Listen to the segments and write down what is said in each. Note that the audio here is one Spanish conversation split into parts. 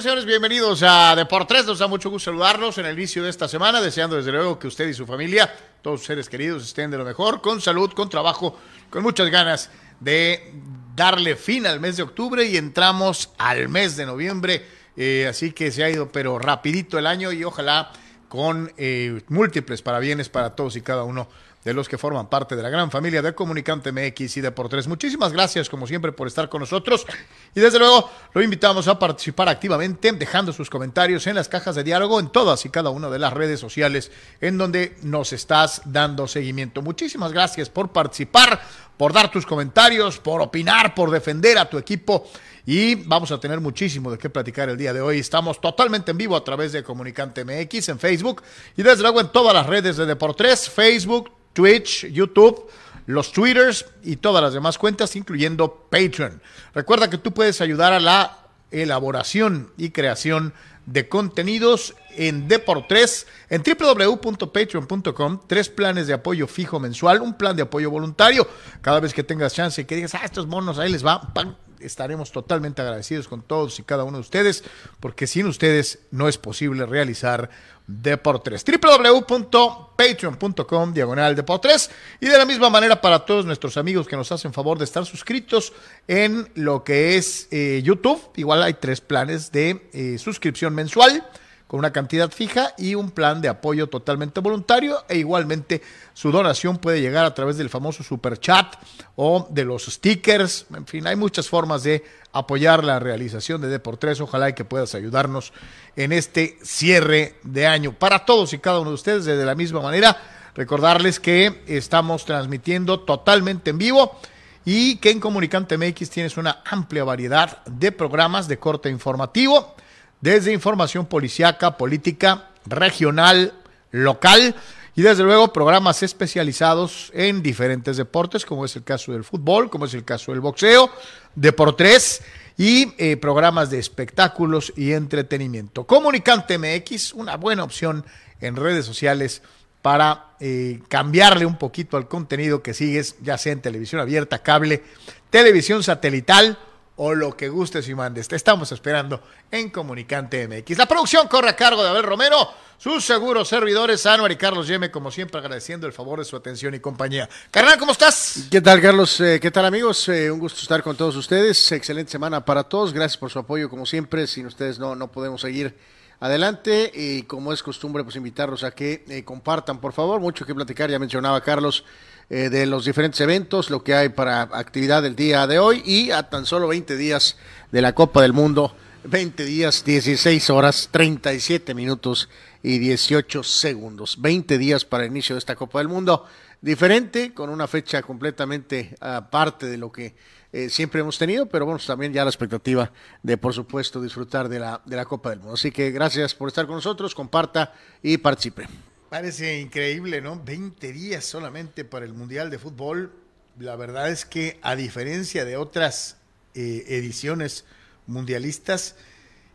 señores. Bienvenidos a Deportes. Nos da mucho gusto saludarlos en el inicio de esta semana, deseando desde luego que usted y su familia, todos sus seres queridos, estén de lo mejor, con salud, con trabajo, con muchas ganas de darle fin al mes de octubre y entramos al mes de noviembre. Eh, así que se ha ido, pero rapidito el año y ojalá con eh, múltiples parabienes para todos y cada uno de los que forman parte de la gran familia de Comunicante MX y Deportes. Muchísimas gracias, como siempre, por estar con nosotros. Y desde luego, lo invitamos a participar activamente, dejando sus comentarios en las cajas de diálogo en todas y cada una de las redes sociales en donde nos estás dando seguimiento. Muchísimas gracias por participar, por dar tus comentarios, por opinar, por defender a tu equipo. Y vamos a tener muchísimo de qué platicar el día de hoy. Estamos totalmente en vivo a través de Comunicante MX en Facebook y desde luego en todas las redes de Deportes, Facebook, Twitch, YouTube, los Twitters y todas las demás cuentas, incluyendo Patreon. Recuerda que tú puedes ayudar a la elaboración y creación de contenidos en Deportes en www.patreon.com. Tres planes de apoyo fijo mensual, un plan de apoyo voluntario. Cada vez que tengas chance y que digas, ah, estos monos, ahí les va, estaremos totalmente agradecidos con todos y cada uno de ustedes, porque sin ustedes no es posible realizar Deportes. www.patreon.com diagonal Deportes. Y de la misma manera para todos nuestros amigos que nos hacen favor de estar suscritos en lo que es eh, YouTube. Igual hay tres planes de eh, suscripción mensual con una cantidad fija y un plan de apoyo totalmente voluntario e igualmente su donación puede llegar a través del famoso super chat o de los stickers, en fin, hay muchas formas de apoyar la realización de Deportes, ojalá y que puedas ayudarnos en este cierre de año. Para todos y cada uno de ustedes, de la misma manera, recordarles que estamos transmitiendo totalmente en vivo y que en Comunicante MX tienes una amplia variedad de programas de corte informativo desde información policiaca, política, regional, local y desde luego programas especializados en diferentes deportes, como es el caso del fútbol, como es el caso del boxeo, Deportes y eh, programas de espectáculos y entretenimiento. Comunicante MX, una buena opción en redes sociales para eh, cambiarle un poquito al contenido que sigues, ya sea en televisión abierta, cable, televisión satelital o lo que gustes y mandes. Te estamos esperando en Comunicante MX. La producción corre a cargo de Abel Romero, sus seguros servidores, Anuar y Carlos Yeme, como siempre agradeciendo el favor de su atención y compañía. Carnal, ¿cómo estás? ¿Qué tal, Carlos? Eh, ¿Qué tal, amigos? Eh, un gusto estar con todos ustedes. Excelente semana para todos. Gracias por su apoyo, como siempre. Sin ustedes no, no podemos seguir adelante y como es costumbre, pues invitarlos a que eh, compartan, por favor. Mucho que platicar, ya mencionaba Carlos eh, de los diferentes eventos, lo que hay para actividad el día de hoy y a tan solo 20 días de la Copa del Mundo, 20 días, 16 horas, 37 minutos y 18 segundos. 20 días para el inicio de esta Copa del Mundo, diferente, con una fecha completamente aparte de lo que eh, siempre hemos tenido, pero bueno, también ya la expectativa de, por supuesto, disfrutar de la, de la Copa del Mundo. Así que gracias por estar con nosotros, comparta y participe. Parece increíble, ¿no? 20 días solamente para el Mundial de Fútbol. La verdad es que a diferencia de otras eh, ediciones mundialistas,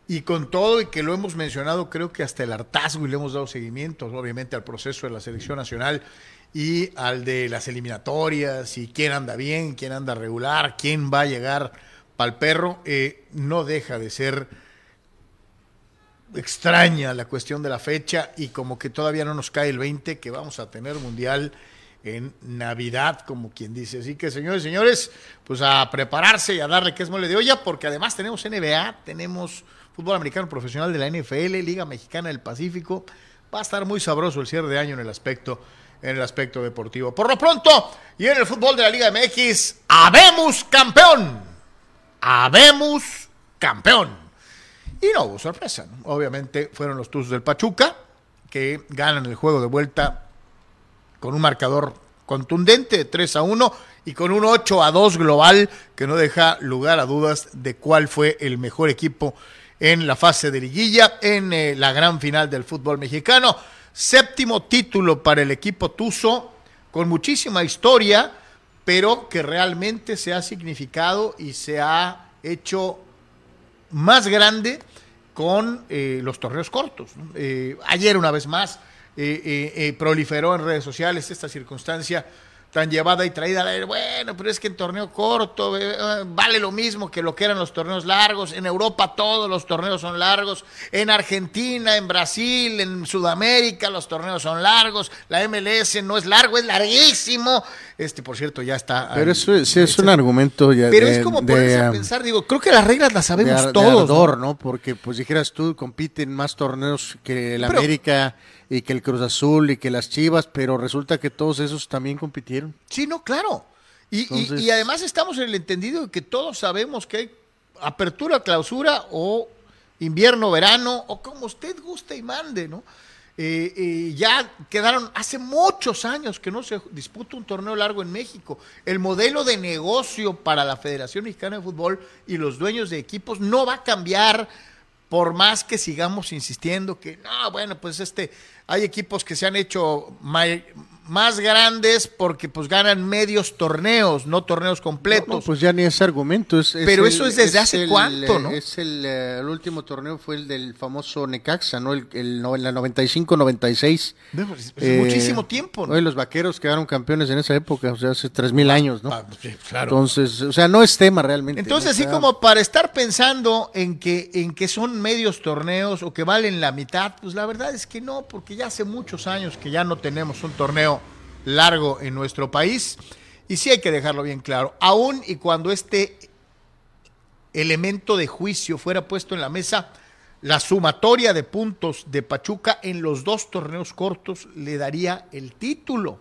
y con todo y que lo hemos mencionado, creo que hasta el hartazgo y le hemos dado seguimiento, obviamente, al proceso de la selección nacional y al de las eliminatorias y quién anda bien, quién anda regular, quién va a llegar para el perro, eh, no deja de ser extraña la cuestión de la fecha y como que todavía no nos cae el 20 que vamos a tener mundial en Navidad, como quien dice. Así que, señores, señores, pues a prepararse y a darle que es mole de olla, porque además tenemos NBA, tenemos fútbol americano profesional de la NFL, Liga Mexicana del Pacífico. Va a estar muy sabroso el cierre de año en el aspecto en el aspecto deportivo. Por lo pronto, y en el fútbol de la Liga MX, habemos campeón. Habemos campeón. Y no hubo sorpresa. Obviamente fueron los Tuzos del Pachuca que ganan el juego de vuelta con un marcador contundente de 3 a 1 y con un 8 a 2 global que no deja lugar a dudas de cuál fue el mejor equipo en la fase de liguilla en eh, la gran final del fútbol mexicano. Séptimo título para el equipo Tuzo con muchísima historia, pero que realmente se ha significado y se ha hecho más grande con eh, los torneos cortos. Eh, ayer, una vez más, eh, proliferó en redes sociales esta circunstancia tan llevada y traída. Bueno, pero es que en torneo corto eh, vale lo mismo que lo que eran los torneos largos. En Europa todos los torneos son largos. En Argentina, en Brasil, en Sudamérica los torneos son largos. La MLS no es largo, es larguísimo. Este, por cierto, ya está. Pero eso es, es un argumento ya Pero es como ponerse a pensar, digo, creo que las reglas las sabemos todos. ¿no? Porque, pues dijeras tú, compiten más torneos que el América y que el Cruz Azul y que las Chivas, pero resulta que todos esos también compitieron. Sí, no, claro. Y, y, además estamos en el entendido de que todos sabemos que hay apertura, clausura o invierno, verano, o como usted guste y mande, ¿no? Eh, eh, ya quedaron hace muchos años que no se disputa un torneo largo en México. El modelo de negocio para la Federación Mexicana de Fútbol y los dueños de equipos no va a cambiar por más que sigamos insistiendo que no, bueno, pues este hay equipos que se han hecho más grandes porque pues ganan medios torneos, no torneos completos. pues ya ni ese argumento. Es, Pero eso es desde hace cuánto, ¿no? Es el, eh, el, último torneo fue el del famoso Necaxa, ¿no? El, el, en la 95-96. Pues, eh, muchísimo tiempo, ¿no? los vaqueros quedaron campeones en esa época, o sea, hace 3.000 años, ¿no? Ah, pues, claro. Entonces, o sea, no es tema realmente. Entonces, así como para estar pensando en que, en que son medios torneos o que valen la mitad, pues la verdad es que no, porque ya hace muchos años que ya no tenemos un torneo largo en nuestro país. Y sí hay que dejarlo bien claro, aún y cuando este elemento de juicio fuera puesto en la mesa, la sumatoria de puntos de Pachuca en los dos torneos cortos le daría el título.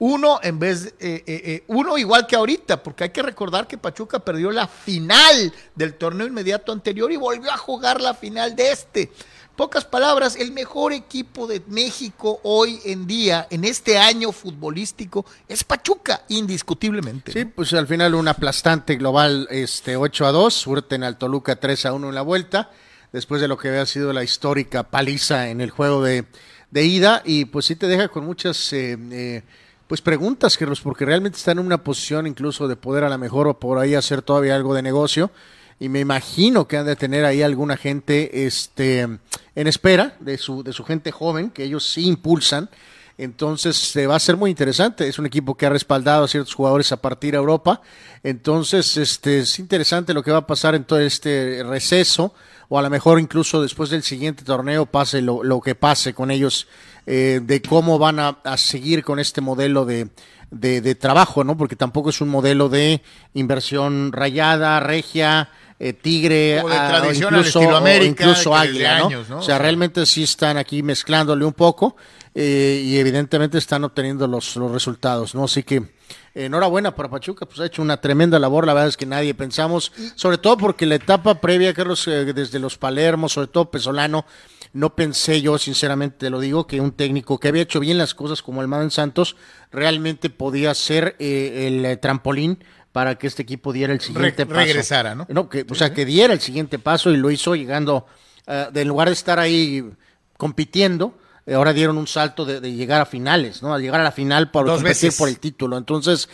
Uno en vez eh, eh, eh, uno igual que ahorita, porque hay que recordar que Pachuca perdió la final del torneo inmediato anterior y volvió a jugar la final de este. Pocas palabras, el mejor equipo de México hoy en día, en este año futbolístico, es Pachuca, indiscutiblemente. Sí, pues al final un aplastante global este 8 a 2, surten al Toluca 3 a 1 en la vuelta, después de lo que había sido la histórica paliza en el juego de, ida, y pues sí te deja con muchas eh, eh, pues preguntas, Carlos, porque realmente están en una posición incluso de poder a la mejor o por ahí hacer todavía algo de negocio y me imagino que han de tener ahí alguna gente este, en espera de su, de su gente joven, que ellos sí impulsan. Entonces se va a ser muy interesante. Es un equipo que ha respaldado a ciertos jugadores a partir de Europa. Entonces este, es interesante lo que va a pasar en todo este receso, o a lo mejor incluso después del siguiente torneo pase lo, lo que pase con ellos, eh, de cómo van a, a seguir con este modelo de, de, de, trabajo, ¿no? Porque tampoco es un modelo de inversión rayada, regia, eh, tigre, o incluso, incluso águila, ¿no? O sea, realmente sí están aquí mezclándole un poco eh, y evidentemente están obteniendo los, los resultados, ¿no? Así que enhorabuena para Pachuca, pues ha hecho una tremenda labor, la verdad es que nadie pensamos, sobre todo porque la etapa previa, Carlos, eh, desde los Palermo, sobre todo Pesolano, no pensé yo, sinceramente te lo digo, que un técnico que había hecho bien las cosas como Almada en Santos realmente podía ser el trampolín para que este equipo diera el siguiente paso. Regresara, ¿no? no que, o sea, que diera el siguiente paso y lo hizo llegando, uh, de, en lugar de estar ahí compitiendo, eh, ahora dieron un salto de, llegar a finales, ¿no? A llegar a la final por competir por el título. Entonces,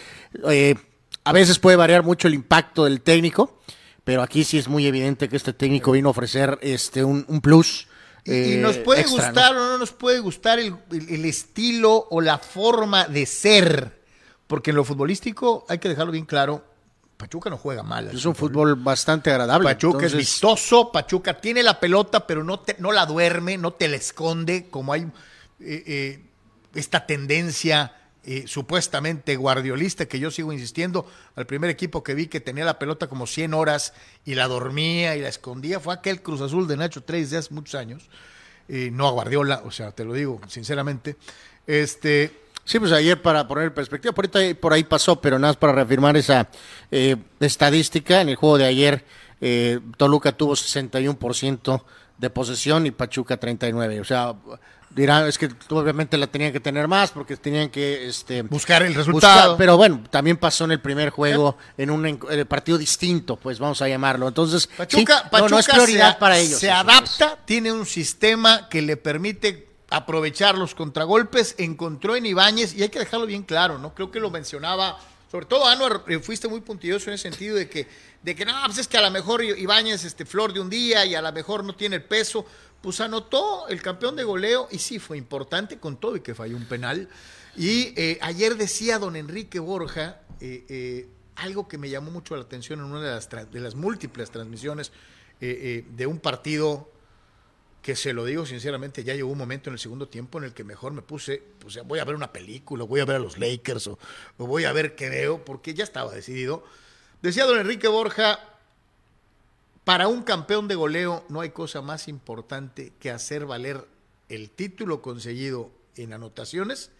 eh, a veces puede variar mucho el impacto del técnico, pero aquí sí es muy evidente que este técnico vino a ofrecer este un, plus. y, eh, nos puede gustar o no nos puede gustar el, el estilo o la forma de ser porque en lo futbolístico hay que dejarlo bien claro. Pachuca no juega mal. Es un fútbol bastante agradable. Pachuca es vistoso, Pachuca tiene la pelota, pero no, no la duerme, no te la esconde, como hay eh, eh, esta tendencia eh, supuestamente guardiolista, que yo sigo insistiendo, al primer equipo que vi que tenía la pelota como 100 horas y la dormía y la escondía, fue aquel Cruz Azul de Nacho Tres de hace muchos años, no a Guardiola, o sea, te lo digo sinceramente. Este, Sí, pues ayer para poner perspectiva, por ahí, por ahí pasó, pero nada más para reafirmar esa eh, estadística, en el juego de ayer eh, Toluca tuvo 61% de posesión y Pachuca 39%. O sea, dirán, es que obviamente la tenían que tener más porque tenían que este, buscar el resultado. pero bueno, también pasó en el primer juego en un partido distinto, pues vamos a llamarlo. Entonces, Pachuca, no, es prioridad para ellos. Se adapta, tiene un sistema que le permite aprovechar los contragolpes, encontró en Ibáñez, y hay que dejarlo bien claro, ¿no? Creo que lo mencionaba, sobre todo Anuar, eh, fuiste muy puntilloso en el sentido de que, de que no, pues es que a lo mejor Ibáñez este flor de un día y a lo mejor no tiene el peso, pues anotó el campeón de goleo y sí fue importante con todo y que falló un penal. Y eh, ayer decía don Enrique Borja eh, algo que me llamó mucho la atención en una de las, de las múltiples transmisiones de un partido que se lo digo sinceramente, ya llegó un momento en el segundo tiempo en el que mejor me puse, pues voy a ver una película, voy a ver a los Lakers o, voy a ver qué veo, porque ya estaba decidido. Decía don Enrique Borja, para un campeón de goleo no hay cosa más importante que hacer valer el título conseguido en anotaciones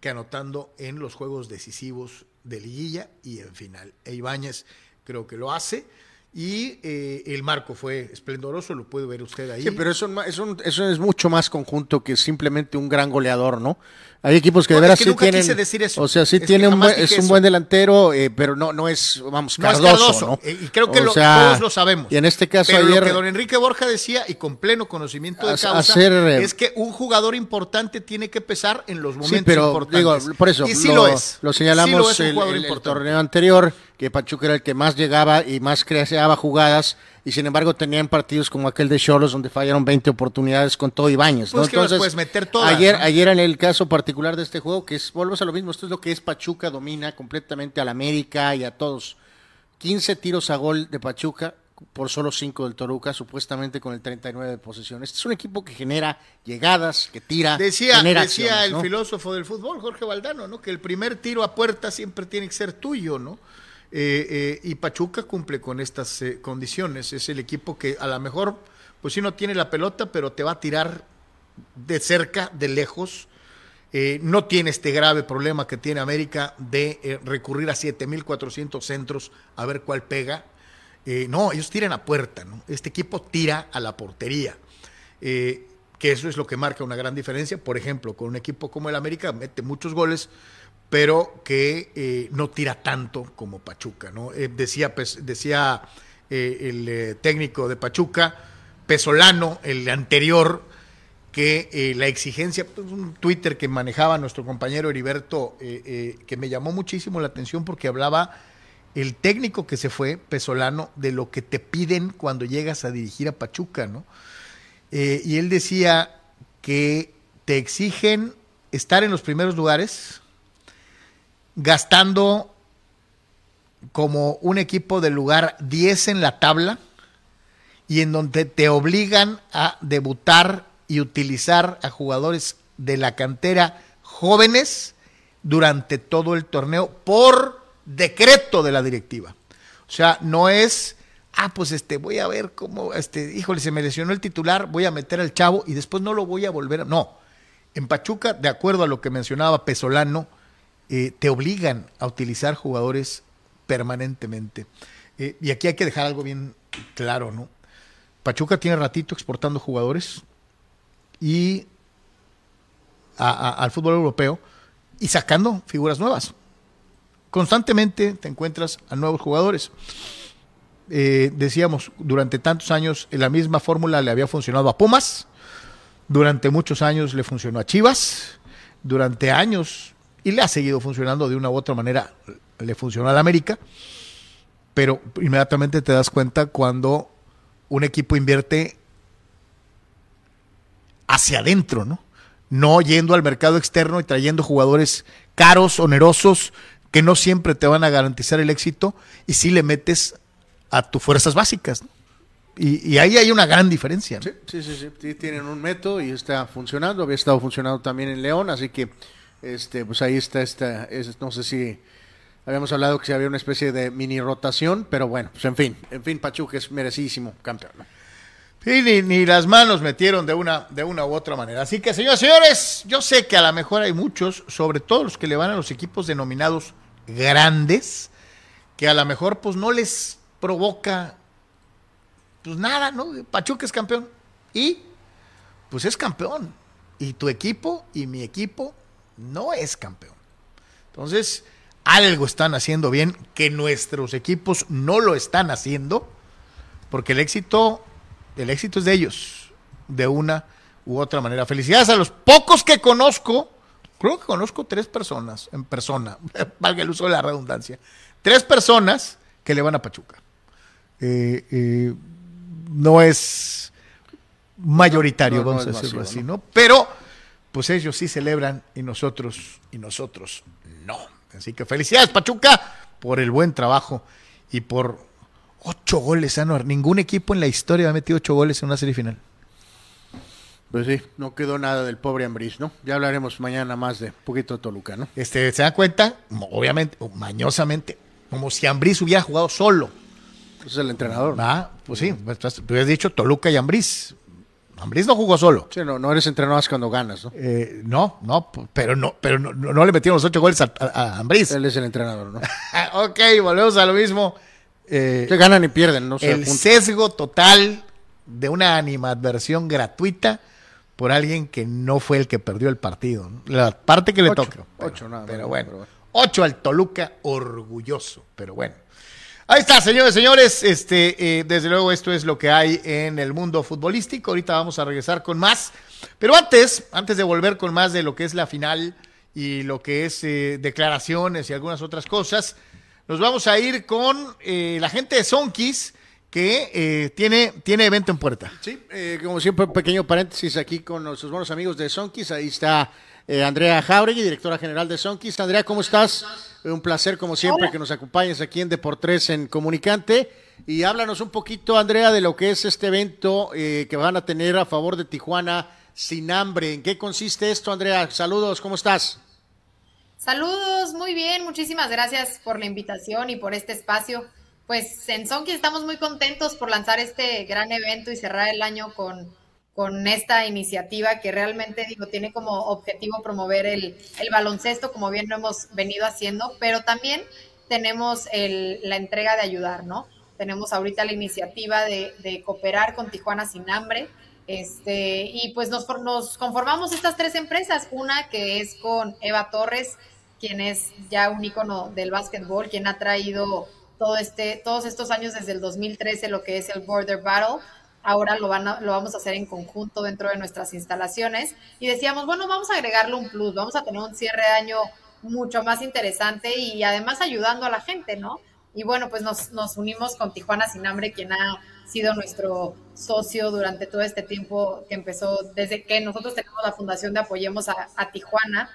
que anotando en los juegos decisivos de liguilla y en final. E Ibáñez creo que lo hace. Y eh, el marco fue esplendoroso, lo puede ver usted ahí. Sí, pero eso, eso es mucho más conjunto que simplemente un gran goleador, ¿no? Hay equipos que de verdad sí tienen. Decir eso. O sea, sí tiene un buen, es un buen delantero, eh, pero no, no es, vamos, Cardoso, ¿no? Eh, y creo que todos lo sabemos. Y en este caso ayer. Lo que don Enrique Borja decía, y con pleno conocimiento de causa, eh, es que un jugador importante tiene que pesar en los momentos sí, pero, importantes. Digo, por eso, y sí lo, es. Lo señalamos en el torneo anterior que Pachuca era el que más llegaba y más creaba jugadas y sin embargo tenían partidos como aquel de Cholos donde fallaron 20 oportunidades con todo Ibáñez. Pues ¿no? Entonces, meter ayer, ayer en el caso particular de este juego, que es, volvemos a lo mismo, esto es lo que es Pachuca, domina completamente al América y a todos. 15 tiros a gol de Pachuca por solo 5 del Toruca, supuestamente con el 39 de posesión. Este es un equipo que genera llegadas, que tira. Decía, decía el filósofo del fútbol, Jorge Valdano, ¿no? que el primer tiro a puerta siempre tiene que ser tuyo, ¿no? Eh, eh, y Pachuca cumple con estas eh, condiciones. Es el equipo que a lo mejor, pues sí no tiene la pelota, pero te va a tirar de cerca, de lejos. no tiene este grave problema que tiene América de recurrir a 7.400 centros a ver cuál pega. no, ellos tiran a puerta. ¿no? Este equipo tira a la portería. que eso es lo que marca una gran diferencia. Por ejemplo, con un equipo como el América mete muchos goles, pero que eh, no tira tanto como Pachuca. ¿no? Eh, decía decía eh, el técnico de Pachuca, Pesolano, el anterior, que la exigencia, pues, un Twitter que manejaba nuestro compañero Heriberto, que me llamó muchísimo la atención porque hablaba el técnico que se fue, Pesolano, de lo que te piden cuando llegas a dirigir a Pachuca, ¿no? y él decía que te exigen estar en los primeros lugares, gastando como un equipo del lugar 10 en la tabla y en donde te obligan a debutar y utilizar a jugadores de la cantera jóvenes durante todo el torneo por decreto de la directiva. O sea, no es, ah, pues este, voy a ver cómo, este, híjole, se me lesionó el titular, voy a meter al chavo y después no lo voy a volver a... No, en Pachuca, de acuerdo a lo que mencionaba Pesolano, eh, te obligan a utilizar jugadores permanentemente. Eh, y aquí hay que dejar algo bien claro, ¿no? Pachuca tiene ratito exportando jugadores y al fútbol europeo y sacando figuras nuevas. Constantemente te encuentras a nuevos jugadores. Eh, decíamos, durante tantos años la misma fórmula le había funcionado a Pumas, durante muchos años le funcionó a Chivas, durante años y le ha seguido funcionando de una u otra manera, le funcionó al América, pero inmediatamente te das cuenta cuando un equipo invierte hacia adentro, ¿no? No yendo al mercado externo y trayendo jugadores caros, onerosos, que no siempre te van a garantizar el éxito, y si le metes a tus fuerzas básicas. Y, ahí hay una gran diferencia. Sí, sí, sí, sí, tienen un método y está funcionando, había estado funcionando también en León, así que este, pues ahí está esta, no sé si habíamos hablado que si había una especie de mini rotación, pero bueno, pues en fin, en fin, Pachuca es merecidísimo campeón. Sí, ni, las manos metieron de una, de una u otra manera. Así que, señores, señores, yo sé que a lo mejor hay muchos, sobre todo los que le van a los equipos denominados grandes, que a lo mejor pues no les provoca pues nada, ¿no? Pachuca es campeón. Y pues es campeón. Y tu equipo y mi equipo no es campeón. Entonces, algo están haciendo bien que nuestros equipos no lo están haciendo, porque el éxito, el éxito es de ellos, de una u otra manera. Felicidades a los pocos que conozco, creo que conozco tres personas en persona, valga el uso de la redundancia, tres personas que le van a Pachuca. Eh, eh, no es mayoritario, vamos a decirlo así, ¿no? Pero, pues ellos sí celebran y nosotros, y nosotros no. Así que felicidades, Pachuca, por el buen trabajo y por ocho goles, Anuar. Ningún equipo en la historia ha metido ocho goles en una serie final. Pues sí, no quedó nada del pobre Ambriz, ¿no? Ya hablaremos mañana más de poquito de Toluca, ¿no? Este, ¿se dan cuenta? Obviamente, mañosamente, como si Ambriz hubiera jugado solo. Es el entrenador. Ah, pues sí, pues, tú has dicho Toluca y Ambriz. Ambriz no jugó solo. Sí, no, no eres entrenador cuando ganas, ¿no? Eh, no, no, pero no, pero no, le metieron los ocho goles a, a, Ambriz. Él es el entrenador, ¿no? ok, volvemos a lo mismo. Eh, que ganan y pierden, ¿no? el sesgo total de una animadversión gratuita por alguien que no fue el que perdió el partido. La parte que le toca. ocho, nada. Pero, bueno, ocho al Toluca, orgulloso. Pero bueno. Ahí está, señores, señores. Este, eh, desde luego, esto es lo que hay en el mundo futbolístico. Ahorita vamos a regresar con más. Pero antes, antes de volver con más de lo que es la final y lo que es eh, declaraciones y algunas otras cosas, nos vamos a ir con eh, la gente de Sonkis que eh, tiene, tiene evento en puerta. Sí, eh, como siempre, pequeño paréntesis aquí con nuestros buenos amigos de Sonkis. Ahí está eh, Andrea Jauregui, directora general de Sonkis. Andrea, ¿cómo estás? Un placer, como siempre, que nos acompañes aquí en Deportes en Comunicante. Y háblanos un poquito, Andrea, de lo que es este evento que van a tener a favor de Tijuana sin hambre. ¿En qué consiste esto, Andrea? Saludos, ¿cómo estás? Saludos, muy bien, muchísimas gracias por la invitación y por este espacio pues en Sonki estamos muy contentos por lanzar este gran evento y cerrar el año con, con esta iniciativa que realmente digo tiene como objetivo promover el, baloncesto como bien lo hemos venido haciendo, pero también tenemos la entrega de ayudar, ¿no? Tenemos ahorita la iniciativa de, cooperar con Tijuana Sin Hambre, este, y pues nos, nos conformamos estas tres empresas, una que es con Eva Torres, quien es ya un ícono del básquetbol, quien ha traído todo este, todos estos años desde el 2013 lo que es el Border Battle. Ahora lo, van lo vamos a hacer en conjunto dentro de nuestras instalaciones. Y decíamos, bueno, vamos a agregarle un plus, vamos a tener un cierre de año mucho más interesante y además ayudando a la gente, ¿no? Y bueno, pues nos, nos unimos con Tijuana Sin Hambre, quien ha sido nuestro socio durante todo este tiempo que empezó, desde que nosotros tenemos la fundación de Apoyemos a, a Tijuana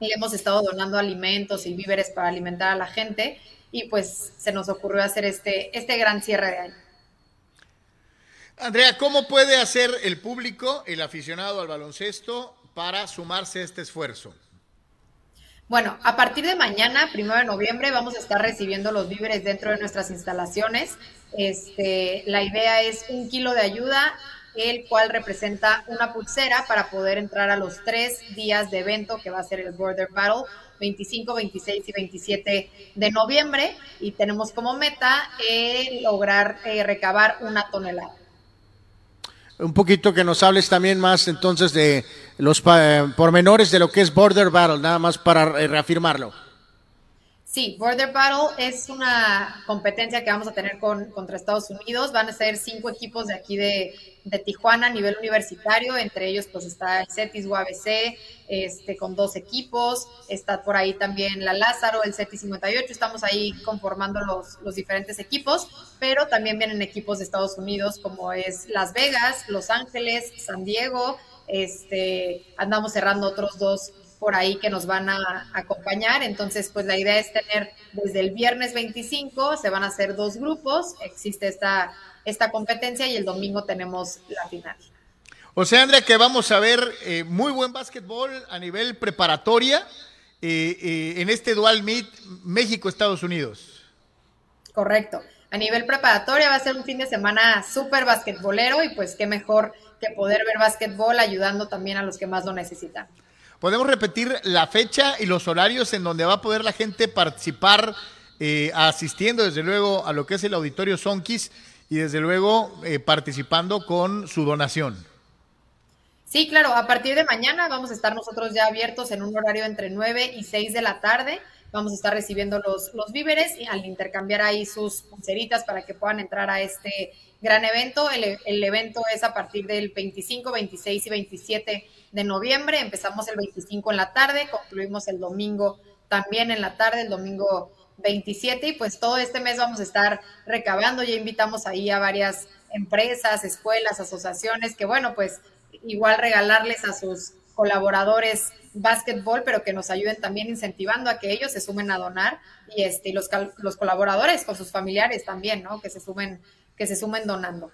y hemos estado donando alimentos y víveres para alimentar a la gente y pues se nos ocurrió hacer este, este gran cierre de año. Andrea, ¿cómo puede hacer el público, el aficionado al baloncesto, para sumarse a este esfuerzo? Bueno, a partir de mañana, primero de noviembre, vamos a estar recibiendo los víveres dentro de nuestras instalaciones. Este, la idea es un kilo de ayuda, el cual representa una pulsera para poder entrar a los tres días de evento que va a ser el Border Battle 25, 26 y 27 de noviembre y tenemos como meta eh, lograr eh, recabar una tonelada. Un poquito que nos hables también más entonces de los eh, pormenores de lo que es Border Battle, nada más para reafirmarlo. Sí, Border Battle es una competencia que vamos a tener con, contra Estados Unidos. Van a ser cinco equipos de aquí de, Tijuana a nivel universitario. Entre ellos, pues está el CETIS UABC, este, con dos equipos. Está por ahí también la Lázaro, el CETIS 58. Estamos ahí conformando los, los diferentes equipos, pero también vienen equipos de Estados Unidos como es Las Vegas, Los Ángeles, San Diego. Este, andamos cerrando otros dos por ahí que nos van a acompañar. Entonces, pues la idea es tener desde el viernes 25, se van a hacer dos grupos, existe esta, esta competencia y el domingo tenemos la final. O sea, Andrea, que vamos a ver eh, muy buen básquetbol a nivel preparatoria eh, eh, en este Dual Meet México-Estados Unidos. Correcto. A nivel preparatoria va a ser un fin de semana súper basquetbolero y pues qué mejor que poder ver básquetbol ayudando también a los que más lo necesitan. ¿Podemos repetir la fecha y los horarios en donde va a poder la gente participar eh, asistiendo desde luego a lo que es el auditorio Sonkis y desde luego eh, participando con su donación? Sí, claro, a partir de mañana vamos a estar nosotros ya abiertos en un horario entre 9 y 6 de la tarde. Vamos a estar recibiendo los, los víveres y al intercambiar ahí sus pulseritas para que puedan entrar a este gran evento. El, el evento es a partir del 25, 26 y 27 de noviembre. Empezamos el 25 en la tarde, concluimos el domingo también en la tarde, el domingo 27 y pues todo este mes vamos a estar recabando, ya invitamos ahí a varias empresas, escuelas, asociaciones, que bueno, pues igual regalarles a sus colaboradores básquetbol, pero que nos ayuden también incentivando a que ellos se sumen a donar y este los, los colaboradores con sus familiares también, ¿no? Que se sumen que se sumen donando.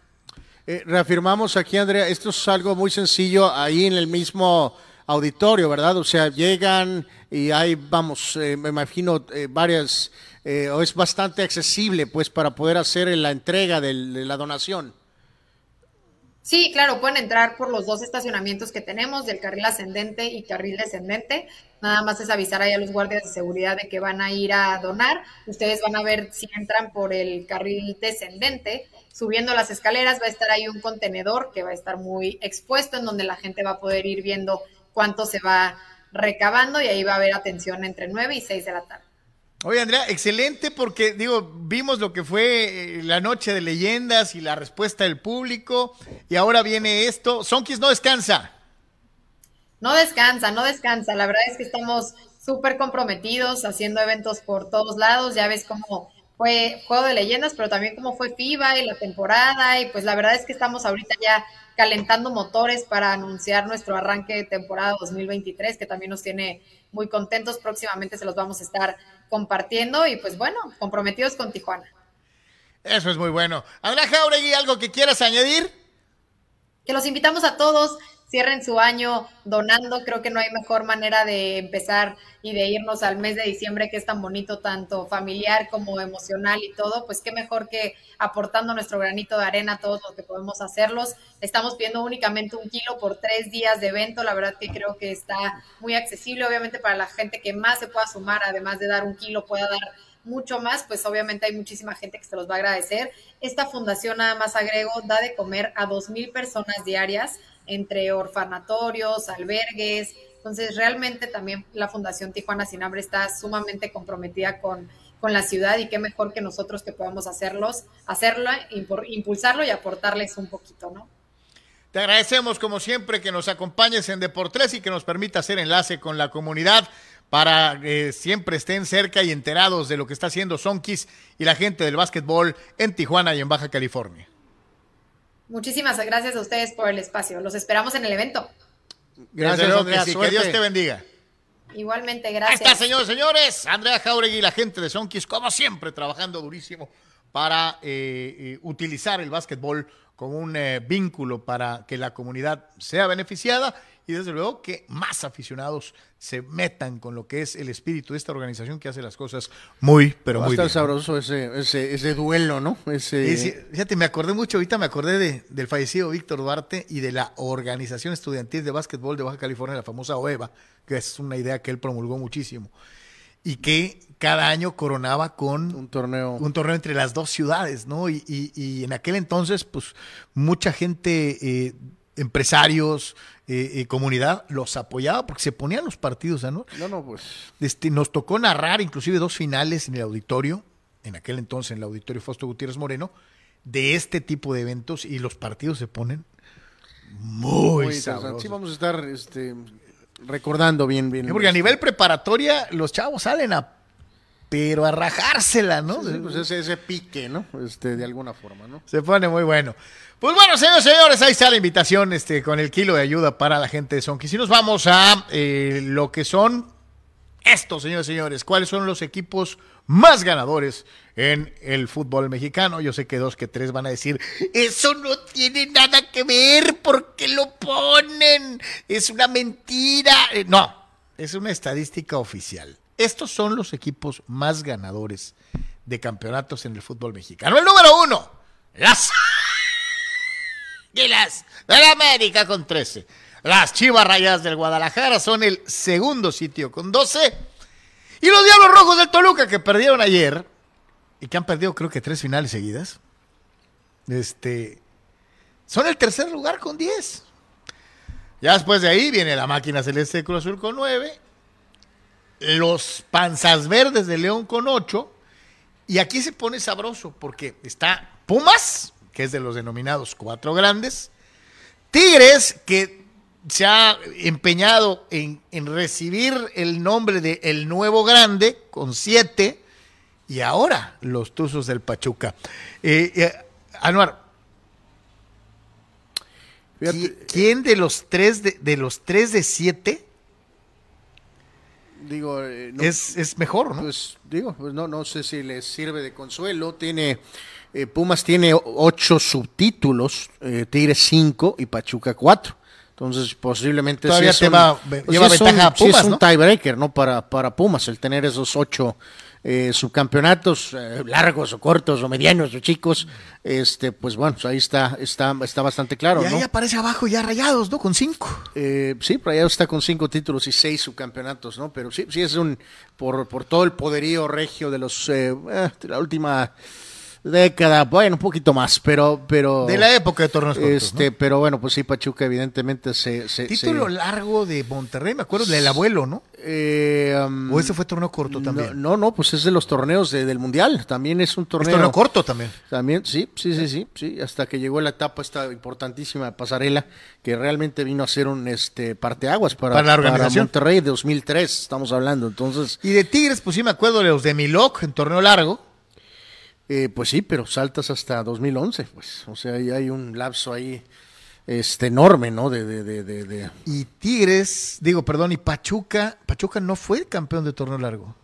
Eh, reafirmamos aquí, Andrea, esto es algo muy sencillo ahí en el mismo auditorio, ¿verdad? O sea, llegan y hay, vamos, eh, me imagino eh, varias, o es bastante accesible, pues, para poder hacer la entrega de la donación. Sí, claro, pueden entrar por los dos estacionamientos que tenemos, del carril ascendente y carril descendente. Nada más es avisar ahí a los guardias de seguridad de que van a ir a donar. Ustedes van a ver si entran por el carril descendente. Subiendo las escaleras va a estar ahí un contenedor que va a estar muy expuesto en donde la gente va a poder ir viendo cuánto se va recabando y ahí va a haber atención entre 9 y 6 de la tarde. Oye, Andrea, excelente porque, digo, vimos lo que fue eh, la noche de leyendas y la respuesta del público y ahora viene esto. Sonkis no descansa. No descansa, no descansa. La verdad es que estamos súper comprometidos haciendo eventos por todos lados. Ya ves cómo fue Juego de Leyendas, pero también cómo fue FIBA y la temporada. Y pues la verdad es que estamos ahorita ya calentando motores para anunciar nuestro arranque de temporada 2023, que también nos tiene muy contentos. Próximamente se los vamos a estar compartiendo y pues bueno, comprometidos con Tijuana. Eso es muy bueno. Andrea Jauregui, ¿algo que quieras añadir? Que los invitamos a todos cierren su año donando. Creo que no hay mejor manera de empezar y de irnos al mes de diciembre que es tan bonito, tanto familiar como emocional y todo. Pues qué mejor que aportando nuestro granito de arena todos los que podemos hacerlos. Estamos pidiendo únicamente un kilo por tres días de evento. La verdad que creo que está muy accesible, obviamente para la gente que más se pueda sumar, además de dar un kilo, pueda dar mucho más, pues obviamente hay muchísima gente que se los va a agradecer. Esta fundación, nada más agrego, da de comer a dos mil personas diarias entre orfanatorios, albergues. Entonces, realmente también la Fundación Tijuana Sin Hambre está sumamente comprometida con, con la ciudad y qué mejor que nosotros que podamos hacerlos, hacerla, impulsarlo y aportarles un poquito, ¿no? Te agradecemos como siempre que nos acompañes en Deportes y que nos permita hacer enlace con la comunidad para que siempre estén cerca y enterados de lo que está haciendo Sonkis y la gente del básquetbol en Tijuana y en Baja California. Muchísimas gracias a ustedes por el espacio. Los esperamos en el evento. Gracias, Andrea. Que, Dios te bendiga. Igualmente, gracias. Ahí está, señores, señores. Andrea Jauregui y la gente de Sonkis, como siempre, trabajando durísimo para eh, eh, utilizar el básquetbol como un eh, vínculo para que la comunidad sea beneficiada y desde luego que más aficionados se metan con lo que es el espíritu de esta organización que hace las cosas muy, pero muy bien. sabroso ese, ese, duelo, ¿no? Ese... fíjate, me acordé mucho, ahorita me acordé de, del fallecido Víctor Duarte y de la Organización Estudiantil de Básquetbol de Baja California, la famosa OEVA, que es una idea que él promulgó muchísimo y que cada año coronaba con un torneo un torneo entre las dos ciudades, ¿no? Y, y, en aquel entonces, pues mucha gente, eh, empresarios, eh, eh, comunidad, los apoyaba porque se ponían los partidos, ¿no? No, no, pues. Este, nos tocó narrar inclusive dos finales en el auditorio, en aquel entonces en el auditorio Fausto Gutiérrez Moreno, de este tipo de eventos y los partidos se ponen muy, muy Sí, vamos a estar este, recordando bien, bien. porque a nivel preparatoria los chavos salen a pero a rajársela, ¿no? Sí, pues ese, ese, pique, ¿no? Este, de alguna forma, ¿no? Se pone muy bueno. Pues bueno, señores, señores, ahí está la invitación este, con el kilo de ayuda para la gente de Sonki. Si nos vamos a eh, lo que son estos, señores, señores, ¿cuáles son los equipos más ganadores en el fútbol mexicano? Yo sé que dos, que tres van a decir, eso no tiene nada que ver, ¿por qué lo ponen? Es una mentira. Eh, no, es una estadística oficial. Estos son los equipos más ganadores de campeonatos en el fútbol mexicano. El número uno, las Águilas de la América con 13. Las Chivas Rayas del Guadalajara son el segundo sitio con 12. Y los Diablos Rojos del Toluca que perdieron ayer y que han perdido creo que tres finales seguidas. Este son el tercer lugar con 10. Ya después de ahí viene la máquina celeste de Cruz Azul con 9 los Panzas Verdes de León con 8. Y aquí se pone sabroso porque está Pumas, que es de los denominados cuatro grandes. Tigres, que se ha empeñado en, recibir el nombre de El Nuevo Grande, con siete. Y ahora los Tuzos del Pachuca. Eh, eh, Anuar, ¿Quién de los tres de, de los tres de siete digo, eh, no, es, es mejor, ¿no? Pues digo, pues no, no sé si les sirve de consuelo. Tiene eh, Pumas tiene ocho subtítulos, eh, Tigres cinco y Pachuca cuatro. Entonces, posiblemente Todavía sí te es va- un, ve- pues lleva sí ventaja un- a sí es Pumas, un ¿no? tiebreaker, ¿no? Para, para Pumas, el tener esos ocho eh, subcampeonatos, eh, largos o cortos o medianos o chicos, este, pues bueno, ahí está, está, está bastante claro, y ahí ¿no? aparece abajo ya rayados, ¿no? Con cinco. Eh, sí, allá está con cinco títulos y seis subcampeonatos, ¿no? Pero sí, sí es un por, por todo el poderío regio de los eh, eh, de la última década, bueno, un poquito más, pero pero De la época de torneos cortos, este, ¿no? pero bueno, pues sí, Pachuca evidentemente se, se Título se- largo de Monterrey, me acuerdo del abuelo, ¿no? eh, um, O ese fue torneo corto también. No, no, pues es de los torneos de- del mundial, también es un Es torneo. torneo corto también. También, sí, sí, sí, sí, sí, hasta que llegó la etapa esta importantísima pasarela, que realmente vino a ser un este parteaguas para, Para la organización. Monterrey de 2003, estamos hablando. Entonces, Y de Tigres, pues sí me acuerdo de los de Milok en torneo largo. Eh, pues sí, pero saltas hasta 2011, pues, o sea, ahí hay un lapso ahí este enorme, ¿no? De, de, de, de, Y Tigres, digo, perdón, y Pachuca. Pachuca no fue campeón de torneo largo.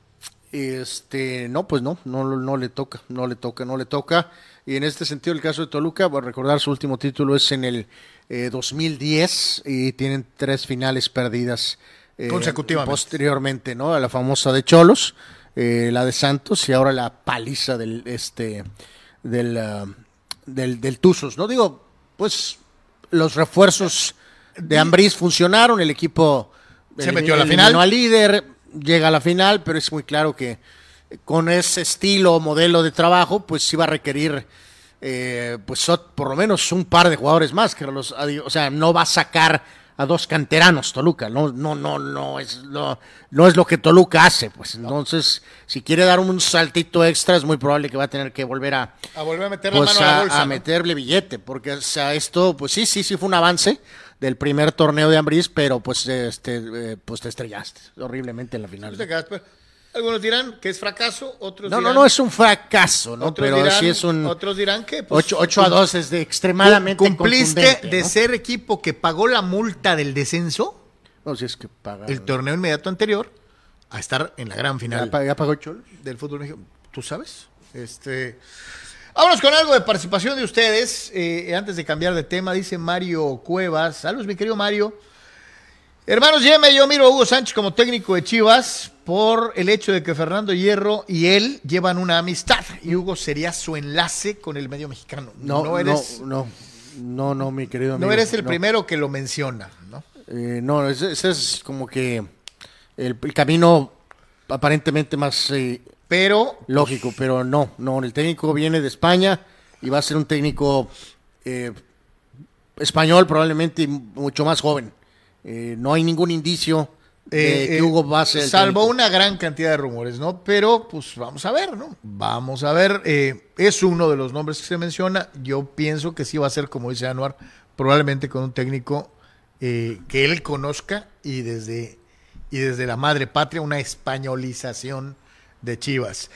Este, no, pues no, no, no le toca, no le toca, no le toca. Y en este sentido, el caso de Toluca, a recordar su último título es en el eh, 2010 y tienen tres finales perdidas eh, Consecutivamente. Posteriormente, ¿no? A la famosa de Cholos, eh, la de Santos y ahora la paliza del este del ah, del, del Tuzos, ¿no? Digo, pues los refuerzos de Ambriz funcionaron, el equipo Se metió a la final. al líder, llega a la final, pero es muy claro que con ese estilo o modelo de trabajo, pues sí va a requerir, eh, pues por lo menos un par de jugadores más, que los, o sea, no va a sacar a dos canteranos Toluca, no, no, no, no es, no, no es lo que Toluca hace, pues entonces, si quiere dar un saltito extra, es muy probable que va a tener que volver a, A volver a meter pues la mano a la bolsa. a ¿no? meterle billete, porque o sea, esto, pues sí, sí, sí fue un avance del primer torneo de Ambriz, pero pues este, eh, pues te estrellaste horriblemente en la final. Pues, Algunos dirán que es fracaso, otros No, dirán, no, no es un fracaso, ¿no? otros Pero dirán, sí es un Otros dirán que... pues, 8, a 2 es de extremadamente Cumpliste de ¿no? ser equipo que pagó la multa del descenso No, si es que paga. el torneo inmediato anterior a estar en la gran final. ¿Ya, pa- ya pagó Cholo? del fútbol mexicano. ¿Tú sabes? Este. Vámonos con algo de participación de ustedes. Eh, antes de cambiar de tema, dice Mario Cuevas. Saludos, mi querido Mario. Hermanos, Yeme, yo miro a Hugo Sánchez como técnico de Chivas por el hecho de que Fernando Hierro y él llevan una amistad y Hugo sería su enlace con el medio mexicano. No, no eres, no, no, no, no, mi querido amigo. no eres el no. primero que lo menciona, ¿no? Eh, no, ese, ese es como que el, el camino aparentemente más eh, Pero lógico, pero no, no, el técnico viene de España y va a ser un técnico eh, español probablemente y mucho más joven. Eh, no hay ningún indicio de Eh, que eh, Hugo va a ser Salvo técnico. una gran cantidad de rumores, ¿no? Pero, pues vamos a ver, ¿no? Vamos a ver. eh, es uno de los nombres que se menciona. Yo pienso que sí va a ser, como dice Anuar, probablemente con un técnico que él conozca y desde, y desde la madre patria una españolización de Chivas.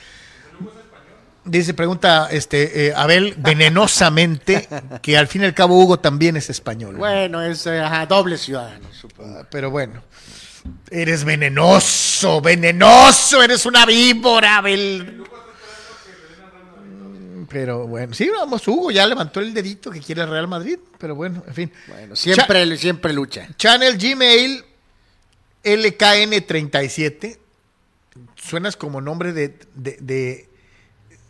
Dice, pregunta este eh, Abel venenosamente que al fin y al cabo Hugo también es español. Bueno, es eh, ajá, doble ciudadano, supongo. Ah, Pero bueno. Eres venenoso, venenoso, eres una víbora, Abel. Mm, Pero bueno, sí, vamos, Hugo ya levantó el dedito que quiere el Real Madrid, pero bueno, en fin. Bueno, siempre, siempre lucha. Channel Gmail LKN37. Suenas como nombre de, de, de,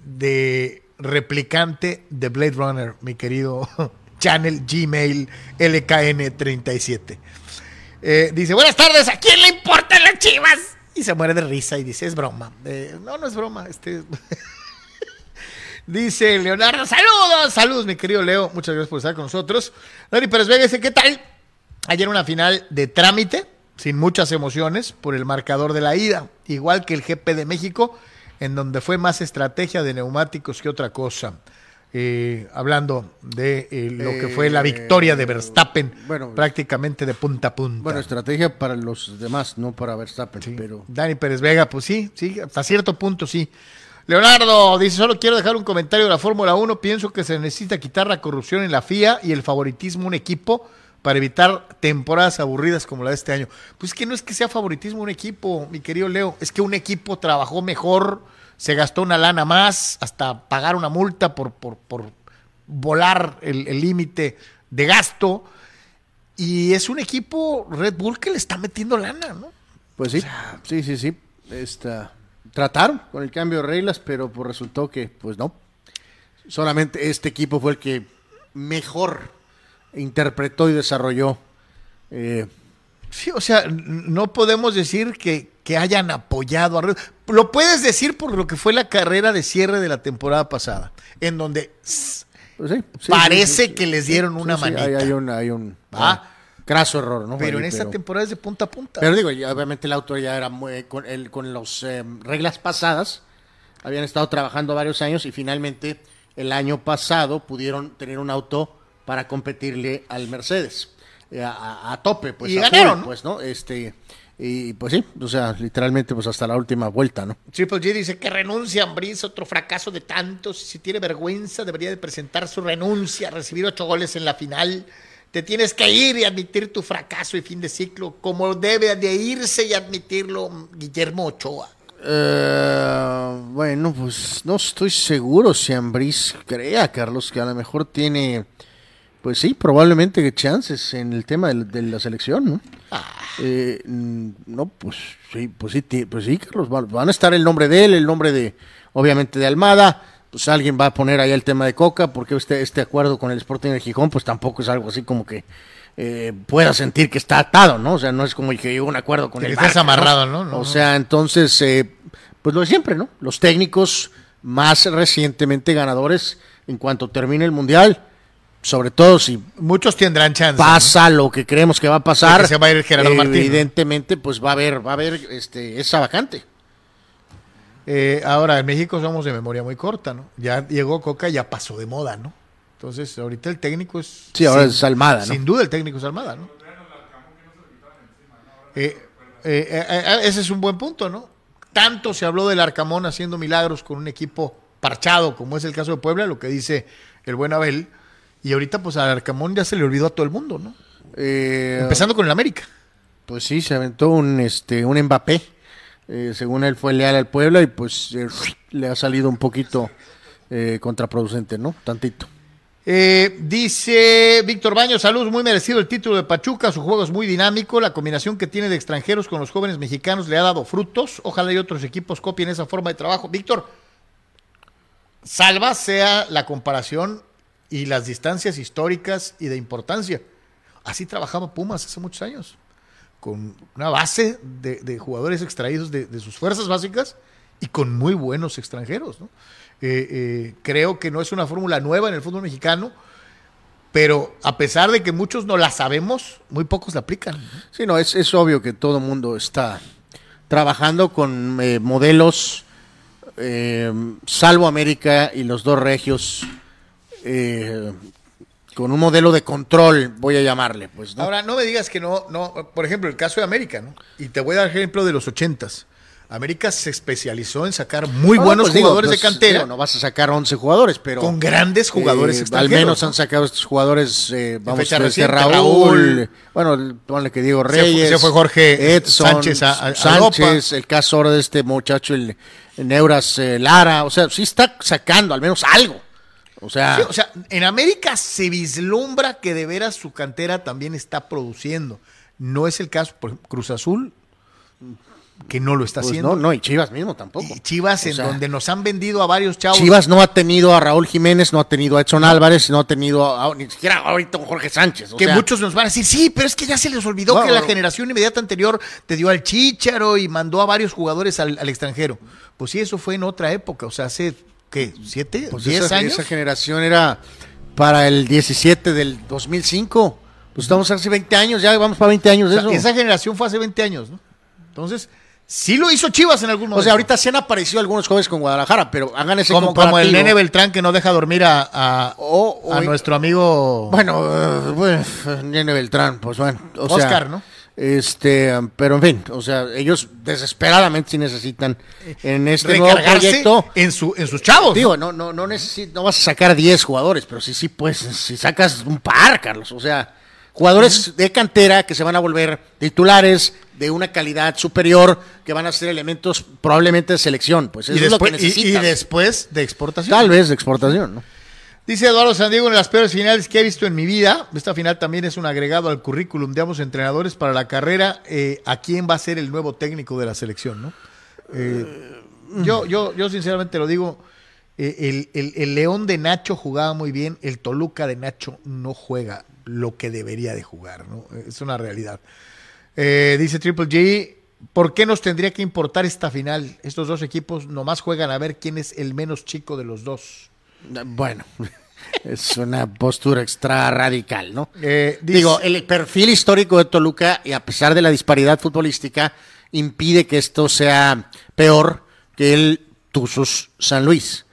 de replicante de Blade Runner, mi querido Channel Gmail LKN37. Eh, dice, buenas tardes, ¿a quién le importan las chivas? Y se muere de risa y dice, es broma. Eh, no, no es broma. Este... dice Leonardo, saludos, saludos, mi querido Leo. Muchas gracias por estar con nosotros. Dani Pérez Vega dice, ¿qué tal? Ayer una final de trámite, sin muchas emociones, por el marcador de la ida, igual que el GP de México, en donde fue más estrategia de neumáticos que otra cosa. Eh, hablando de eh, lo que fue la victoria de Verstappen, bueno, prácticamente de punta a punta. Bueno, estrategia para los demás, no para Verstappen, Sí. pero Dani Pérez Vega, pues sí, sí, hasta cierto punto sí. Leonardo dice, solo quiero dejar un comentario de la Fórmula 1, pienso que se necesita quitar la corrupción en la FIA y el favoritismo un equipo para evitar temporadas aburridas como la de este año. Pues que no es que sea favoritismo un equipo, mi querido Leo, es que un equipo trabajó mejor, se gastó una lana más, hasta pagar una multa por, por, por volar el límite de gasto. Y es un equipo Red Bull que le está metiendo lana, ¿no? Pues sí, sí, sí, sí. Esta, trataron con el cambio de reglas, pero pues resultó que, pues no. Solamente este equipo fue el que mejor interpretó y desarrolló. Eh, sí, o sea, no podemos decir que, que hayan apoyado a Lo puedes decir por lo que fue la carrera de cierre de la temporada pasada, en donde pues parece que les dieron una manita. Hay, un, hay un ah, graso error, ¿no? Pero en esta temporada es de punta a punta. Pero digo, obviamente el auto ya era muy, con, el, con las eh, reglas pasadas, habían estado trabajando varios años y finalmente el año pasado pudieron tener un auto para competirle al Mercedes. Eh, a, tope, pues. Y ganaron, pues, ¿no? Este, y pues sí, o sea, literalmente pues hasta la última vuelta, ¿no? Triple G dice que renuncia a otro fracaso de tantos. Si tiene vergüenza, debería de presentar su renuncia, recibir ocho goles en la final. Te tienes que ir y admitir tu fracaso y fin de ciclo, como debe de irse y admitirlo Guillermo Ochoa. Eh, bueno, pues no estoy seguro si Ambris crea, Carlos, que a lo mejor tiene pues sí, probablemente chances en el tema de, la selección, ¿no? Ah. Eh, mm, no, pues sí, pues sí, pues sí, Carlos, van a estar el nombre de él, el nombre de, obviamente, de Almada, pues alguien va a poner ahí el tema de Coca, porque este, este acuerdo con el Sporting de Gijón, pues tampoco es algo así como que eh, pueda sentir que está atado, ¿no? O sea, no es como que llegó un acuerdo con el Estás amarrado, ¿no? O sea, entonces, eh, pues lo de siempre, ¿no? Los técnicos más recientemente ganadores en cuanto termine el Mundial, sobre todo si muchos tendrán chance pasa lo que creemos que va a pasar se va a ir Gerardo evidentemente pues va a haber va a haber este esa vacante. Eh, ahora en México somos de memoria muy corta no ya llegó Coca ya pasó de moda no entonces ahorita el técnico es sí ahora es Almada ¿no? sin duda el técnico es Almada no eh, eh, ese es un buen punto no tanto se habló del Arcamón haciendo milagros con un equipo parchado como es el caso de Puebla lo que dice el buen Abel y ahorita, pues a Arcamón ya se le olvidó a todo el mundo, ¿no? Eh, Empezando con el América. Pues sí, se aventó un, este, un Mbappé. Eh, según él fue leal al Puebla y pues eh, le ha salido un poquito contraproducente, ¿no? Tantito. dice Víctor Baño, saludos, muy merecido el título de Pachuca, su juego es muy dinámico, la combinación que tiene de extranjeros con los jóvenes mexicanos le ha dado frutos, ojalá y otros equipos copien esa forma de trabajo. Víctor, salva sea la comparación y las distancias históricas y de importancia. Así trabajaba Pumas hace muchos años, con una base de, jugadores extraídos de, sus fuerzas básicas y con muy buenos extranjeros. Eh, eh, creo que no es una fórmula nueva en el fútbol mexicano, pero a pesar de que muchos no la sabemos, muy pocos la aplican. Sí, no, es, es obvio que todo mundo está trabajando con eh, modelos, salvo América y los dos regios eh, con un modelo de control, voy a llamarle, pues. Ahora, no me digas que no, no, por ejemplo, el caso de América, ¿no? Y te voy a dar ejemplo de los ochentas. América se especializó en sacar muy buenos pues jugadores de cantera. no vas a sacar 11 jugadores, pero. Con grandes jugadores eh, extranjeros. Al menos han sacado estos jugadores, eh, vamos a decir, Raúl, Bueno, ponle que Diego Reyes. Se fue, Jorge Edson, Sánchez, Sánchez el caso ahora de este muchacho, el, Neuras eh, Lara. O sea, sí está sacando al menos algo. O sea, o sea, en América se vislumbra que de veras su cantera también está produciendo. No es el caso, por Cruz Azul, que no lo está pues haciendo. No, no, y Chivas mismo tampoco. Y Chivas, en donde nos han vendido a varios chavos. Chivas no ha tenido a Raúl Jiménez, no ha tenido a Edson Álvarez, no ha tenido a, ni siquiera ahorita a Jorge Sánchez. que muchos nos van a decir, sí, pero es que ya se les olvidó que la generación inmediata anterior te dio al Chícharo y mandó a varios jugadores al, al extranjero. Pues sí, eso fue en otra época, o sea, hace ¿qué? ¿Siete? Pues ¿Diez esa, años? Esa generación era para el 17 del 2005. Pues estamos hace 20 años, ya vamos para 20 años de eso. Esa generación fue hace 20 años, ¿no? Entonces, sí lo hizo Chivas en algún momento. O sea, ahorita se han aparecido algunos jóvenes con Guadalajara, pero hagan ese como, como el nene Beltrán que no deja dormir a, a, nuestro amigo... Bueno, uh, bueno, nene Beltrán, pues bueno. Oscar, ¿no? Este, pero en fin, o sea, ellos desesperadamente sí necesitan en este nuevo proyecto en su en sus chavos. Digo, no no no no vas a sacar 10 jugadores, pero sí sí pues si sacas un par, Carlos, o sea, jugadores de cantera que se van a volver titulares de una calidad superior, que van a ser elementos probablemente de selección. Pues eso y, es lo que después, y- y, después de exportación. Tal vez de exportación, ¿no? Dice Eduardo Sandiego, en las peores finales que he visto en mi vida, esta final también es un agregado al currículum de ambos entrenadores para la carrera, eh, a quién va a ser el nuevo técnico de la selección, ¿no? Eh, yo, yo, yo sinceramente lo digo, eh, el, el- el León de Nacho jugaba muy bien, el Toluca de Nacho no juega lo que debería de jugar, ¿no? Es una realidad. Dice Triple G, ¿por qué nos tendría que importar esta final? Estos dos equipos nomás juegan a ver quién es el menos chico de los dos. Bueno, es una postura extra radical, ¿no? Eh, dice- Digo, el perfil histórico de Toluca, y a pesar de la disparidad futbolística, impide que esto sea peor que el Tuzos San Luis.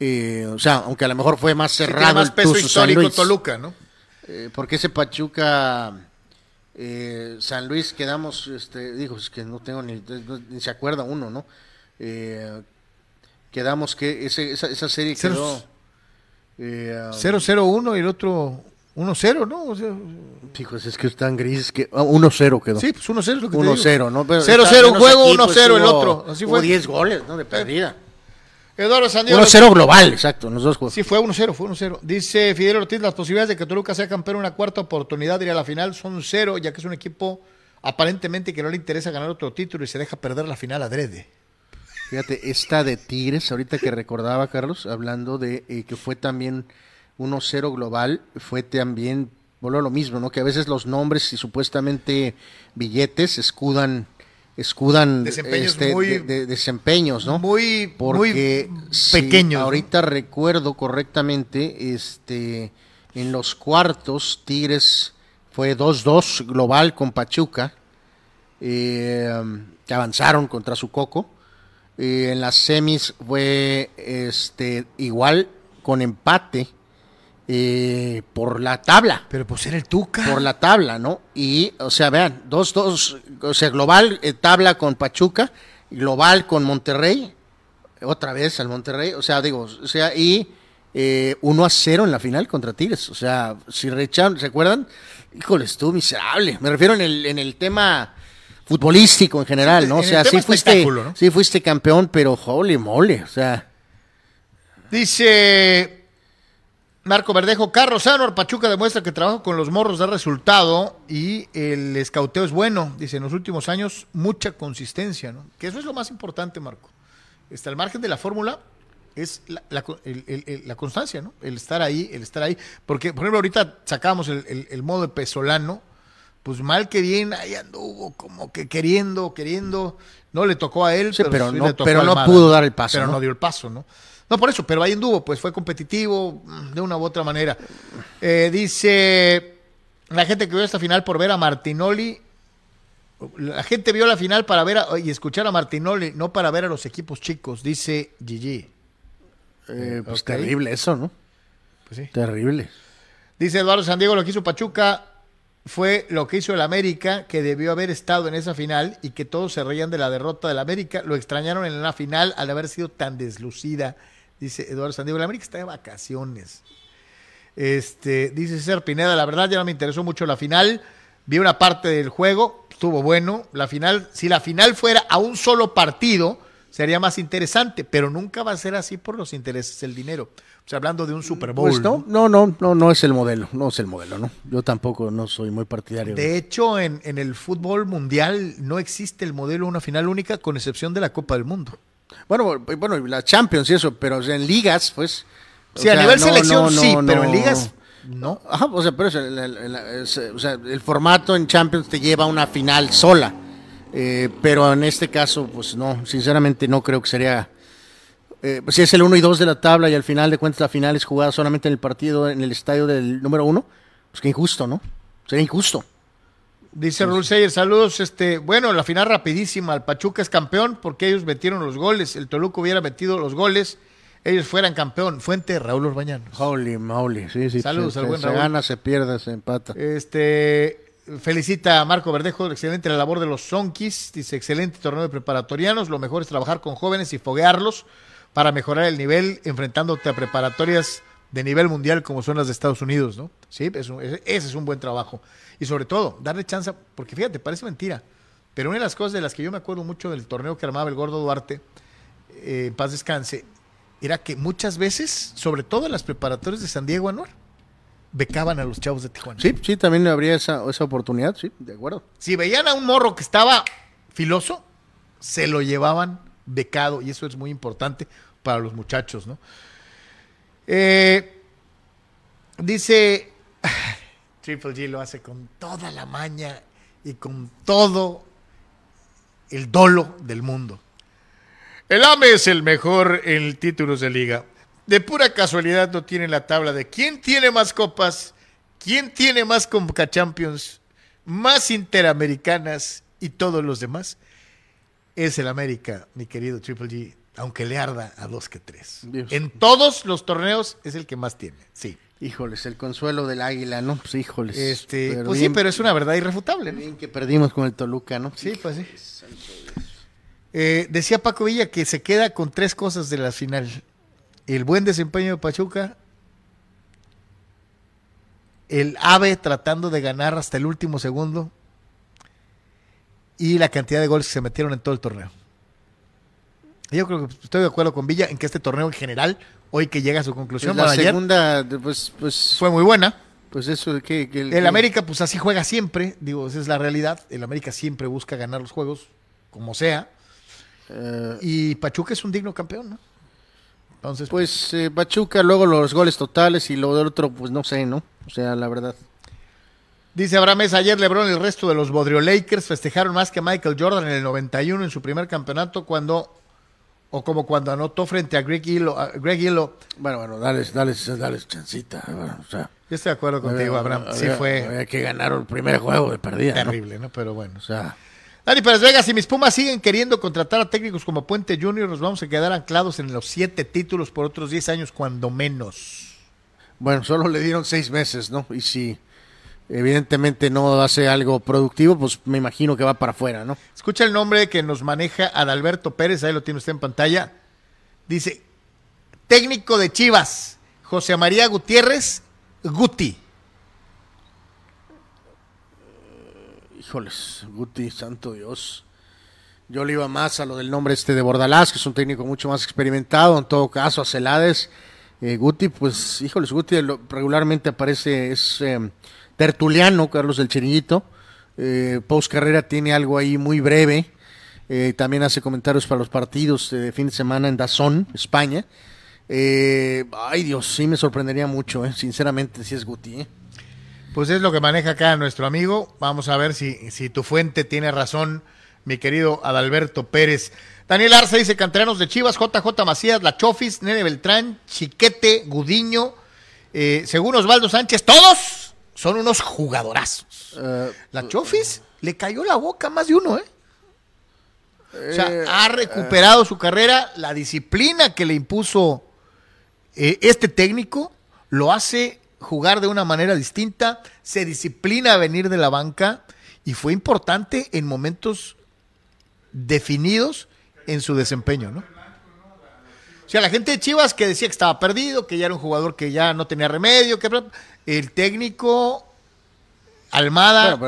Eh, o sea, aunque a lo mejor fue más Sí, tiene cerrado más el peso San histórico Luis. Toluca, ¿no? Eh, porque ese Pachuca San Luis quedamos, este, dijo, es que no tengo ni, ni se acuerda uno, ¿no? Eh, quedamos que ese, esa, esa serie quedó. Eh, 0-0-1 y el otro 1-0, ¿no? O sea, hijos, es que están grises que ah, 1-0 quedó. sí, pues 1-0 es lo que te digo. 1-0, ¿no? Pero 0-0 está- un juego, aquí, pues, 1-0 el otro. Así fue. 10 goles, ¿no? De perdida. Eduardo Sandiego. 1-0 global, exacto, los dos juegos. Sí, fue 1-0, fue 1-0. Dice Fidel Ortiz, las posibilidades de que Toluca sea campeón en una cuarta oportunidad de ir a la final son cero, ya que es un equipo aparentemente que no le interesa ganar otro título y se deja perder la final adrede. Fíjate, esta de Tigres, ahorita que recordaba, Carlos, hablando de eh, que fue también 1-0 global, fue también, volvió a lo mismo, ¿no? Que a veces los nombres y supuestamente billetes escudan, escudan Desempeños este, muy- de- de- desempeños, ¿no? Muy, Porque muy si pequeños. ¿no? ahorita recuerdo correctamente, este, en los cuartos, Tigres fue 2-2 global con Pachuca, eh, que avanzaron contra su coco. Eh, en las semis fue este, igual con empate eh, por la tabla Pero pues era el Tuca. por la tabla, ¿no? Y, o sea, vean, dos, dos, o sea, global eh, tabla con Pachuca, global con Monterrey, otra vez al Monterrey, o sea, digo, o sea, y eh, 1 a 0 en la final contra Tigres, o sea, si recharon, ¿se acuerdan? Híjole, estuvo miserable, me refiero en el, en el tema futbolístico en general, ¿no? O en sea, sí fuiste, ¿no? sí fuiste campeón, pero holy mole, o sea, Dice Marco Verdejo, Carlos Sanor, Pachuca demuestra que trabajo con los morros da resultado y el escauteo es bueno. Dice, en los últimos años, mucha consistencia, ¿no? Que eso es lo más importante, Marco. Está al margen de la fórmula, es la, la co- el- el- el- la constancia, ¿no? El estar ahí, el estar ahí. Porque, por ejemplo, ahorita sacamos el modo de Pesolano, pues mal que bien, ahí anduvo como que queriendo, queriendo. No le tocó a él, Sí, pero sí no- le tocó pero no pudo dar el paso, Pero ¿no? no dio el paso, ¿no? No, por eso, pero ahí anduvo, pues fue competitivo mm, de una u otra manera. Eh, dice la gente que vio esta final por ver a Martinoli. La gente vio la final para ver a- y escuchar a Martinoli, no para ver a los equipos chicos, dice Gigi. eh, pues ok. terrible eso, ¿no? Pues sí. Terrible. Dice Eduardo San Diego, lo que hizo Pachuca fue lo que hizo el América, que debió haber estado en esa final y que todos se reían de la derrota del América. Lo extrañaron en la final al haber sido tan deslucida. Dice Eduardo San Diego, el América está de vacaciones. Este, dice César Pineda, la verdad ya no me interesó mucho la final. Vi una parte del juego, estuvo bueno. La final, si la final fuera a un solo partido, sería más interesante, pero nunca va a ser así por los intereses del dinero. O sea, hablando de un Super Bowl. Pues no, no, no, no, no es el modelo, no es el modelo, ¿no. Yo tampoco no soy muy partidario. De hecho, en, en el fútbol mundial no existe el modelo una final única, con excepción de la Copa del Mundo. Bueno, bueno, la Champions y eso, pero en ligas, pues. Sí, a sea, nivel no, selección no, sí, pero en ligas no. Ajá, o sea, pero el, el- el- es, o sea, el formato en Champions te lleva a una final sola. Eh, pero en este caso, pues no, sinceramente no creo que sería. Eh, pues si es el 1 y 2 de la tabla y al final de cuentas la final es jugada solamente en el partido, en el estadio del número 1, pues qué injusto, ¿no? Sería injusto. Dice Raúl Seyer, saludos. Este, bueno, la final rapidísima. El Pachuca es campeón porque ellos metieron los goles. El Toluca hubiera metido los goles, ellos fueran campeón. Fuente Raúl Orbañanos. Holy moly, sí, sí. Saludos se, al buen se Raúl. gana, se pierde, se empata. Este felicita a Marco Verdejo, excelente la labor de los Sonkis, dice excelente torneo de preparatorianos, lo mejor es trabajar con jóvenes y foguearlos para mejorar el nivel, enfrentándote a preparatorias de nivel mundial como son las de Estados Unidos, ¿no? Sí, ese es un buen trabajo. Y sobre todo, darle chance, porque fíjate, parece mentira, pero una de las cosas de las que yo me acuerdo mucho del torneo que armaba el Gordo Duarte, eh, paz descanse, era que muchas veces, sobre todo en las preparatorias de San Diego Anuar, becaban a los chavos de Tijuana. Sí, sí, también habría esa, esa oportunidad, sí, de acuerdo. Si veían a un morro que estaba filoso, se lo llevaban becado, y eso es muy importante para los muchachos, ¿no? Eh, dice, Triple G lo hace con toda la maña y con todo el dolo del mundo. El AME es el mejor en títulos de liga. De pura casualidad no tiene la tabla de quién tiene más copas, quién tiene más Conca Champions, más interamericanas y todos los demás. Es el América, mi querido Triple G, aunque le arda a dos que tres. En todos los torneos es el que más tiene, sí. Híjoles, el consuelo del águila, ¿no? Pues híjoles. Este, pues sí, pero es una verdad irrefutable, ¿no? Bien que perdimos con el Toluca, ¿no? Sí, pues sí. Eh, decía Paco Villa que se queda con tres cosas de la final. El buen desempeño de Pachuca, el AVE tratando de ganar hasta el último segundo y la cantidad de goles que se metieron en todo el torneo. Yo creo que estoy de acuerdo con Villa en que este torneo en general, hoy que llega a su conclusión, la segunda pues, pues, fue muy buena. Pues eso que, que el, América pues así juega siempre, digo, esa es la realidad. El América siempre busca ganar los juegos, como sea. Eh, y Pachuca es un digno campeón, ¿no? Entonces, pues eh, Pachuca, luego los goles totales y lo del otro, pues no sé, ¿no? O sea, la verdad. Dice Abraham ayer LeBron y el resto de los Bodrio Lakers festejaron más que Michael Jordan en el 91 en su primer campeonato cuando o como cuando anotó frente a Greg Hilo. Greg Bueno, bueno, dale, dale, dale chancita. o sea, Yo estoy de acuerdo contigo, Abraham. sí fue. Había que ganar el primer juego de perdida. Terrible, ¿no? Pero bueno. O sea. Dani Pérez Vega, si mis Pumas siguen queriendo contratar a técnicos como Puente Junior, nos vamos a quedar anclados en los siete títulos por otros diez años, cuando menos. Bueno, solo le dieron seis meses, ¿no? Y si evidentemente no hace algo productivo, pues me imagino que va para afuera, ¿no? Escucha el nombre que nos maneja Adalberto Pérez, ahí lo tiene usted en pantalla. Dice, técnico de Chivas, José María Gutiérrez, Guti. híjoles, Guti, santo Dios. Yo le iba más a lo del nombre este de Bordalás, que es un técnico mucho más experimentado, en todo caso, a Celades. Eh, Guti, pues, híjoles, Guti regularmente aparece, es em, tertuliano, Carlos del Chiringuito. Eh, post carrera tiene algo ahí muy breve. Eh, también hace comentarios para los partidos de fin de semana en Dazón, España. ay Dios, sí me sorprendería mucho, sinceramente, si es Guti. Pues es lo que maneja acá nuestro amigo. Vamos a ver si, si tu fuente tiene razón, mi querido Adalberto Pérez. Daniel Arce dice canteranos de Chivas, JJ Macías, La Chofis, Nene Beltrán, Chiquete, Gudiño, eh, según Osvaldo Sánchez, todos son unos jugadorazos. Eh, la Chofis le cayó la boca más de uno, ¿eh? O sea, eh, ha recuperado su carrera, la disciplina que le impuso este técnico lo hace jugar de una manera distinta, se disciplina a venir de la banca y fue importante en momentos definidos en su desempeño, ¿no? O sea, la gente de Chivas que decía que estaba perdido, que ya era un jugador que ya no tenía remedio, que el técnico Almada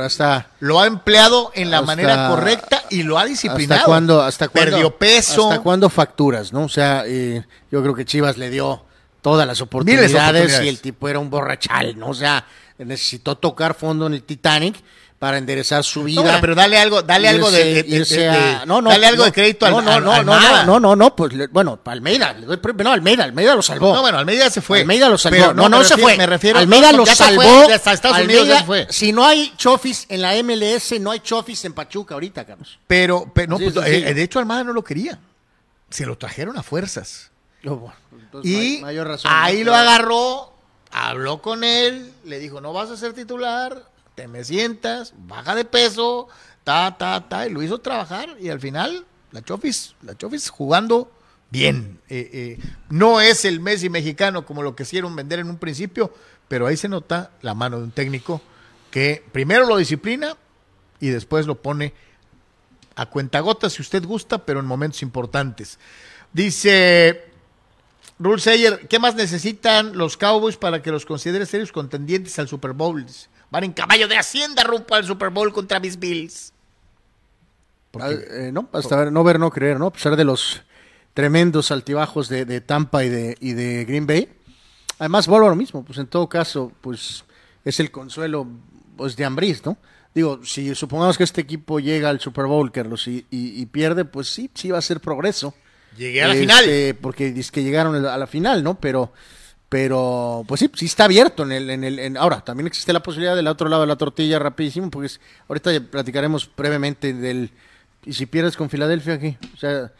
lo ha empleado en la manera correcta y lo ha disciplinado. ¿Hasta cuándo? Hasta Perdió peso. ¿Hasta cuándo facturas, no? O sea, eh, yo creo que Chivas le dio todas las oportunidades, y el tipo era un borrachal, ¿no? O sea, necesitó tocar fondo en el Titanic para enderezar su vida. pero dale algo, dale algo de, no, no, dale algo de crédito no, al, no, no, no, no, no, no, pues bueno, Almeida, no, Almeida, Almeida lo salvó. No, bueno, Almeida se fue. Almeida lo salvó. no, no, se fue. Me refiero, Almeida lo salvó. Estados Unidos ya fue. Si no hay chofis en la MLS, no hay chofis en Pachuca ahorita, Carlos. Pero, pero no, pues, eh, de hecho Almada no lo quería. Se lo trajeron a fuerzas y ahí lo agarró, habló con él, le dijo, no vas a ser titular, me sientas, baja de peso, ta, ta, ta, y lo hizo trabajar y al final la Chofis, la Chofis jugando bien. Eh, eh, no es el Messi mexicano como lo quisieron vender en un principio, pero ahí se nota la mano de un técnico que primero lo disciplina y después lo pone a cuentagotas si usted gusta, pero en momentos importantes. Dice Rule Sayer, ¿qué más necesitan los Cowboys para que los considere serios contendientes al Super Bowl? Van en caballo de Hacienda rumbo al Super Bowl contra mis Bills. Ah, eh, no, hasta ver, no ver, no creer, ¿no? A pesar de los tremendos altibajos de, de Tampa y de, y de Green Bay. Además, vuelvo a lo mismo, pues en todo caso, pues es el consuelo pues, de Ambris, ¿no? Digo, si supongamos que este equipo llega al Super Bowl, Carlos, y, y, pierde, pues sí, sí va a ser progreso. Llegué a la final. Este, porque dice que llegaron a la final, ¿no? Pero, pero, pues sí, sí está abierto en el, en el, en, ahora, también existe la posibilidad del otro lado de la tortilla rapidísimo, porque ahorita platicaremos brevemente del, y si pierdes con Filadelfia aquí, o sea,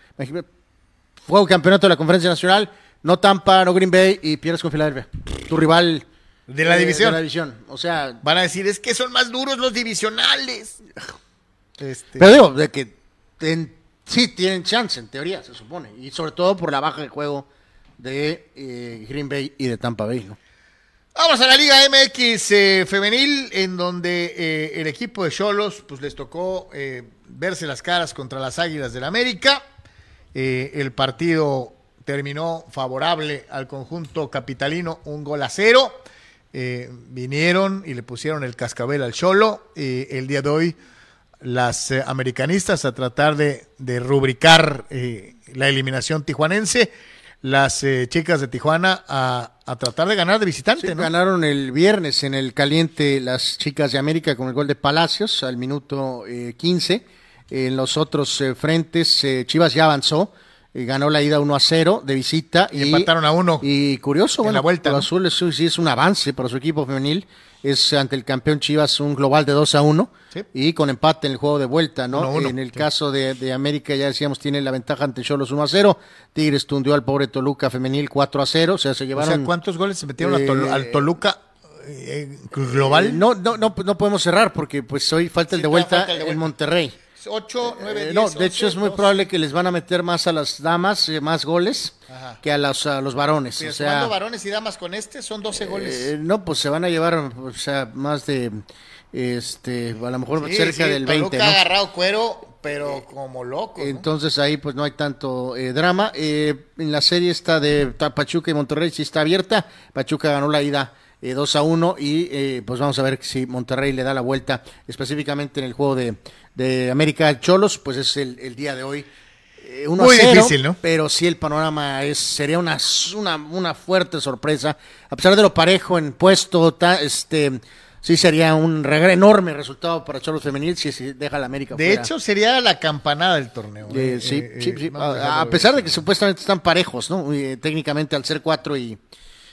juego campeonato de la conferencia nacional, no Tampa, no Green Bay, y pierdes con Filadelfia. Tu rival de la división. De la división. O sea. Van a decir, es que son más duros los divisionales. Este... Pero digo, de que sí tienen chance, en teoría, se supone. Y sobre todo por la baja de juego de eh, Green Bay y de Tampa Bay, ¿no? Vamos a la Liga MX eh, femenil, en donde eh, el equipo de Cholos pues les tocó verse las caras contra las Águilas del la América. el partido terminó favorable al conjunto capitalino, un gol a cero. Vinieron y le pusieron el cascabel al Cholo. El día de hoy, las americanistas a tratar de, rubricar la eliminación tijuanense. Las chicas de Tijuana a, tratar de ganar de visitante. Ganaron el viernes en el caliente las chicas de América con el gol de Palacios al minuto 15. En los otros frentes, Chivas ya avanzó y ganó la ida 1 a 0 de visita. Y, empataron a 1. Y curioso, bueno, la vuelta. Azul es, sí es un avance para su equipo femenil. Es ante el campeón Chivas un global de 2 a 1 y con empate en el juego de vuelta, ¿no? en el caso de, América, ya decíamos, tiene la ventaja ante Cholos 1 a 0. Tigres tundió al pobre Toluca femenil 4 a 0. O sea, se llevaron. O sea, ¿cuántos goles se metieron al eh, Toluca? Eh, global no, no no no podemos cerrar porque pues hoy falta el de vuelta en Monterrey 8, 9, 10. No, de hecho es muy probable que les van a meter más a las damas, eh, más goles, que a los, a los varones. o sea, varones y damas con este son 12 goles. Eh, no, pues se van a llevar o sea, más de, este, a lo mejor cerca del 20. ¿no? ha agarrado cuero, pero como loco. Entonces ahí pues no hay tanto eh, drama. en la serie está de Pachuca y Monterrey, sí está abierta. Pachuca ganó la ida. 2 a 1 y pues vamos a ver si Monterrey le da la vuelta específicamente en el juego de, de América Cholos, pues es el, día de hoy. Eh, Muy difícil, ¿no? Pero sí el panorama es sería una, una, una, fuerte sorpresa. A pesar de lo parejo en puesto, este sí sería un enorme resultado para Cholos Femenil si, deja la América De hecho, sería la campanada del torneo. ¿eh? sí, eh, sí, sí. A, pesar de que supuestamente están parejos, ¿no? técnicamente al ser cuatro y,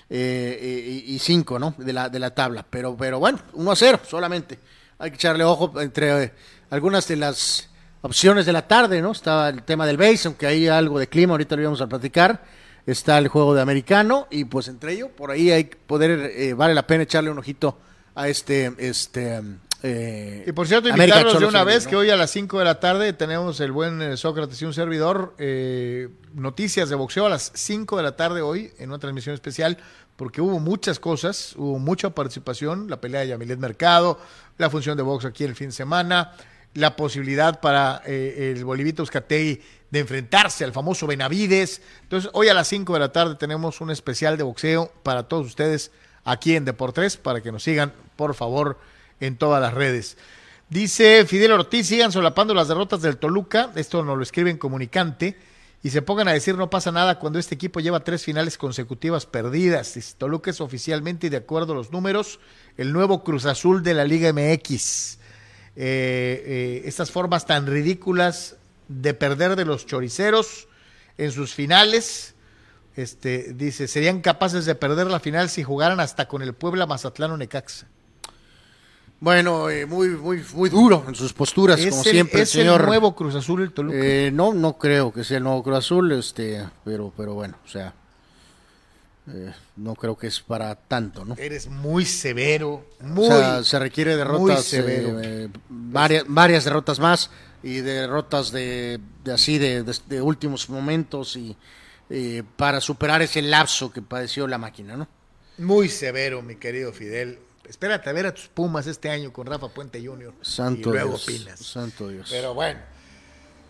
y, cinco, ¿no? De la, de la tabla. Pero, pero bueno, uno a cero solamente. Hay que echarle ojo entre algunas de las opciones de la tarde, ¿no? Estaba el tema del base, aunque hay algo de clima, ahorita lo íbamos a platicar. Está el juego de americano y pues entre ellos, por ahí hay poder, eh, vale la pena echarle un ojito a este, este, eh, y por cierto, invitarlos de una vez que hoy a las 5 de la tarde tenemos el buen eh, Sócrates y un servidor, noticias de boxeo a las 5 de la tarde hoy en una transmisión especial, porque hubo muchas cosas, hubo mucha participación, la pelea de Yamilet Mercado, la función de box aquí el fin de semana, la posibilidad para eh, el Bolivito Euskatei de enfrentarse al famoso Benavides. Entonces, hoy a las 5 de la tarde tenemos un especial de boxeo para todos ustedes aquí en Deportes, para que nos sigan, por favor, en todas las redes. Dice Fidel Ortiz, sigan solapando las derrotas del Toluca, esto nos lo escribe en comunicante, y se pongan a decir no pasa nada cuando este equipo lleva tres finales consecutivas perdidas. Toluca es oficialmente y de acuerdo a los números el nuevo Cruz Azul de la Liga MX. Eh, eh, estas formas tan ridículas de perder de los choriceros en sus finales. Este, dice, serían capaces de perder la final si jugaran hasta con el Puebla Mazatlán o Necaxa. Bueno, eh, muy, muy, muy duro en sus posturas, como siempre, ¿es señor. el nuevo Cruz Azul el Toluca? no, no creo que sea el nuevo Cruz Azul, este, pero, pero bueno, o sea, eh, no creo que es para tanto, ¿no? Eres muy severo, muy. se requiere derrotas, eh, eh, varias, varias derrotas más y derrotas de, así de, últimos momentos y para superar ese lapso que padeció la máquina, ¿no? Muy severo, mi querido Fidel. Espérate a ver a tus Pumas este año con Rafa Puente Jr. Santo y luego Dios, Santo Dios. Pero bueno.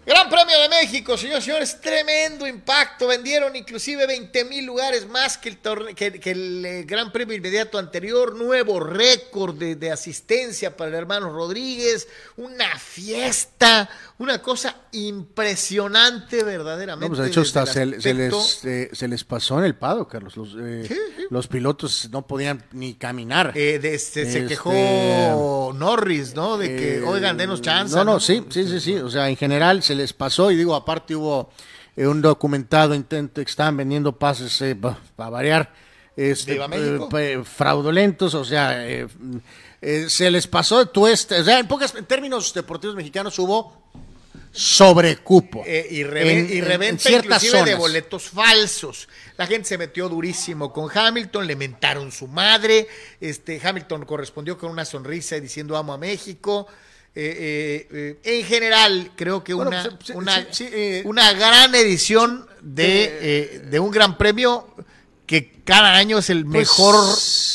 Gran Premio de México, señores señores, tremendo impacto. Vendieron inclusive 20 mil lugares más que el, que, el eh, Gran Premio inmediato anterior. Nuevo récord de, asistencia para el hermano Rodríguez. Una fiesta, una cosa impresionante, verdaderamente. Pues, de hecho, hasta se, les, eh, se, les, pasó en el pado, Carlos. Los, eh, los pilotos no podían ni caminar. se, este, quejó Norris, ¿no? De que, oigan, denos chance. No, no, sí, sí, sí, sí. O sea, en general se les pasó y digo, aparte hubo eh, un documentado intento que estaban vendiendo pases eh, para variar este, eh, fraudulentos, o sea, se les pasó de tueste, o sea, en, pocas, en términos deportivos mexicanos hubo sobrecupo. y, reventa inclusive de boletos falsos. La gente se metió durísimo con Hamilton, le mentaron su madre. Este, Hamilton correspondió con una sonrisa diciendo amo a México. Eh, eh, en general, creo que una, pues, eh, una, gran edición de, de, un gran premio que cada año es el pues, mejor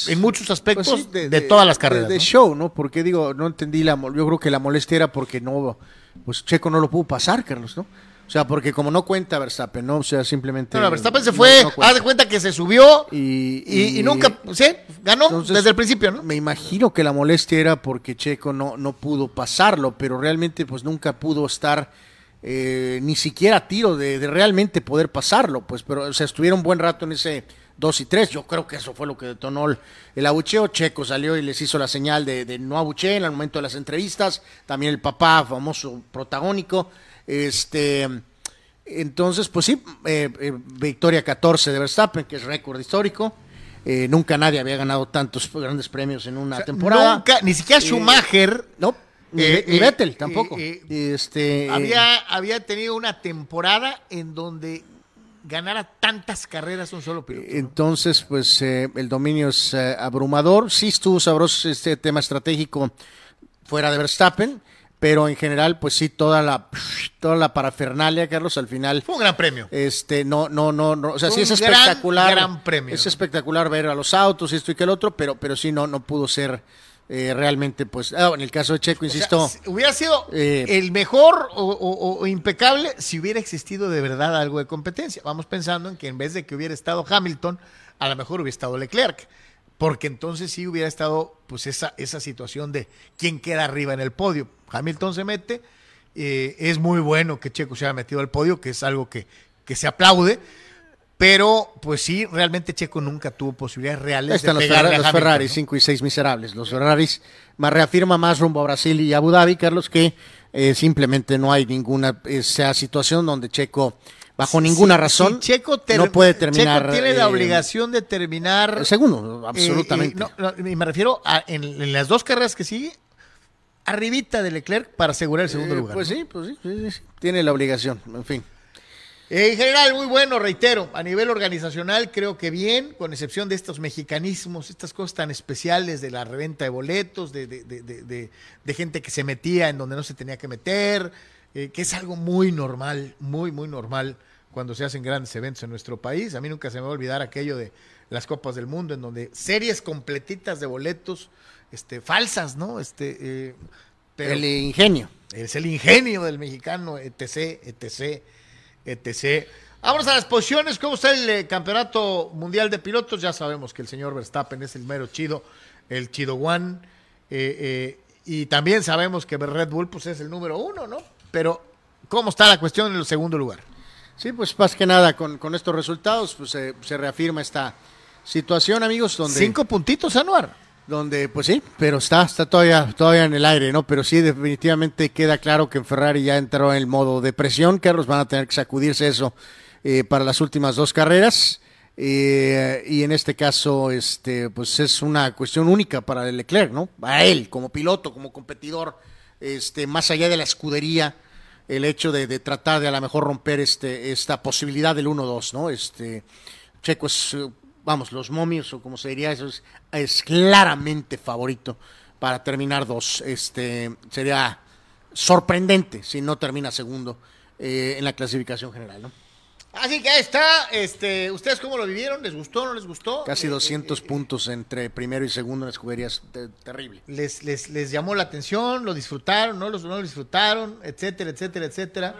en muchos aspectos pues de, todas las carreras. De, show, ¿no? Porque digo, no entendí la. Yo creo que la molestia era porque no. Pues Checo no lo pudo pasar, Carlos, ¿no? O sea, porque como no cuenta Verstappen, ¿no? O sea, simplemente. No, Verstappen se fue, haz de cuenta que se subió y, y, nunca, ¿sí? Ganó desde el principio, ¿no? Me imagino que la molestia era porque Checo no, no pudo pasarlo, pero realmente, pues nunca pudo estar eh, ni siquiera a tiro de, realmente poder pasarlo, pues, pero, o sea, estuvieron un buen rato en ese 2 y 3. Yo creo que eso fue lo que detonó el, abucheo. Checo salió y les hizo la señal de, de no abucheen en el momento de las entrevistas. También el papá, famoso protagónico. Este, entonces, pues sí, eh, eh, victoria 14 de Verstappen, que es récord histórico. Eh, nunca nadie había ganado tantos grandes premios en una temporada. Nunca, ni siquiera Schumacher. no, ni, Vettel tampoco. este, había, había tenido una temporada en donde ganara tantas carreras un solo piloto. Entonces, pues el dominio es abrumador. Sí estuvo sabroso este tema estratégico fuera de Verstappen pero en general, pues sí, toda la toda la parafernalia, Carlos, al final. Fue un gran premio. Este, no, no, no, no o sea, sí es espectacular. Gran premio. Es espectacular ver a los autos, esto y que el otro, pero, pero sí no, no pudo ser eh, realmente, pues, ah, en el caso de Checo, insisto. hubiera sido eh, el mejor o, impecable si hubiera existido de verdad algo de competencia. Vamos pensando en que en vez de que hubiera estado Hamilton, a lo mejor hubiera estado Leclerc porque entonces sí hubiera estado pues esa, esa situación de quién queda arriba en el podio. Hamilton se mete, eh, es muy bueno que Checo se haya metido al podio, que es algo que, que se aplaude, pero pues sí, realmente Checo nunca tuvo posibilidades reales Están de los, los Ferrari 5 y 6 miserables. Los Ferraris más reafirma más rumbo a Brasil y Abu Dhabi, Carlos, que eh, simplemente no hay ninguna esa situación donde Checo bajo ninguna razón Checo no puede terminar. Checo tiene la eh, obligación de terminar. El segundo, absolutamente. y me refiero a en, las dos carreras que sigue, arribita de Leclerc para asegurar el segundo eh, lugar. Pues sí, pues sí, tiene la obligación, en fin. En general, muy bueno, reitero, a nivel organizacional creo que bien, con excepción de estos mexicanismos, estas cosas tan especiales de la reventa de boletos, de, de, de, de gente que se metía en donde no se tenía que meter, eh, que es algo muy normal, muy, muy normal cuando se hacen grandes eventos en nuestro país. A mí nunca se me va a olvidar aquello de las Copas del Mundo, en donde series completitas de boletos este, falsas, ¿no? Este, eh, el ingenio. Es el ingenio del mexicano, etc., etc., etc. Vámonos a las posiciones. ¿Cómo está el eh, campeonato mundial de pilotos? Ya sabemos que el señor Verstappen es el mero chido, el chido one. y también sabemos que Red Bull pues, es el número uno, ¿no? Pero, ¿cómo está la cuestión en el segundo lugar? Sí, pues más que nada con, estos resultados, pues se reafirma esta situación, amigos, donde... Cinco puntitos, Anuar. Donde, pues sí, pero está, está todavía, todavía en el aire, ¿no? Pero sí, definitivamente queda claro que Ferrari ya entró en el modo de presión, Carlos, van a tener que sacudirse eso eh, para las últimas dos carreras. Eh, y en este caso, este, pues es una cuestión única para Leclerc, ¿no? A él, como piloto, como competidor este, más allá de la escudería, el hecho de, tratar de a lo mejor romper este, esta posibilidad del 1-2, ¿no? Este, Checo es, vamos, los momios, o como se diría, eso es, claramente favorito para terminar dos. Este, sería sorprendente si no termina segundo eh, en la clasificación general, ¿no? Así que ahí está. Este, ¿Ustedes cómo lo vivieron? ¿Les gustó o no les gustó? Casi 200 eh, eh, puntos entre primero y segundo en las juguerías. terrible. Les, les, ¿Les llamó la atención? ¿Lo disfrutaron? ¿No, los, no lo disfrutaron? Etcétera, etcétera, etcétera.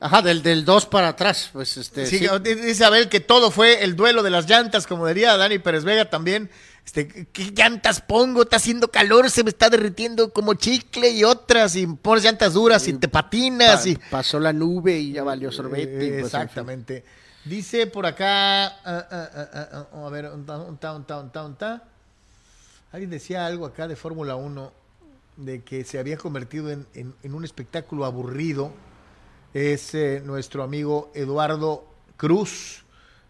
Ajá, del, del 2 para atrás. Pues este, Sí, sí. Dice Abel que todo fue el duelo de las llantas, como diría Dani Pérez Vega también. Este, ¿Qué llantas pongo? Está haciendo calor, se me está derritiendo como chicle y otras. Y pones llantas duras y te patinas. Pa- y... pasó la nube y ya valió sorbete. pues, en fin. exactamente. Dice por acá, ah, ah, ah, ah, a ver, un ta, un ta, un ta, un ta, un ta. Alguien decía algo acá de Fórmula 1, de que se había convertido en, en- en un espectáculo aburrido. Es eh, nuestro amigo Eduardo Cruz.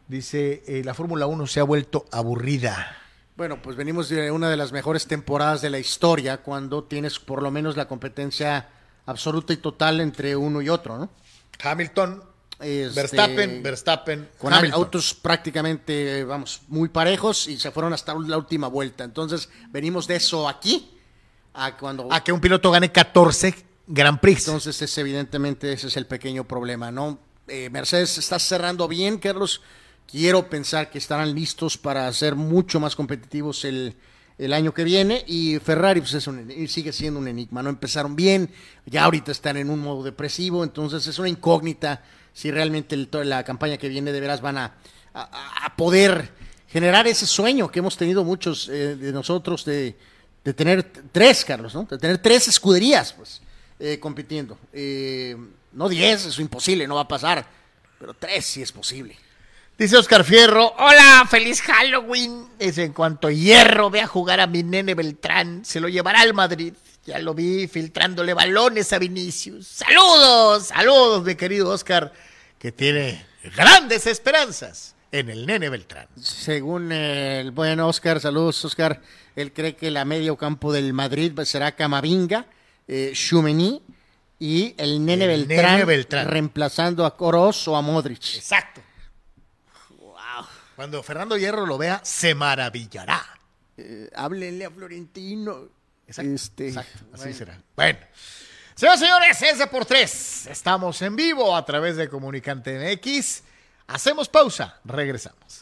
Dice, eh, la Fórmula 1 se ha vuelto aburrida. Bueno, pues venimos de una de las mejores temporadas de la historia cuando tienes por lo menos la competencia absoluta y total entre uno y otro, ¿no? Hamilton, Este, Verstappen, Verstappen, con Hamilton. autos prácticamente, vamos, muy parejos y se fueron hasta la última vuelta. Entonces, venimos de eso aquí a cuando... A que un piloto gane 14 Grand Prix. Entonces, es evidentemente ese es el pequeño problema, ¿no? Eh, Mercedes está cerrando bien, Carlos. Quiero pensar que estarán listos para ser mucho más competitivos el, el año que viene. Y Ferrari pues es sigue siendo un enigma, ¿no? Empezaron bien, ya ahorita están en un modo depresivo, entonces es una incógnita si realmente la campaña que viene de veras van a, a- poder generar ese sueño que hemos tenido muchos eh, de nosotros de, de tener tres, Carlos, ¿no? De tener tres escuderías, pues, eh, compitiendo. Eh, no diez, es imposible, no va a pasar, pero tres sí es posible. Dice Oscar Fierro, hola, feliz Halloween. Dice, en cuanto Hierro vea jugar a mi nene Beltrán, se lo llevará al Madrid. Ya lo vi filtrándole balones a Vinicius. Saludos, saludos, mi querido Oscar, que tiene grandes esperanzas en el nene Beltrán. Según el buen Oscar, saludos Oscar, él cree que la medio campo del Madrid será Camavinga, eh, Tchouaméni y el nene, El Beltrán, Nene Beltrán. reemplazando a Kroos o a Modric. Exacto. Cuando Fernando Hierro lo vea, se maravillará. Eh, háblenle a Florentino. Exacto, Este, exacto, así bueno. será. Bueno, señores, señores, es de por tres. Estamos en vivo a través de Comunicante MX. Hacemos pausa, regresamos.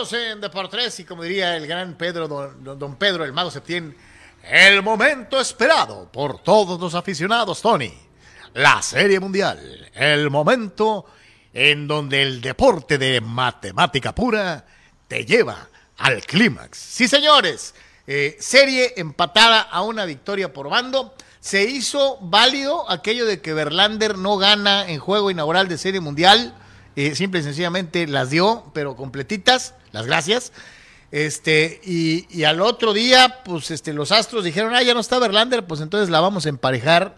En Deportes y como diría el gran Pedro, don- don Pedro, el mago Septién, el momento esperado por todos los aficionados, Tony. La Serie Mundial, el momento en donde el deporte de matemática pura te lleva al clímax. Sí, señores, eh, serie empatada a una victoria por bando. Se hizo válido aquello de que Verlander no gana en juego inaugural de Serie Mundial. Eh, simple y sencillamente las dio, pero completitas, las gracias. Este, y, y al otro día, pues este, los Astros dijeron, ah, ya no está Verlander, pues entonces la vamos a emparejar.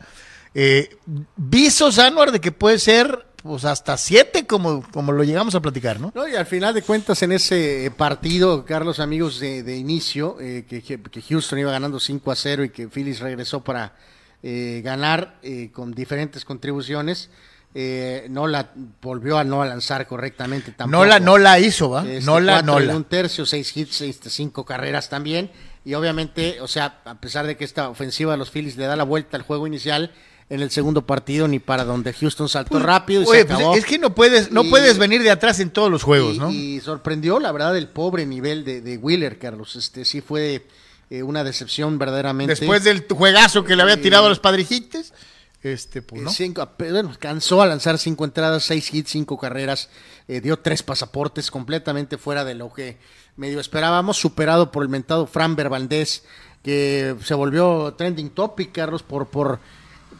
Eh, visos, Anuar, de que puede ser pues hasta siete, como, como lo llegamos a platicar, ¿no? No, y al final de cuentas, en ese partido, Carlos, amigos, de, de inicio, eh, que, que- Houston iba ganando 5 a 0 y que Phillies regresó para eh, ganar eh, con diferentes contribuciones, eh, no la volvió a no lanzar correctamente tampoco. No la, no la hizo, ¿va? Este, no la, no la. un tercio, seis hits, seis, cinco carreras también. Y obviamente, o sea, a pesar de que esta ofensiva de los Phillies le da la vuelta al juego inicial, en el segundo partido ni para donde Houston saltó rápido y Oye, se pues, acabó. es que no puedes, no Y- puedes venir de atrás en todos los juegos, y, ¿no? y sorprendió, la verdad, el pobre nivel de, de Wheeler, Carlos. Este sí fue eh, una decepción verdaderamente. Después del juegazo que le había tirado a los padrijites, este, pues Eh, no. cinco- bueno, cansó a lanzar cinco entradas, seis hits, cinco carreras, eh, dio tres pasaportes completamente fuera de lo que medio esperábamos, superado por el mentado Fran Valdez, que se volvió trending topic, Carlos, por, por,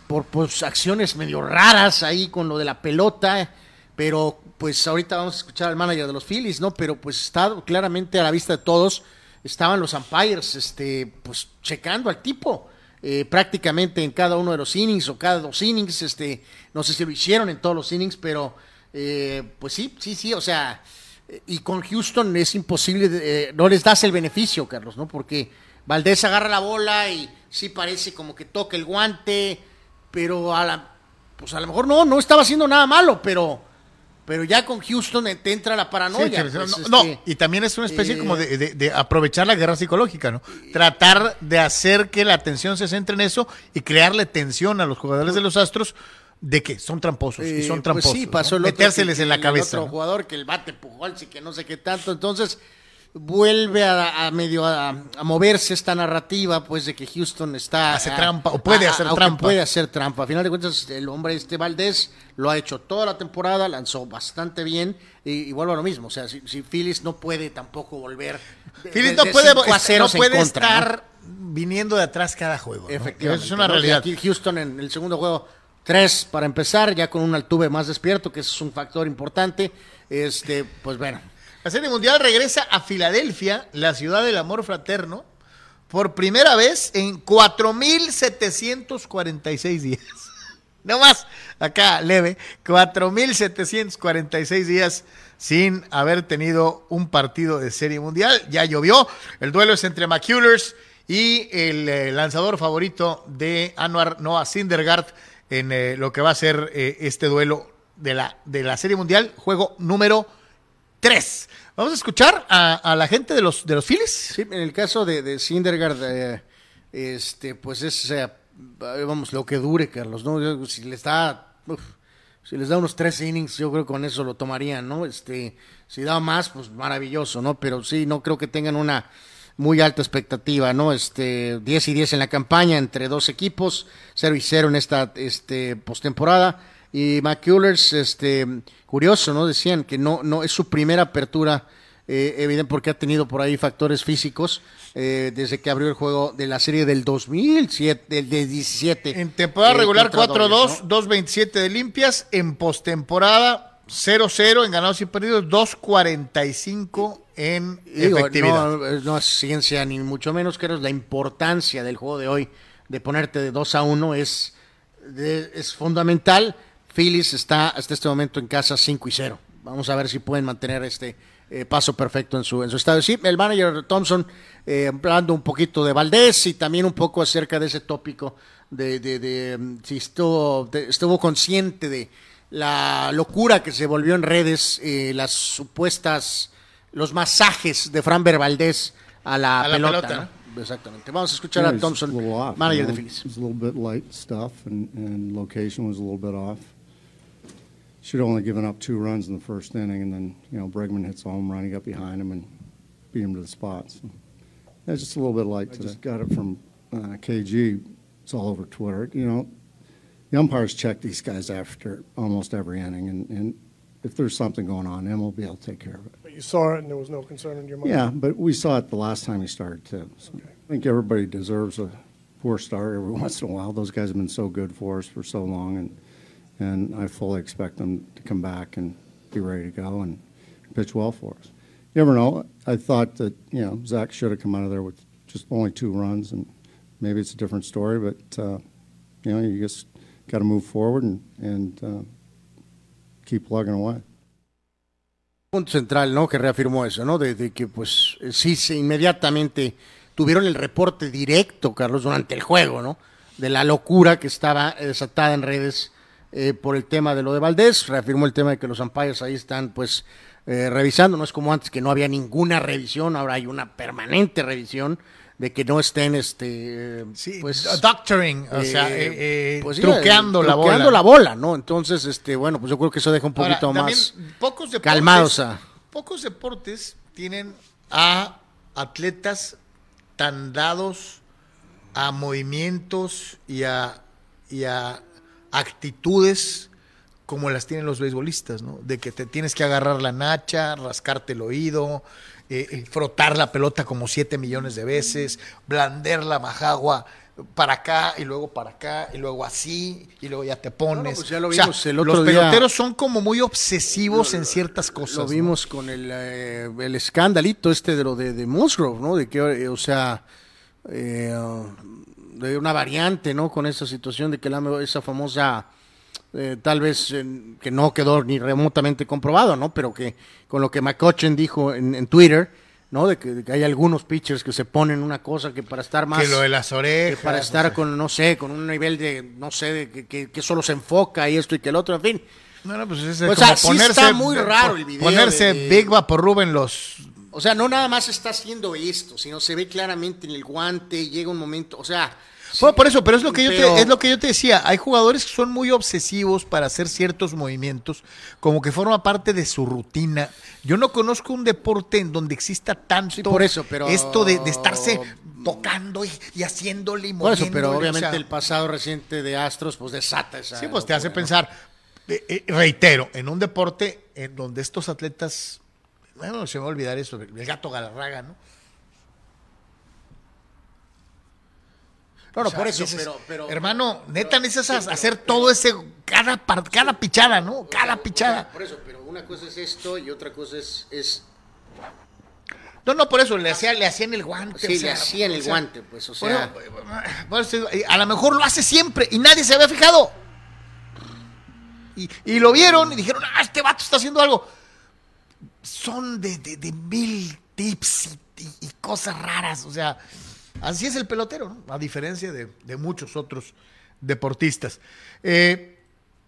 por pues, acciones medio raras ahí con lo de la pelota, pero pues ahorita vamos a escuchar al manager de los Phillies, ¿no? Pero pues está claramente a la vista de todos, estaban los umpires, este, pues checando al tipo eh, prácticamente en cada uno de los innings o cada dos innings, este, no sé si lo hicieron en todos los innings, pero eh, pues sí, sí, sí, o sea, y con Houston es imposible, eh, no les das el beneficio, Carlos, ¿no? Porque Valdés agarra la bola y sí parece como que toca el guante, pero a la, pues a lo mejor no, no estaba haciendo nada malo, pero, pero ya con Houston te entra la paranoia. pues, no, este, no, y también es una especie eh, como de, de- de aprovechar la guerra psicológica, ¿no? Tratar de hacer que la atención se centre en eso y crearle tensión a los jugadores de los Astros de que son tramposos y son pues tramposos. sí, pasó ¿no? el otro Metérseles que- en la cabeza. El otro ¿no? jugador que el bate Pujols y que no sé qué tanto. Entonces vuelve a, a medio a, a moverse esta narrativa, pues de que Houston está Hace a- trampa, o puede a- hacer trampa. Puede hacer trampa. A final de cuentas, el hombre este Valdés lo ha hecho toda la temporada, lanzó bastante bien y, y vuelvo a lo mismo. O sea, si, si Phillies no puede tampoco volver. de- Phillies no de puede, a no puede contra, ¿no? estar viniendo de atrás cada juego. Efectivamente. Es una realidad. Aquí Houston en el segundo juego, tres para empezar, ya con un Altuve más despierto, que es un factor importante. Este, pues bueno. La Serie Mundial regresa a Filadelfia, la ciudad del amor fraterno, por primera vez en 4.746 días. No más, acá leve, 4.746 días sin haber tenido un partido de Serie Mundial. Ya llovió, el duelo es entre McCullers y el eh, lanzador favorito de Anwar Noah Syndergaard en eh, lo que va a ser eh, este duelo de la, de la Serie Mundial, juego número 3. Vamos a escuchar a, a la gente de los, de los Phillies. Sí, en el caso de, de Syndergaard, eh, este, pues es, vamos, lo que dure, Carlos, ¿no? Si les da, uf, si les da unos tres innings, yo creo que con eso lo tomarían, ¿no? Este, si da más, pues maravilloso, ¿no? Pero sí, no creo que tengan una muy alta expectativa, ¿no? Este, 10 y 10 en la campaña entre dos equipos, 0 y 0 en esta este, postemporada. Y McCullers, este, curioso, ¿no? Decían que no, no es su primera apertura, eh, evidente, porque ha tenido por ahí factores físicos eh, desde que abrió el juego de la serie del 2007, del de 17. En temporada eh, regular contra 4-2, Dodgers, ¿no? 2-27 de limpias. En postemporada 0-0 en ganados y perdidos, 2-45 en Digo, efectividad. no, eh, no es ciencia ni mucho menos, creo la importancia del juego de hoy de ponerte de 2 a 1 es, de- es fundamental. Phillies está hasta este momento en casa 5 y 0. Vamos a ver si pueden mantener este eh, paso perfecto en su, en su estadio. Sí, el manager Thompson eh, hablando un poquito de Valdés y también un poco acerca de ese tópico de, de, de, mm, si estuvo, de- estuvo consciente de la locura que se volvió en redes, eh, las supuestas, los masajes de Fran Valdés a la, A la pelota. pelota, ¿no? Exactamente. Vamos a escuchar Yeah, a Thompson, a little off, manager you de. Phillies. It was a little bit light stuff, and, and location was a little bit off. Should have only given up two runs in the first inning, and then you know Bregman hits a home run. He got behind him and beat him to the spot. So yeah, just a little bit light I today. just got it from uh, KG. It's all over Twitter. You know, the umpires check these guys after almost every inning, and, and if there's something going on, then we'll be able to take care of it. But you saw it and there was no concern in your mind? Yeah, but we saw it the last time he started too. So I think everybody deserves a poor start every once in a while. Those guys have been so good for us for so long, and and I fully expect them to come back and be ready to go and pitch well for us. you never know. I thought that you know Zach should have come out of there with just only two runs, and maybe it's a different story. But uh, you know, you just got to move forward and and uh, keep plugging away. Punto central, ¿no? Que reafirmó eso, ¿no? De, de que, pues, sí, se inmediatamente tuvieron el reporte directo, Carlos, durante el juego, ¿no? De la locura que estaba desatada en redes eh, por el tema de lo de Valdés. Reafirmó el tema de que los umpires ahí están, pues, eh, revisando. No es como antes que no había ninguna revisión, ahora hay una permanente revisión de que no estén, este, Sí, pues, doctoring, o eh, sea, eh, eh, pues, sí, truqueando la truqueando bola. la bola, ¿no? Entonces, este, bueno, pues yo creo que eso deja un poquito más pocos deportes, calmados a... Pocos deportes tienen a atletas tan dados a movimientos y a, y a actitudes como las tienen los beisbolistas, ¿no? De que te tienes que agarrar la nacha, rascarte el oído, eh, eh, frotar la pelota como siete millones de veces, blander la majagua para acá y luego para acá y luego así y luego ya te pones. pues ya lo O sea, vimos el otro los día. peloteros son como muy obsesivos en ciertas cosas. Lo ¿no? vimos con el, eh, el escandalito este de lo de, de Musgrove, ¿no? De que, eh, o sea, eh, de una variante, ¿no? Con esa situación de que la, esa famosa, eh, tal vez eh, que no quedó ni remotamente comprobado, ¿no? Pero que con lo que McCutcheon dijo en, en Twitter, ¿no? De que, de que hay algunos pitchers que se ponen una cosa que para estar más... que lo de las que orejas. para o estar sea. con, no sé, con un nivel de, no sé, de que, que, que solo se enfoca y esto y que el otro, en fin. No, no, pues es O como sea, sí ponerse, está muy raro el video Ponerse de- Big Vaporub en los. O sea, no nada más está haciendo esto, sino se ve claramente en el guante, llega un momento, o sea... Bueno, por eso, pero es lo que yo pero- te, es lo que yo te decía. Hay jugadores que son muy obsesivos para hacer ciertos movimientos, como que forma parte de su rutina. Yo no conozco un deporte en donde exista tanto por eso, pero- esto de, de estarse tocando y, y haciéndole y Por eso, pero o obviamente sea, el pasado reciente de Astros, pues desata esa... Sí, pues te hace pensar, eh, eh, reitero, en un deporte en donde estos atletas, bueno, se me va a olvidar eso, el gato Galarraga, ¿no? No, no, por eso, dices, pero... pero hermano, neta necesitas hacer todo ese, cada, cada pichada, ¿no? Cada pichada. Por eso, pero una cosa es esto y otra cosa es... es No, no, por eso, le, hacía, le hacían el guante. sí, o sea, le hacían el o sea, guante, pues, o sea... bueno, a lo mejor lo hace siempre y nadie se había fijado. Y, y lo vieron y dijeron, ah, este vato está haciendo algo. Son de, de- de mil tips y, y- y cosas raras. O sea, así es el pelotero, ¿no? A diferencia de, de muchos otros deportistas. Eh,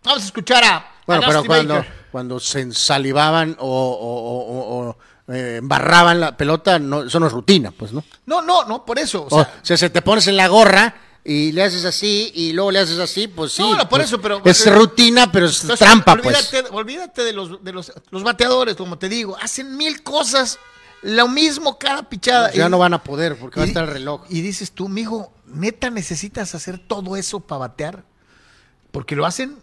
vamos a escuchar a. a Bueno, pero cuando, Baker. cuando se ensalivaban o, o- o- o, eh, embarraban la pelota, no, eso no es rutina, pues, ¿no? No, no, no, por eso. O sea, se te pones en la gorra y le haces así y luego le haces así, pues sí. No, no, por pues, eso, pero- Es rutina, pero es Entonces, trampa, pues. olvídate, Olvídate de los, de los, los bateadores, como te digo. Hacen mil cosas, lo mismo cada pichada. Pues Ya Y- no van a poder porque va a estar el reloj. Y dices tú, mijo, neta necesitas hacer todo eso para batear. Porque lo hacen.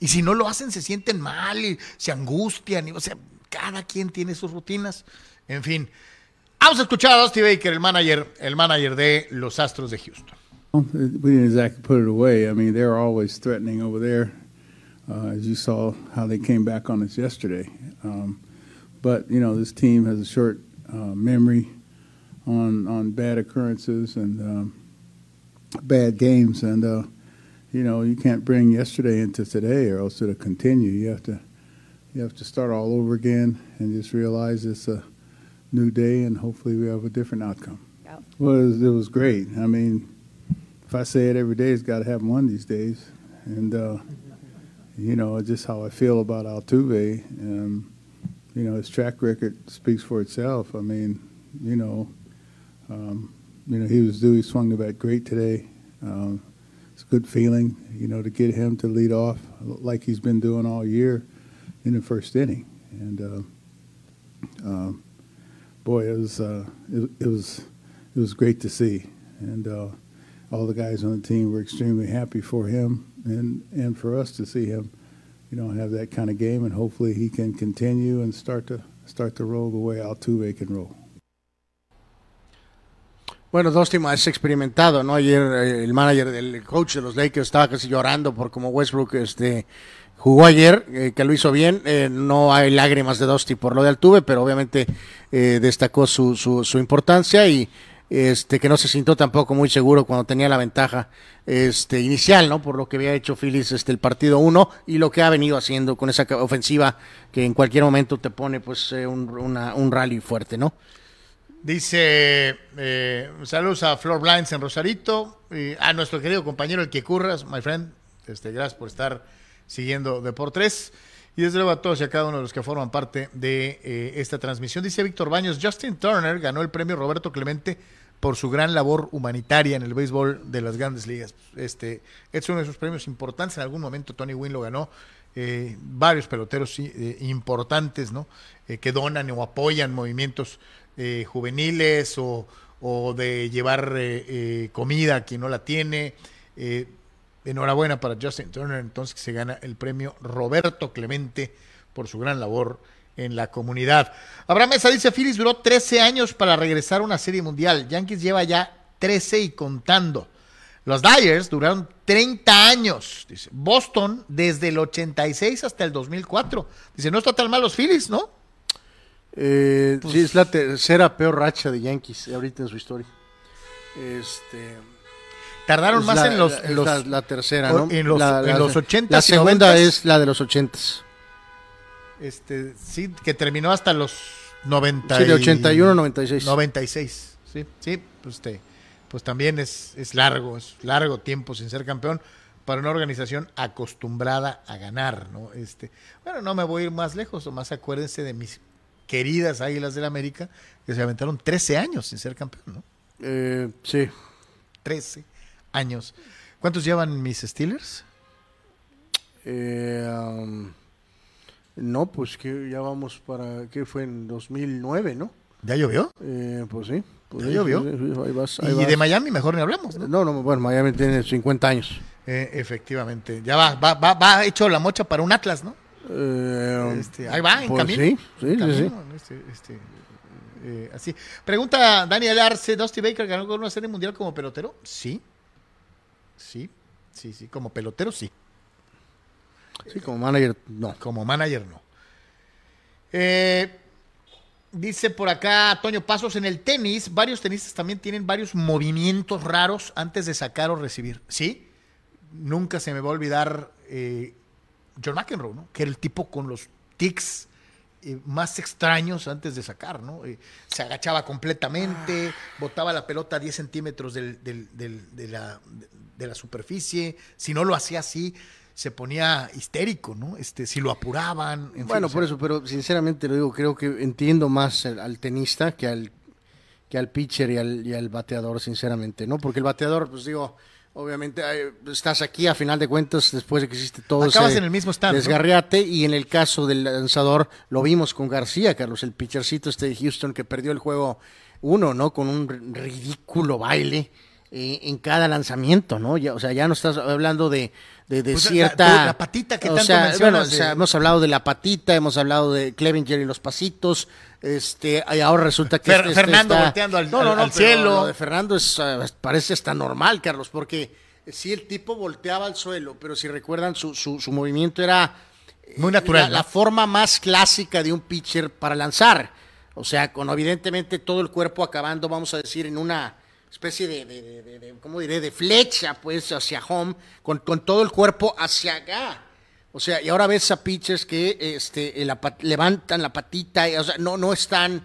Y si no lo hacen, se sienten mal y se angustian. Y, o sea, cada quien tiene sus rutinas. En fin. Vamos a escuchar a Dusty Baker, el manager, el manager de los Astros de Houston. We didn't exactly put it away. I mean, they're always threatening over there, uh, as you saw how they came back on us yesterday. Um, but you know, this team has a short uh, memory on on bad occurrences and um, bad games, and uh, you know, you can't bring yesterday into today, or else it'll continue. You have to you have to start all over again and just realize it's a new day, and hopefully we have a different outcome. Well, it was, it was great. I mean, if I say it every day, it's got to happen one of these days. And, uh, you know, just how I feel about Altuve. Um, you know, his track record speaks for itself. I mean, you know, um, you know, he was due. He swung the bat great today. Um, it's a good feeling, you know, to get him to lead off like he's been doing all year in the first inning. And, uh, um, boy, it was, uh, it, it was, it was great to see. And, uh, all the guys on the team were extremely happy for him and, and for us to see him, you know, have that kind of game, and hopefully he can continue and start to start to roll the way Altuve can roll. Bueno, Dusty más experimentado, ¿no? Ayer eh, el manager del coach de los Lakers estaba casi llorando por como Westbrook este, jugó ayer, eh, que lo hizo bien. Eh, no hay lágrimas de Dusty por lo de Altuve, pero obviamente eh, destacó su, su, su importancia y este que no se sintió tampoco muy seguro cuando tenía la ventaja este inicial, ¿no? Por lo que había hecho Phillies este el partido 1 y lo que ha venido haciendo con esa ofensiva que en cualquier momento te pone pues eh, un, un rally fuerte, ¿no? Dice, eh, saludos a Flor Blinds en Rosarito, y a nuestro querido compañero el que curras, my friend, este, gracias por estar siguiendo Deportes. Y desde luego a todos y a cada uno de los que forman parte de eh, esta transmisión. Dice Víctor Baños, Justin Turner ganó el premio Roberto Clemente por su gran labor humanitaria en el béisbol de las grandes ligas. Este, es uno de esos premios importantes. En algún momento Tony Wynn lo ganó. Eh, varios peloteros eh, importantes, ¿no? Que donan o apoyan movimientos juveniles o, o de llevar comida a quien no la tiene. Enhorabuena para Justin Turner, entonces que se gana el premio Roberto Clemente por su gran labor en la comunidad. Abraham Mesa dice, Phillies duró 13 años para regresar a una serie mundial. Yankees lleva ya 13 y contando. Los Dyers duraron 30 años. Dice, Boston desde el 86 hasta el 2004. Dice, no está tan mal los Phillies, ¿no? Eh, Pues- sí, es la tercera peor racha de Yankees ahorita en su historia. Este, Tardaron es más la- en los... la- en los- la, la tercera, ¿no? En los, La- en la- los 80 La segunda 90s. es la de los 80 Este, sí, que terminó hasta los 90 Sí, de y- 81 a 96. 96, sí, sí, pues, este, pues también es, es largo, es largo tiempo sin ser campeón para una organización acostumbrada a ganar, ¿no? Este, bueno, no me voy a ir más lejos, más acuérdense de mis queridas Águilas del América, que se aventaron 13 años sin ser campeón, ¿no? Eh, sí. 13 años. ¿Cuántos llevan mis Steelers? Eh, um, no, pues que ya vamos para, ¿qué fue en 2009, no? ¿Ya llovió? Eh, pues sí. Pues ¿Ya llovió? sí, sí, ahí vas, ahí Y vas. de Miami mejor ni hablamos, ¿no? No, no, bueno, Miami tiene 50 años. Eh, efectivamente. Ya va, va, va, va hecho la mocha para un Atlas, ¿no? Eh, Este, ahí va, en pues camino. Sí, sí, En sí, este, este, eh, así. Pregunta Daniel Arce, ¿Dusty Baker ganó con una serie mundial como pelotero? Sí. Sí, sí, sí. Como pelotero, sí. Sí, como manager, no. Como manager, no. Eh, dice por acá Toño Pasos, en el tenis, varios tenistas también tienen varios movimientos raros antes de sacar o recibir. ¿Sí? Nunca se me va a olvidar eh, John McEnroe, ¿no? Que era el tipo con los tics eh, más extraños antes de sacar, ¿no? Eh, se agachaba completamente, botaba la pelota a 10 centímetros del- del- del- de, la, de la superficie. Si no lo hacía así, se ponía histérico, ¿no? Este, si lo apuraban. en fin, Bueno, o sea, por eso, pero sinceramente lo digo, creo que entiendo más al, al tenista que al que al pitcher y al, y al bateador, sinceramente, ¿no? Porque el bateador, pues digo, obviamente estás aquí a final de cuentas después de que hiciste todo Acabas ese en el mismo stand, ¿no? desgarriate y en el caso del lanzador lo vimos con García, Carlos, el pitchercito este de Houston que perdió el juego uno, ¿no? Con un ri- ridículo baile eh, en cada lanzamiento, ¿no? Ya, o sea, ya no estás hablando de, de, de Pues cierta... la patita que o tanto sea, bueno, o sea, hemos hablado de la patita, hemos hablado de Clevenger y los pasitos, este, y ahora resulta que Fer- este- este Fernando está- volteando al- no, no, al- no, al cielo. Lo de Fernando es, eh, parece hasta normal, Carlos, porque si el tipo volteaba al suelo, pero si recuerdan su, su, su movimiento era eh, Muy natural, la, ¿no? la forma más clásica de un pitcher para lanzar, o sea, con evidentemente todo el cuerpo acabando, vamos a decir, en una especie de, de, de- ¿cómo diré?, de flecha, pues, hacia home, con, con todo el cuerpo hacia acá. O sea, y ahora ves a pitchers que este, la pat- levantan la patita, y, o sea, no, no están...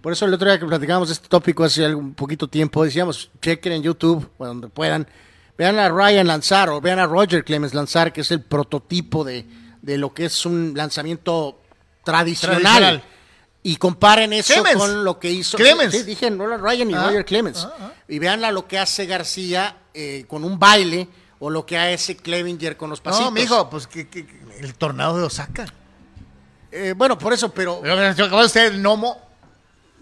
Por eso el otro día que platicábamos este tópico hace algún poquito tiempo, decíamos, chequen en YouTube, donde puedan, vean a Ryan lanzar o vean a Roger Clemens lanzar, que es el prototipo de, de lo que es un lanzamiento. Tradicional. Y comparen eso Clemens. con lo que hizo. Clemens. Sí, dije Nolan Ryan y Ah, Roger Clemens. ah, ah. Y veanla lo que hace García eh, con un baile o lo que hace Clevenger con los pasitos. No, mijo, pues que, que- el tornado de Osaka. Eh, bueno, por eso, pero Acaba de ser el gnomo.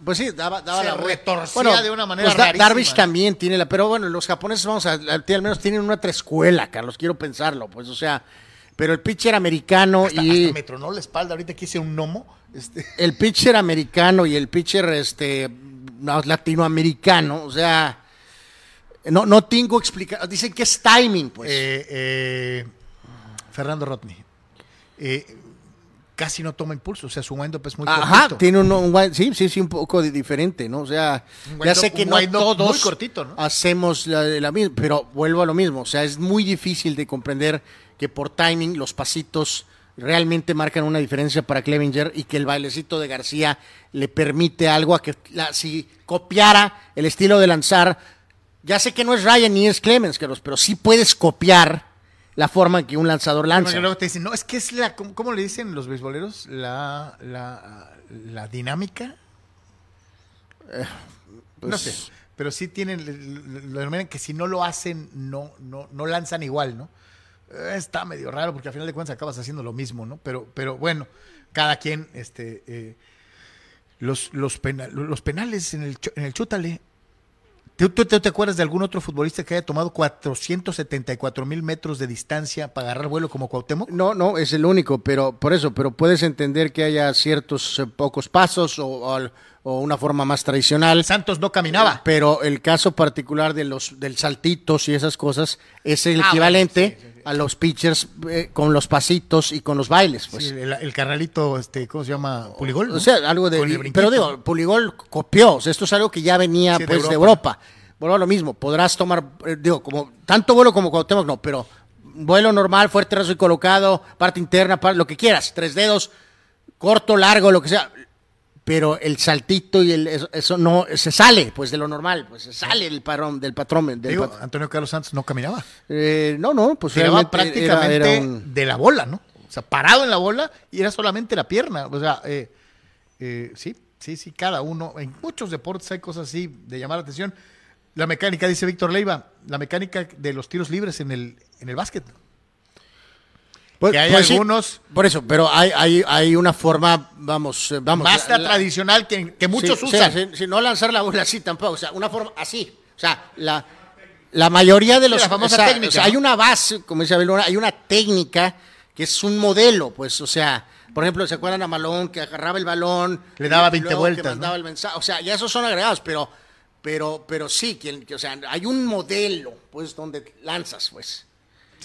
Pues sí, daba, daba Se la retorcía de una manera pues Da- rarísima. Darvish también tiene la, pero bueno, los japoneses vamos a, al menos tienen una escuela, Carlos, quiero pensarlo, pues, o sea, pero el pitcher americano Hasta, y hasta me tronó la espalda ahorita que hice un gnomo. Este, el pitcher americano y el pitcher este latinoamericano, o sea, no, no tengo explicación. Dicen que es timing, pues. Eh, eh, Fernando Rodney. Eh, casi no toma impulso, o sea, su wind-up es muy Ajá, tiene un, un, sí, sí, sí, un poco diferente, ¿no? O sea, ya sé que no todos cortito, ¿no? hacemos la, la misma, pero vuelvo a lo mismo, o sea, es muy difícil de comprender que por timing los pasitos realmente marcan una diferencia para Clevenger y que el bailecito de García le permite algo a que la, si copiara el estilo de lanzar, ya sé que no es Ryan ni es Clemens, pero sí puedes copiar la forma en que un lanzador lanza. luego te dicen, no, es que es la, ¿cómo, le dicen los beisboleros? La, la, la dinámica. Eh, no pues sé, pero sí tienen, lo que si no lo hacen, no, no, no lanzan igual, ¿no? Está medio raro porque al final de cuentas acabas haciendo lo mismo, ¿no? Pero, pero bueno, cada quien, este, eh, los, los, los penales en el, en el chútale ¿Tú, te acuerdas de algún otro futbolista que haya tomado 474 mil metros de distancia para agarrar vuelo como Cuauhtémoc? No, no, es el único, pero por eso, pero puedes entender que haya ciertos eh, pocos pasos o, una forma más tradicional. Santos no caminaba. Pero el caso particular de los del saltitos y esas cosas es el ah, equivalente a los pitchers eh, con los pasitos y con los bailes. Pues. el, carnalito, este, ¿cómo se llama? Puligol. O sea, algo de. Pero digo, Puligol copió. O sea, esto es algo que ya venía pues de Europa. Vuelvo a lo mismo. Podrás tomar, eh, digo, como tanto vuelo como Cuauhtémoc, no, pero vuelo normal, fuerte, raso y colocado, parte interna, lo que quieras, tres dedos, corto, largo, lo que sea pero el saltito y el eso, no se sale pues de lo normal, pues se sale el parón del patrón del Antonio Carlos Santos no caminaba. Eh, no, no, pues era prácticamente de la bola, ¿no? O sea, parado en la bola y era solamente la pierna, o sea, eh, eh, sí, sí, sí, cada uno en muchos deportes hay cosas así de llamar la atención. La mecánica dice Víctor Leiva, la mecánica de los tiros libres en el en el básquet. Pues, que hay pues algunos. por eso, pero hay, hay, hay una forma, vamos, eh, vamos. Más tradicional que, que muchos usan. si, no lanzar la bola así tampoco, o sea, una forma así. O sea, la, la mayoría de los. La famosa técnica. Hay una base, como dice Abel, hay una técnica que es un modelo, pues, o sea. Por ejemplo, ¿se acuerdan a Malón que agarraba el balón? Le daba 20 vueltas. Que mandaba el mensaje. O sea, ya esos son agregados, pero, pero, pero sí, que, o sea, hay un modelo, pues, donde lanzas, pues.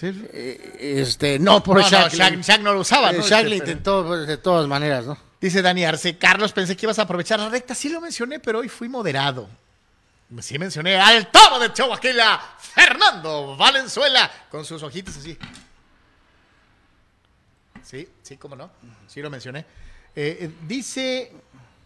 Eh, este, no por no, Shaq, no lo usaba, ¿no? Eh, Shaq le intentó pues, de todas maneras, ¿no? Dice Dani Arce, Carlos, pensé que ibas a aprovechar la recta. Sí lo mencioné, pero hoy fui moderado. Sí mencioné al toro de Chihuahua, Fernando Valenzuela, con sus ojitos así. Sí, sí, cómo no. Sí lo mencioné. Eh, dice,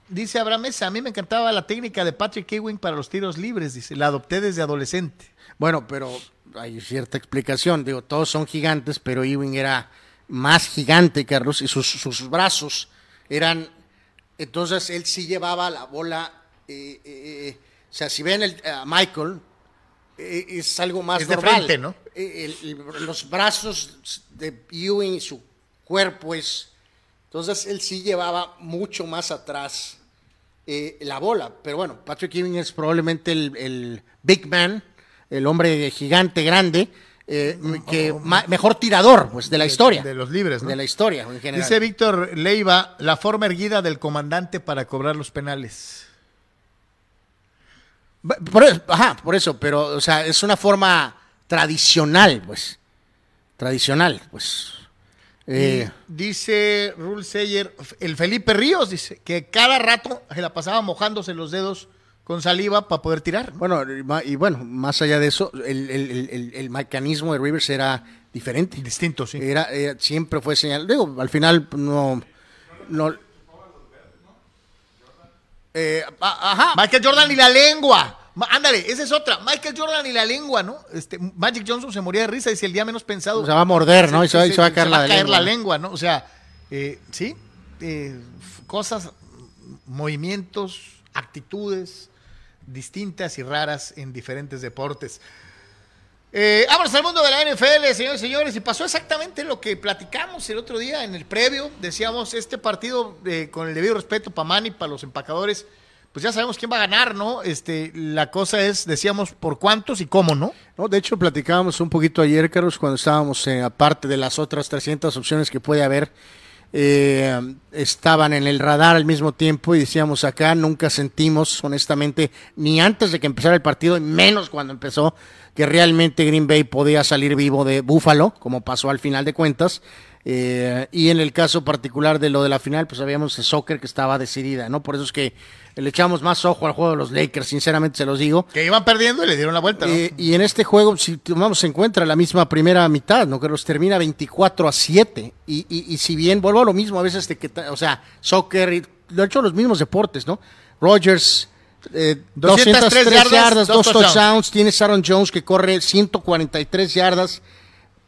dice Abraham Mesa, a mí me encantaba la técnica de Patrick Ewing para los tiros libres. Dice, la adopté desde adolescente. Bueno, pero hay cierta explicación. Digo, todos son gigantes, pero Ewing era más gigante, Carlos, y sus, sus brazos eran. Entonces él sí llevaba la bola. Eh, eh, eh o sea, si ven el, a Michael, eh, es algo más es normal. De frente, ¿no? los brazos de Ewing y su cuerpo es. Entonces él sí llevaba mucho más atrás la bola. Pero bueno, Patrick Ewing es probablemente el big man el hombre gigante, grande, eh, que mejor tirador pues de la historia. De, los libres, De la historia en general. Dice Víctor Leiva, la forma erguida del comandante para cobrar los penales. Por, ajá, por eso, pero, o sea, es una forma tradicional, pues. Tradicional, pues. Eh, dice Rule Seyer, el Felipe Ríos dice que cada rato se la pasaba mojándose los dedos con saliva para poder tirar. Bueno, y bueno, más allá de eso, el, mecanismo de Rivers era diferente. Distinto, sí. Era, siempre fue señal. Digo, al final no. no eh, ajá. Michael Jordan y la lengua. Ándale, esa es otra. Michael Jordan y la lengua, ¿no? Este, Magic Johnson se moría de risa y si el día menos pensado. se va a morder, ¿no? Y se, va, a caer, la, lengua. la lengua, ¿no? O sea, eh, sí, eh, cosas, movimientos, actitudes, distintas y raras en diferentes deportes. Eh, vámonos al mundo de la NFL, señores y señores, y pasó exactamente lo que platicamos el otro día en el previo. Decíamos, este partido, eh, con el debido respeto para Manny, para los empacadores, pues ya sabemos quién va a ganar, ¿no? Este, la cosa es, decíamos, por cuántos y cómo, ¿no? No, de hecho, platicábamos un poquito ayer, Carlos, cuando estábamos, eh, aparte de las otras 300 opciones que puede haber, eh, estaban en el radar al mismo tiempo y decíamos acá, nunca sentimos, honestamente, ni antes de que empezara el partido, y menos cuando empezó, que realmente Green Bay podía salir vivo de Búfalo, como pasó al final de cuentas. Eh, y en el caso particular de lo de la final, pues habíamos el soccer que estaba decidida, ¿no? Por eso es que le echamos más ojo al juego de los Lakers, sinceramente se los digo. Que iban perdiendo y le dieron la vuelta, ¿no? Eh, y en este juego, si tomamos en cuenta la misma primera mitad, ¿no? Que los termina 24 a 7. Y, y, y si bien, vuelvo a lo mismo a veces, que, o sea, soccer, y, lo he hecho los mismos deportes, ¿no? Rogers, eh, 203, 203 yardas, dos touchdowns. touchdowns. Tienes Aaron Jones que corre 143 yardas.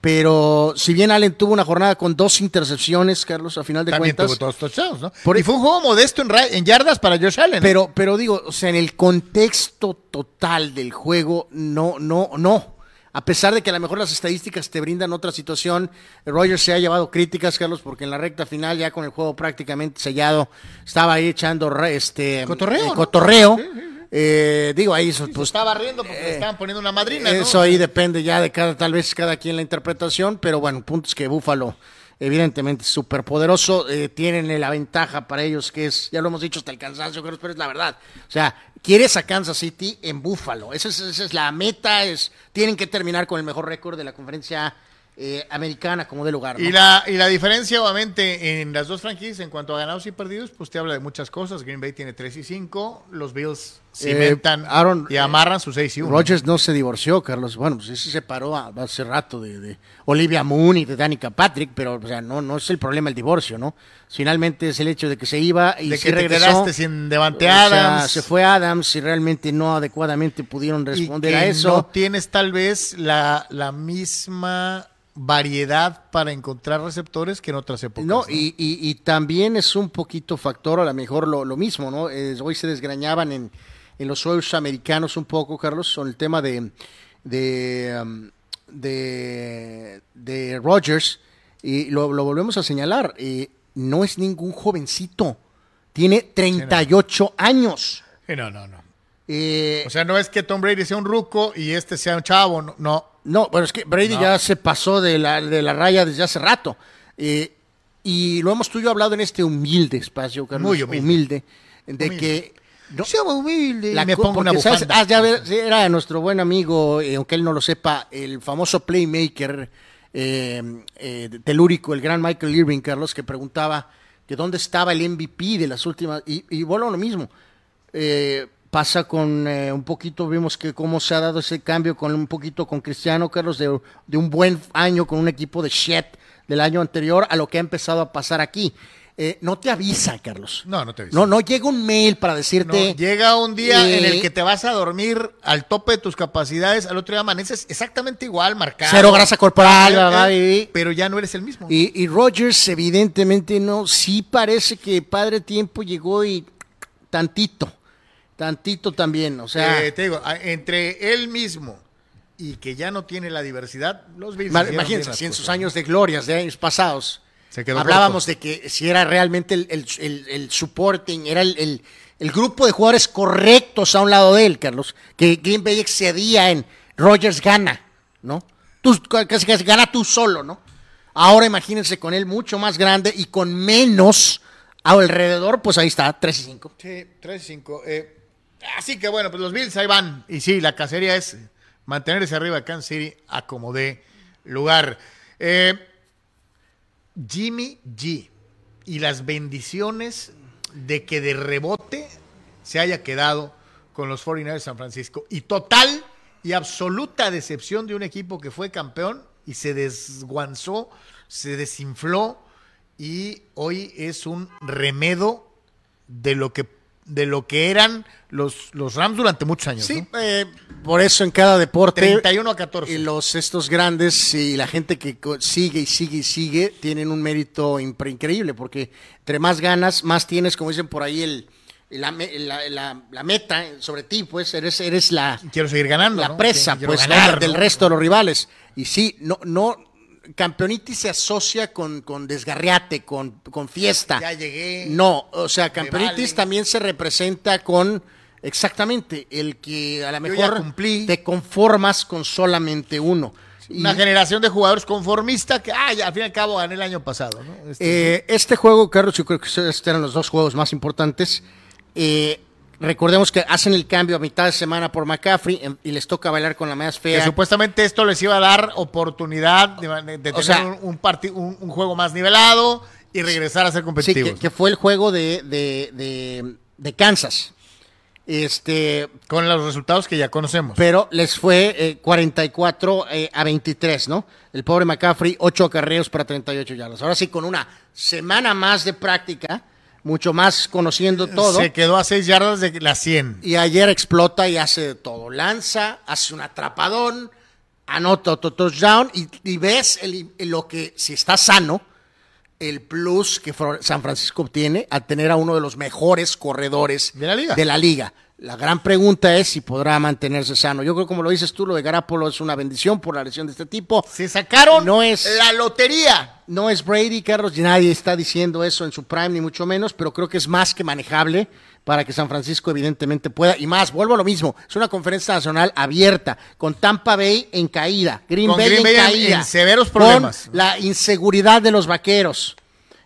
Pero si bien Allen tuvo una jornada con dos intercepciones, Carlos, a final de También cuentas. tuvo dos touchdowns, ¿no? Por, y fue un juego modesto en, en yardas para Josh Allen. Pero, pero digo, o sea, en el contexto total del juego, no, no, no. A pesar de que a lo mejor las estadísticas te brindan otra situación, Rogers se ha llevado críticas, Carlos, porque en la recta final, ya con el juego prácticamente sellado, estaba ahí echando este cotorreo. Eh, ¿no? cotorreo. Sí, sí. Eh, digo ahí Sí, pues, se estaba riendo porque le estaban poniendo una madrina. eso ¿no? ahí depende ya de cada tal vez cada quien la interpretación pero bueno punto es que Búfalo evidentemente súper poderoso eh, tienen la ventaja para ellos que es ya lo hemos dicho hasta el cansancio creo pero es la verdad o sea quieres a Kansas City en Búfalo esa es, esa es la meta es tienen que terminar con el mejor récord de la conferencia eh, americana como de lugar ¿no? Y la, y la diferencia, obviamente, en las dos franquicias, en cuanto a ganados y perdidos, pues te habla de muchas cosas. Green Bay tiene 3 y 5, los Bills cimentan Eh, Aaron, y amarran sus 6 y 1. Rogers no se divorció, Carlos. Bueno, pues ese se separó a- hace rato de, de Olivia Moon y de Danica Patrick, pero o sea, no, no es el problema el divorcio, ¿no? Finalmente es el hecho de que se iba y De sí que regresó. sin Devante O sea, Adams. se fue Adams y realmente no adecuadamente pudieron y responder que a eso. no tienes tal vez la, la misma variedad para encontrar receptores que en otras épocas. No, y, y- y también es un poquito factor, a lo mejor lo, lo mismo, ¿no? Hoy se desgrañaban en, en los suelos americanos un poco, Carlos, con el tema de de, um, de, de Rogers, y lo, lo volvemos a señalar, eh, no es ningún jovencito, tiene 38 años. Eh, no, no, no. Eh, O sea, no es que Tom Brady sea un ruco y este sea un chavo, no. no. No, bueno, es que Brady No. ya se pasó de la, de la raya desde hace rato. Eh, y lo hemos tú y yo hablado en este humilde espacio, Carlos. Muy humilde. de Humilde. que. No- Sea humilde. la y me pongo una ¿sabes? bufanda. Ah, ya ver, era nuestro buen amigo, eh, aunque él no lo sepa, el famoso playmaker eh, eh, telúrico, el gran Michael Irving, Carlos, que preguntaba que dónde estaba el MVP de las últimas. Y, y bueno, lo mismo. Eh, pasa con eh, un poquito, vimos que cómo se ha dado ese cambio con un poquito con Cristiano, Carlos, de, de un buen año con un equipo de Shed del año anterior a lo que ha empezado a pasar aquí. Eh, no te avisa, Carlos. No, no te avisa. No, no llega un mail para decirte. No, llega un día Eh, en el que te vas a dormir al tope de tus capacidades, al otro día amaneces exactamente igual, marcado. Cero grasa corporal, Eh, eh, pero ya no eres el mismo. Y, y Rogers, evidentemente, no. Sí parece que Padre Tiempo llegó y tantito. Tantito también. O sea, Eh, te digo, entre él mismo y que ya no tiene la diversidad, los Bills imagínense, si en sus años de glorias de años pasados Se quedó hablábamos corto. de que si era realmente el, el, el- el supporting, era el, grupo de jugadores correctos a un lado de él, Carlos, que Green Bay excedía en Rogers gana, ¿no? Tú casi casi gana tú solo, ¿no? Ahora imagínense con él mucho más grande y con menos alrededor, pues ahí está, 3 y 5. Sí, 3 y 5. Eh, así que bueno, pues los Bills ahí van. Y sí, la cacería es mantenerse arriba de Kansas City a como dé lugar. Eh, Jimmy G y las bendiciones de que de rebote se haya quedado con los 49ers de San Francisco. Y total y absoluta decepción de un equipo que fue campeón y se desguanzó, se desinfló y hoy es un remedo de lo que de lo que eran los, los Rams durante muchos años. Sí, ¿no? eh, por eso en cada deporte 31 a 14. y los estos grandes y la gente que sigue y sigue y sigue tienen un mérito increíble porque entre más ganas, más tienes, como dicen por ahí, el, la, la- la- la meta sobre ti, pues eres, eres la, Quiero seguir ganando. la ¿no? presa Quiero pues, ganar, ¿no? del resto de los rivales. Y sí, no, no, campeonitis se asocia con, con desgarriate, con, con fiesta. Ya llegué. No, o sea, campeonitis vale. también se representa con exactamente el que a lo mejor cumplí. te conformas con solamente uno. Una generación de jugadores conformista que, ay, al fin y al cabo gané el año pasado, ¿no? Este, eh, este juego, Carlos, yo creo que estos eran los dos juegos más importantes. Eh, recordemos que hacen el cambio a mitad de semana por McCaffrey em, y les toca bailar con la más fea. Que supuestamente esto les iba a dar oportunidad de, tener un, un, un, juego más nivelado y regresar a ser competitivos. Sí, que, fue el juego de, de, de Kansas. Este, Con los resultados que ya conocemos. Pero les fue 44 eh, eh, a 23, ¿no? El pobre McCaffrey, 8 acarreos para 38 yardas. Ahora sí, con una semana más de práctica, mucho más conociendo todo. Se quedó a 6 yardas de la 100. Y ayer explota y hace todo. Lanza, hace un atrapadón, anota otro touchdown y, y ves lo que, si está sano, el plus que San Francisco obtiene al tener a uno de los mejores corredores de la liga. De la, liga. La gran pregunta es si podrá mantenerse sano. Yo creo, como lo dices tú, lo de Garapolo es una bendición por la lesión de este tipo. Se sacaron no es, la lotería. No es Brady, Carlos, nadie está diciendo eso en su prime, ni mucho menos, pero creo que es más que manejable para que San Francisco evidentemente pueda. Y más, vuelvo a lo mismo, es una conferencia nacional abierta, con Tampa Bay en caída, Green Bay en caída, en severos problemas. Con la inseguridad de los vaqueros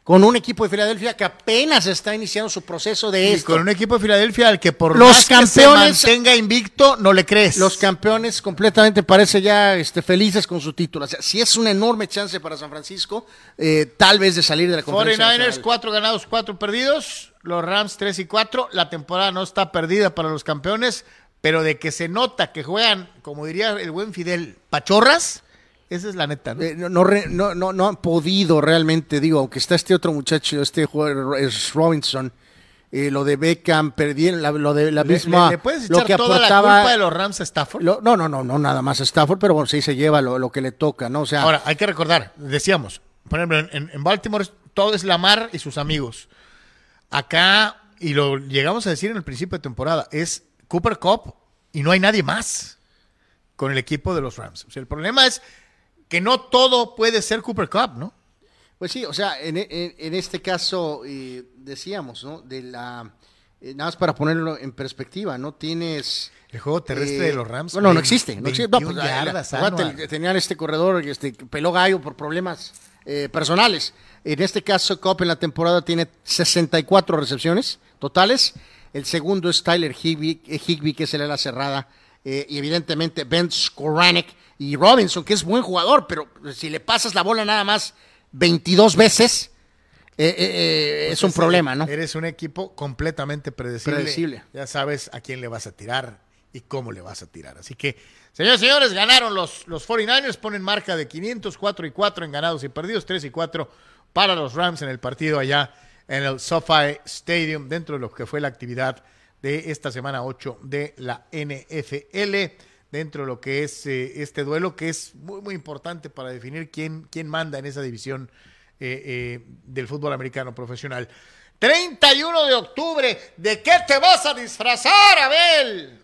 con un equipo de Filadelfia que apenas está iniciando su proceso de esto. con un equipo de Filadelfia al que por los más campeones que se mantenga invicto no le crees. Los campeones completamente parece ya este, felices con su título. O sea, si es una enorme chance para San Francisco, eh, tal vez de salir de la conferencia. 49ers, cuatro ganados, cuatro perdidos. Los Rams, tres y cuatro. La temporada no está perdida para los campeones, pero de que se nota que juegan, como diría el buen Fidel, pachorras esa es la neta, ¿no? Eh, no, no, no, han podido realmente, digo, aunque está este otro muchacho, este jugador es Robinson, eh, lo de Beckham, perdieron lo de la misma. ¿Le, puedes echar lo que toda aportaba, la culpa de los Rams a Stafford? no, no, no, no, nada más a Stafford, pero bueno, sí se lleva lo, que le toca, ¿no? O sea. Ahora, hay que recordar, decíamos, por ejemplo, en, en Baltimore todo es Lamar y sus amigos. Acá, y lo llegamos a decir en el principio de temporada, es Cooper Cup y no hay nadie más con el equipo de los Rams. O sea, el problema es que no todo puede ser Cooper Cup, ¿no? Pues sí, o sea, en, este caso eh, decíamos, ¿no? De la eh, nada más para ponerlo en perspectiva, ¿no? Tienes el juego terrestre de eh, los Rams. Bueno, no existe, no existe. No, pues, tenían este corredor, este peló gallo por problemas personales. En este caso, Cup en la temporada tiene 64 recepciones totales. El segundo es Tyler Higby, que es el ala cerrada. y evidentemente Ben Skoranek y Robinson, que es buen jugador, pero si le pasas la bola nada más 22 veces, eh, eh, eh, pues es un problema, ¿no? Eres un equipo completamente predecible. Ya sabes a quién le vas a tirar y cómo le vas a tirar. Así que, señores y señores, ganaron los, los 49ers, ponen marca de 504 y 4 en ganados y perdidos, 3 y 4 para los Rams en el partido allá en el SoFi Stadium, dentro de lo que fue la actividad de esta semana 8 de la NFL dentro de lo que es eh, este duelo, que es muy, muy importante para definir quién, quién manda en esa división eh, eh, del fútbol americano profesional. 31 de octubre, ¿de qué te vas a disfrazar, Abel?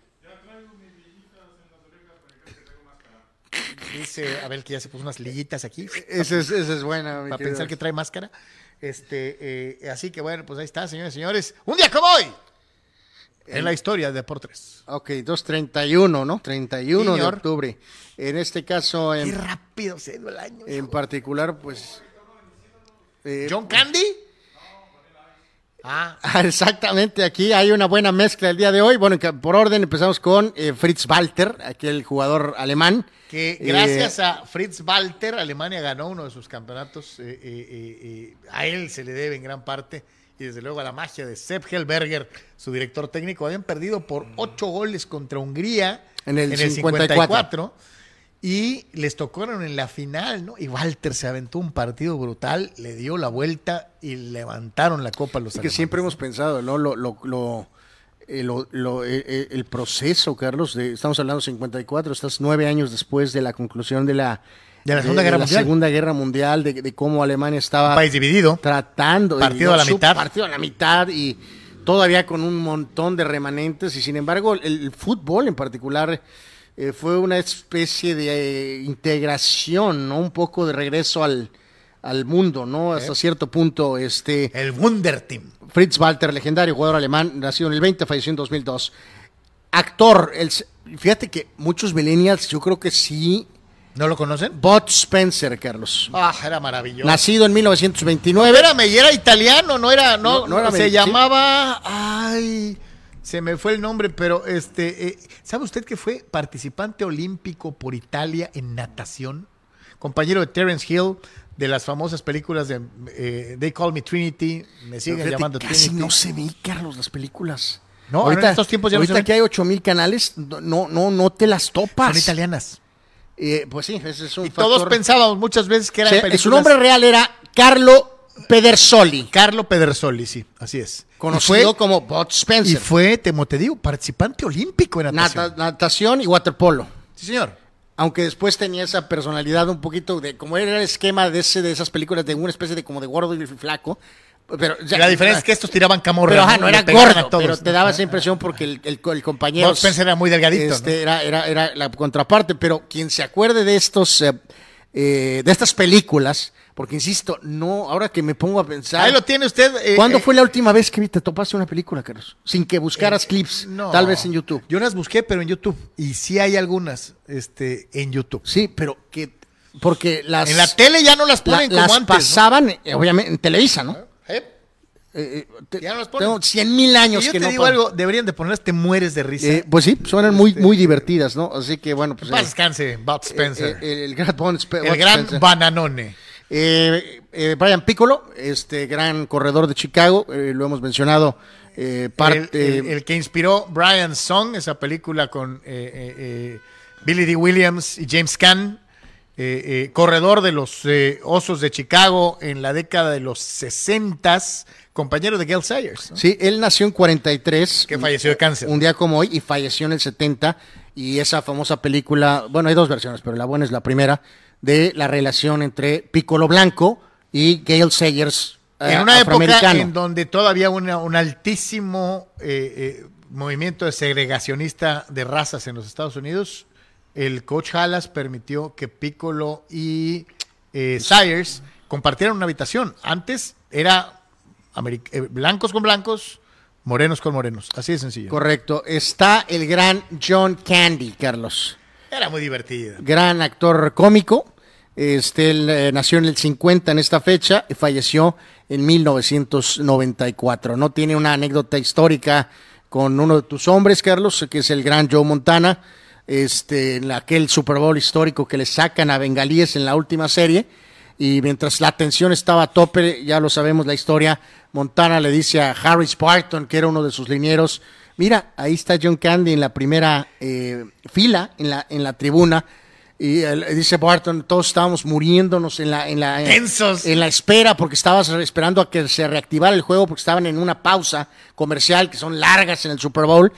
Dice Abel que ya se puso unas liguitas aquí. Esa es, esa es buena. Para pensar que trae máscara. Este, así que bueno, pues ahí está, señores y señores. Un día como hoy, en la historia de por tres. Ok, 231, ¿no? 31 de octubre. En este caso. En, Qué rápido se dio el año. En particular, pues. Eh, ¿John Candy? Ah. Exactamente, aquí hay una buena mezcla el día de hoy. Bueno, por orden empezamos con eh, Fritz Walter, aquel jugador alemán. Que gracias a Fritz Walter, Alemania ganó uno de sus campeonatos. a él se le debe en gran parte y desde luego a la magia de Sepp Helberger, su director técnico. Habían perdido por ocho goles contra Hungría en el, 54. y les tocaron en la final, ¿no? Y Walter se aventó un partido brutal, le dio la vuelta y levantaron la copa a los Que siempre hemos pensado, ¿no? Lo, lo, lo, eh, eh, eh, el proceso, Carlos, de, estamos hablando de 54, estás nueve años después de la conclusión de la de la Segunda Guerra Mundial. Segunda Guerra Mundial, de, cómo Alemania estaba. país dividido. Tratando. Partido a la mitad. Partido a la mitad y todavía con un montón de remanentes. Y sin embargo, el, fútbol en particular eh, fue una especie de eh, integración, ¿no? Un poco de regreso al, al mundo, ¿no? Hasta cierto punto, este... El Wunder Team. Fritz Walter, legendario jugador alemán, nacido en el 20, falleció en 2002. Actor, el, fíjate que muchos millennials yo creo que sí ¿No lo conocen? Bud Spencer, Carlos. Ah, era maravilloso. Nacido en 1929. Espérame, y era italiano, no era, no, No, no era se sí. llamaba, ay, se me fue el nombre, pero este, eh, ¿sabe usted que fue participante olímpico por Italia en natación? Compañero de Terence Hill, de las famosas películas de eh, They Call Me Trinity, me siguen Fíjate, llamando casi Trinity. no se ve, Carlos, las películas. No, ahora en estos tiempos ya no ahorita se ven. que hay 8000 canales, no, no, no, no te las topas. Son italianas. Eh, pues sí, ese es un Y todos pensábamos muchas veces que eran Sí, películas. su nombre real era Carlo Pedersoli, Carlo Pedersoli, sí, así es. conocido Y fue, como Bud y Spencer. fue, te, te digo, participante olímpico en natación. Nata- natación y waterpolo. Sí, señor. Aunque después tenía esa personalidad un poquito de como era el esquema de ese de esas películas de una especie de como de gordo y flaco. Pero la diferencia es que estos tiraban camorra. pero ajá, no era gordo, todos. pero te daba esa impresión porque el, el- el compañero Bud Spencer era muy delgadito, este, era, era, era la contraparte, pero quien se acuerde de estos eh, eh, de estas películas, porque insisto, no, ahora que me pongo a pensar, Ahí lo tiene usted. eh, ¿cuándo eh, fue la última vez que te topaste una película, Carlos? Sin que buscaras clips, no. tal vez en YouTube. Yo las busqué, pero en YouTube. Y sí hay algunas este, en YouTube. Sí, pero que porque las En la tele ya no las la- ponen como las pasaban, eh, obviamente, en Televisa, ¿no? ¿Eh? Eh, eh, te- Ya no las ponen. tengo 100 mil años Y yo que te no digo ponen. algo, deberían de ponerlas, te mueres de risa. Eh, pues sí, suenan muy, muy divertidas, ¿no? Así que bueno, pues. Paz eh, descanse, Bud Spencer. el gran el gran Spencer. bananone. Brian Piccolo, este gran corredor de Chicago, lo hemos mencionado. parte, el, que inspiró Brian Song, esa película con Billy D. Williams y James Caan, eh, eh, corredor de los eh, Osos de Chicago en la década de los 60 compañero de Gail Sayers, ¿no? Sí, él nació en 43. que falleció de cáncer. Un día como hoy y falleció en el 70. Y esa famosa película, bueno, hay dos versiones, pero la buena es la primera, de la relación entre Piccolo Blanco y Gail Sayers. eh, en una época en donde todavía una- un altísimo eh, eh, movimiento de segregacionista de razas en los Estados Unidos, el coach Halas permitió que Piccolo y eh, Sayers compartieran una habitación. Antes era eh, blancos con blancos, morenos con morenos. Así de sencillo. Correcto. Está el gran John Candy, Carlos. Era muy divertido. Gran actor cómico. Este, él eh, nació en el 50 en esta fecha y falleció en 1994. No tiene una anécdota histórica con uno de tus hombres, Carlos, que es el gran Joe Montana. Este, en aquel Super Bowl histórico que le sacan a Bengalíes en la última serie. Y mientras la tensión estaba a tope, ya lo sabemos la historia, Montana le dice a Harris Barton, que era uno de sus linieros, mira, ahí está John Candy en la primera eh, fila, en la, en la tribuna. Y él- dice Barton, todos estábamos muriéndonos en la, en la, en la espera, porque estabas esperando a que se reactivara el juego, porque estaban en una pausa comercial, que son largas en el Super Bowl.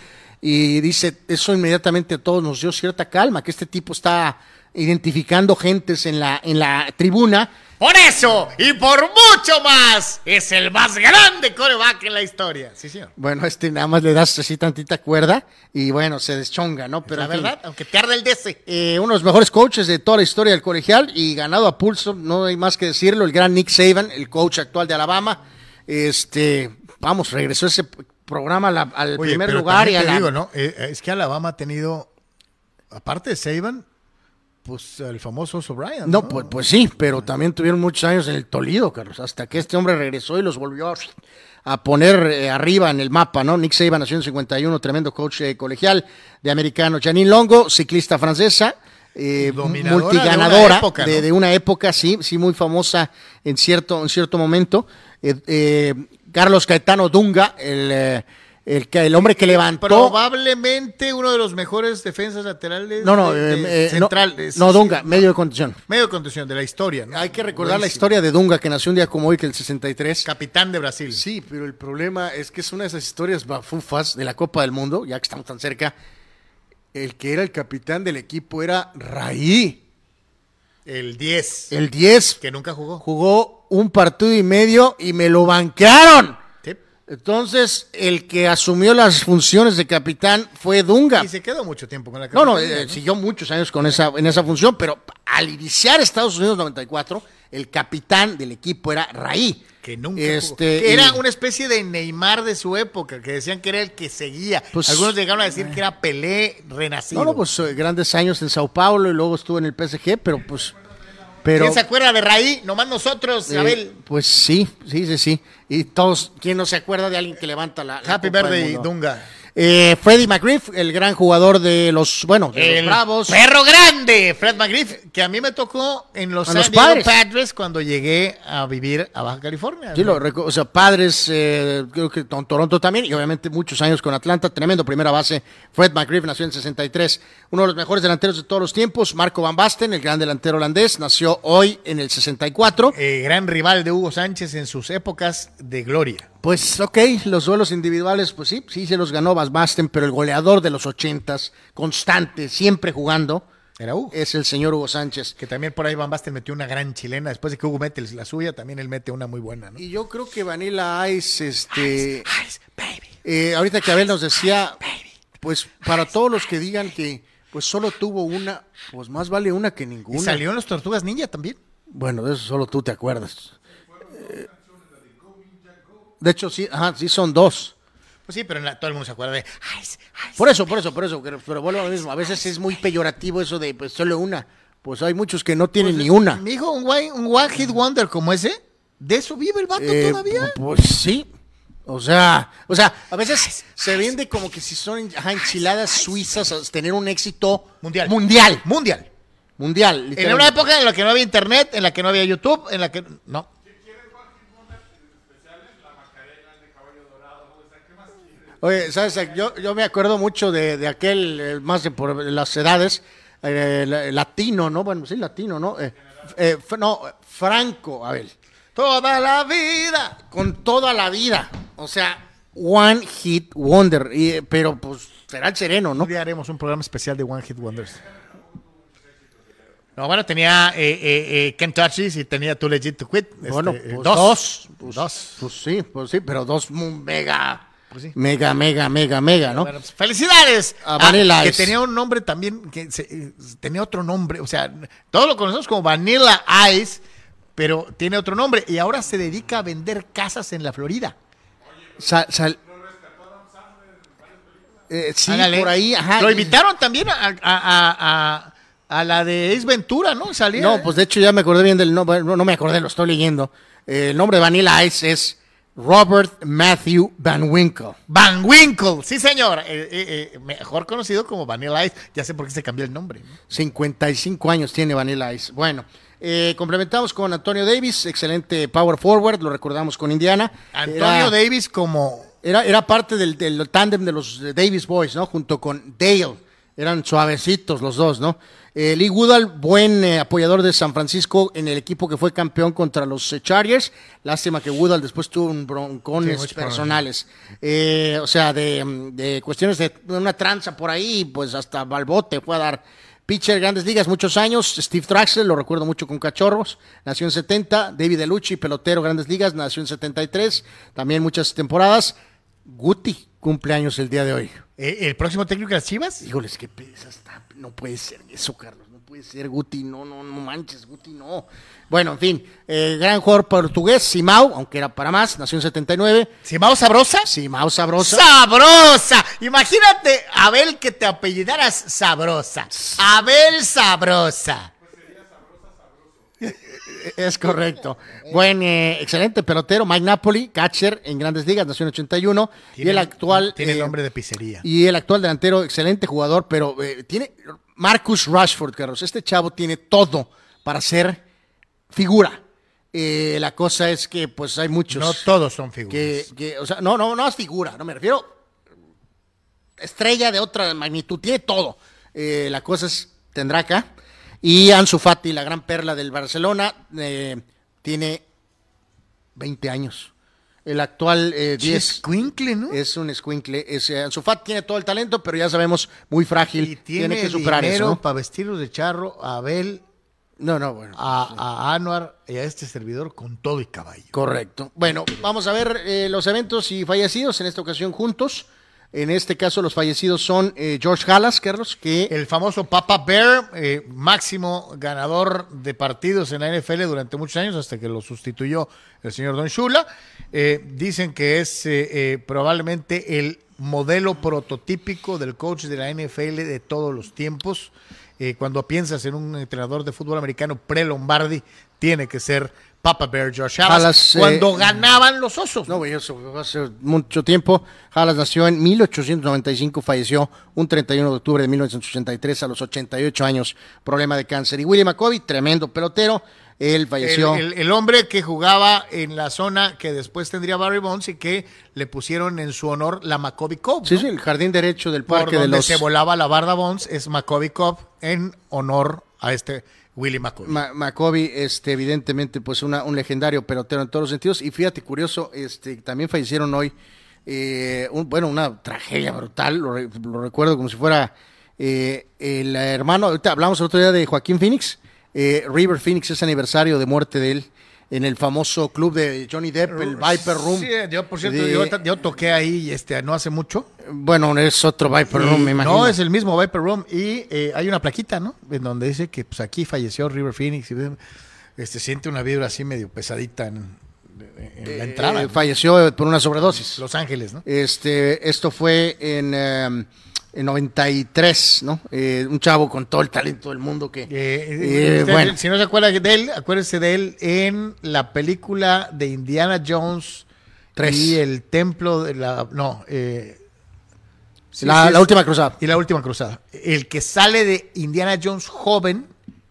Y dice, eso inmediatamente a todos nos dio cierta calma, que este tipo está identificando gentes en la, en la tribuna. Por eso y por mucho más, es el más grande coreback en la historia. Sí, señor. Bueno, este nada más le das así tantita cuerda y bueno, se deschonga, ¿no? Pero la fin, verdad, aunque te arde el DC. eh, uno de los mejores coaches de toda la historia del colegial y ganado a pulso, no hay más que decirlo, el gran Nick Saban, el coach actual de Alabama. Este, vamos, regresó ese programa la- al Oye, primer lugar y a la, digo, ¿no? Eh, es que Alabama ha tenido, aparte de Saban, pues el famoso Oso Bryant. No, pues, pues sí, pero también tuvieron muchos años en el Toledo, Carlos, hasta que este hombre regresó y los volvió a, a poner eh, arriba en el mapa, ¿no? Nick Saban nació en 51, tremendo coach eh, colegial de americano. Janine Longo, ciclista francesa, eh, multiganadora de una época, de, ¿no? de una época, sí, sí, muy famosa en cierto, en cierto momento. Eh, eh, Carlos Caetano Dunga, el, eh, el, el hombre que levantó... Probablemente uno de los mejores defensas laterales. No, no, de- de eh, eh, no, no, Dunga, medio de condición. Medio de contención de la historia. ¿no? Hay que recordar la historia de Dunga, que nació un día como hoy, que el 63. Capitán de Brasil. Sí, pero el problema es que es una de esas historias bafufas de la Copa del Mundo, ya que estamos tan cerca. El que era el capitán del equipo era Raí, El 10. el 10. Que nunca jugó. Jugó un partido y medio y me lo bancaron. Sí. Entonces, el que asumió las funciones de capitán fue Dunga. Y se quedó mucho tiempo con la No, no, eh, siguió muchos años con esa, en esa función, pero al iniciar Estados Unidos 94, el capitán del equipo era Raí. Que nunca Este, jugó. Que era una especie de Neymar de su época, que decían que era el que seguía. Pues- Algunos llegaron a decir que era Pelé renacido. No, no, pues eh, grandes años en Sao Paulo y luego estuvo en el PSG, pero pues... Pero, ¿Quién se acuerda de Raí? Nomás nosotros, eh, Abel. pues sí, sí, sí, sí. Y todos, ¿quién no se acuerda de alguien que levanta la... la Happy Birthday, Mundo? Dunga. Eh, Freddie McGriff, el gran jugador de los, bueno, de El los Bravos. perro grande, Fred McGriff, que a mí me tocó en los San los Diego Padres. Padres cuando llegué a vivir a Baja California. Sí, lo reco- o sea, padres, eh, creo que con Toronto también, y obviamente muchos años con Atlanta, tremendo primera base. Fred McGriff nació en 63, uno de los mejores delanteros de todos los tiempos. Marco Van Basten, el gran delantero holandés, nació hoy en el 64. Eh, gran rival de Hugo Sánchez en sus épocas de gloria. Pues ok, los duelos individuales, pues sí, sí se los ganó Van Basten, pero el goleador de los ochentas, constante, siempre jugando, Era Hugo. es el señor Hugo Sánchez. Que también por ahí Van Basten metió una gran chilena. Después de que Hugo mete la suya, también él mete una muy buena, ¿no? Y yo creo que Vanilla Ice, este... Ice, baby. Eh, ahorita que Abel nos decía, pues para todos los que digan que pues solo tuvo una, pues más vale una que Y ninguna. salió en los Tortugas Ninja también. Bueno, de eso solo tú te acuerdas. Eh, de hecho, sí, ajá, sí son dos. Pues sí, pero la- todo el mundo se acuerda de. Por eso, por eso, por eso. Pero, pero vuelvo a lo mismo. A veces es muy peyorativo eso de pues solo una. Pues hay muchos que no tienen ni una. Mi hijo, un, un One Hit Wonder como ese, de eso vive el vato Eh, todavía. Pues sí. O sea, o sea, a veces se vende como que si son ajá, enchiladas suizas, tener un éxito Mundial. Mundial. Mundial. Mundial. En una época en la que no había internet, en la que no había YouTube, en la que. No. Oye, ¿sabes? Yo, yo me acuerdo mucho de, de aquel, eh, más de por las edades, eh, la- latino, ¿no? Bueno, sí, latino, ¿no? Eh, eh, no, Franco, Abel. Toda la vida. Con toda la vida. O sea, One Hit Wonder. Y, pero pues será el sereno, ¿no? Un día haremos un programa especial de One Hit Wonders. No, bueno, tenía eh, eh, eh, y tenía Too Legit to Quit. Bueno, Este, pues, dos. dos. Pues, dos. Pues sí, pues sí, pero dos mega, Pues sí. mega, mega, mega, mega, ¿no? Bueno, pues, felicidades A Vanilla que Ice. tenía un nombre también que se- eh, tenía otro nombre o sea todos lo conocemos como Vanilla Ice pero tiene otro nombre y ahora se dedica a vender casas en la Florida Sal- sal- Eh, sí, Ándale. por ahí, ajá. lo invitaron también a, a, a- a- a la de Ace Ventura no salía No, pues de hecho ya me acordé bien del nombre, no, no me acordé, lo estoy leyendo. Eh, el nombre de Vanilla Ice es Robert Matthew Van Winkle. Van Winkle sí señor Eh, eh, eh, mejor conocido como Vanilla Ice ya sé por qué se cambió el nombre ¿no? 55 años tiene Vanilla Ice. Bueno, complementamos con Antonio Davis, excelente power forward, lo recordamos con Indiana. Antonio Era- Davis como Era, era parte del, del tándem de los Davis Boys, ¿no? Junto con Dale. Eran suavecitos los dos, ¿no? Eh, Lee Woodall, buen eh, apoyador de San Francisco en el equipo que fue campeón contra los eh, Chargers. Lástima que Woodall después tuvo un broncones Sí, personales. O sea, de, de cuestiones de una tranza por ahí, pues hasta Balbote fue a dar. Pitcher, grandes ligas, muchos años. Steve Traxler, lo recuerdo mucho con Cachorros, nació en 70. David Delucci, pelotero, grandes ligas, nació en 73. También muchas temporadas. Guti, cumpleaños el día de hoy. eh, el próximo técnico de las Chivas Híjoles, qué pesa está. No puede ser eso, Carlos. No puede ser Guti. No, no, no manches, Guti, no. Bueno, en fin. eh, gran jugador portugués, Simao, aunque era para más, nació en 79. Simao Sabrosa Simao Sabrosa. Sabrosa. Imagínate, Abel, que te apellidaras Sabrosa. Abel Sabrosa. Es correcto. Buen, eh, excelente pelotero, Mike Napoli, catcher en Grandes Ligas, nació en 81. y el actual. Tiene eh, nombre de pizzería. Y el actual delantero, excelente jugador, pero eh, tiene Marcus Rashford, Carlos. Este chavo tiene todo para ser figura. La cosa es que, pues, hay muchos. No todos son figuras. que, que, o sea, no, no, no es figura, no me refiero estrella de otra magnitud, tiene todo. La cosa es, tendrá acá. Y Ansu Fati, la gran perla del Barcelona, eh, tiene 20 años. El actual eh, 10 Escuincle, ¿no? es un escuincle. Es, eh, Ansu Fati tiene todo el talento, pero ya sabemos, muy frágil. y tiene, que superar dinero eso. ¿no? para vestirlos de charro a Abel, No, no, bueno. a, a Anuar y a este servidor con todo y caballo. Correcto. Bueno, vamos a ver eh, los eventos y fallecidos en esta ocasión juntos. En este caso, los fallecidos son eh, George Halas, Carlos, que El famoso Papa Bear, eh, máximo ganador de partidos en la NFL durante muchos años, hasta que lo sustituyó el señor Don Shula. Eh, dicen que es probablemente el modelo prototípico del coach de la NFL de todos los tiempos. Cuando piensas en un entrenador de fútbol americano pre-Lombardi, tiene que ser Papa Bear George Halas, Halas, eh, cuando ganaban los osos. No, eso fue hace mucho tiempo. Halas nació en 1895, falleció un 31 de octubre de 1983 a los 88 años, problema de cáncer. Y Willie McCovey, tremendo pelotero, él falleció. El, el- el hombre que jugaba en la zona que después tendría Barry Bonds y que le pusieron en su honor la Cup. sí, ¿no? sí, el jardín derecho del Por parque de donde los se volaba la barda Bonds es Maccabi Cup en honor a este Willie McCoy. Ma- este, evidentemente, pues una- un legendario pelotero en todos los sentidos. Y fíjate, curioso, este, también fallecieron hoy, eh, un- bueno, una tragedia brutal, lo, re- lo recuerdo como si fuera eh, el hermano, hablamos el otro día de Joaquín Phoenix, eh, River Phoenix es aniversario de muerte de él en el famoso club de Johnny Depp, el Viper Room. Sí, yo por cierto, De- yo, yo toqué ahí este, no hace mucho. Bueno, es otro Viper Y- Room, me imagino. No, es el mismo Viper Room. Y eh, hay una plaquita, ¿no? En donde dice que pues aquí falleció River Phoenix. Y, este, siente una vibra así medio pesadita en, en la entrada. Eh, falleció por una sobredosis. Los Ángeles, ¿no? Este, esto fue en, eh, en 93, ¿no? Eh, un chavo con todo el talento del mundo que... Eh, eh, usted, bueno, Si no se acuerda de él, acuérdese de él en la película de Indiana Jones Tres. y el templo de la... No, sí, la, sí, la es- última cruzada. Y la última cruzada. El que sale de Indiana Jones joven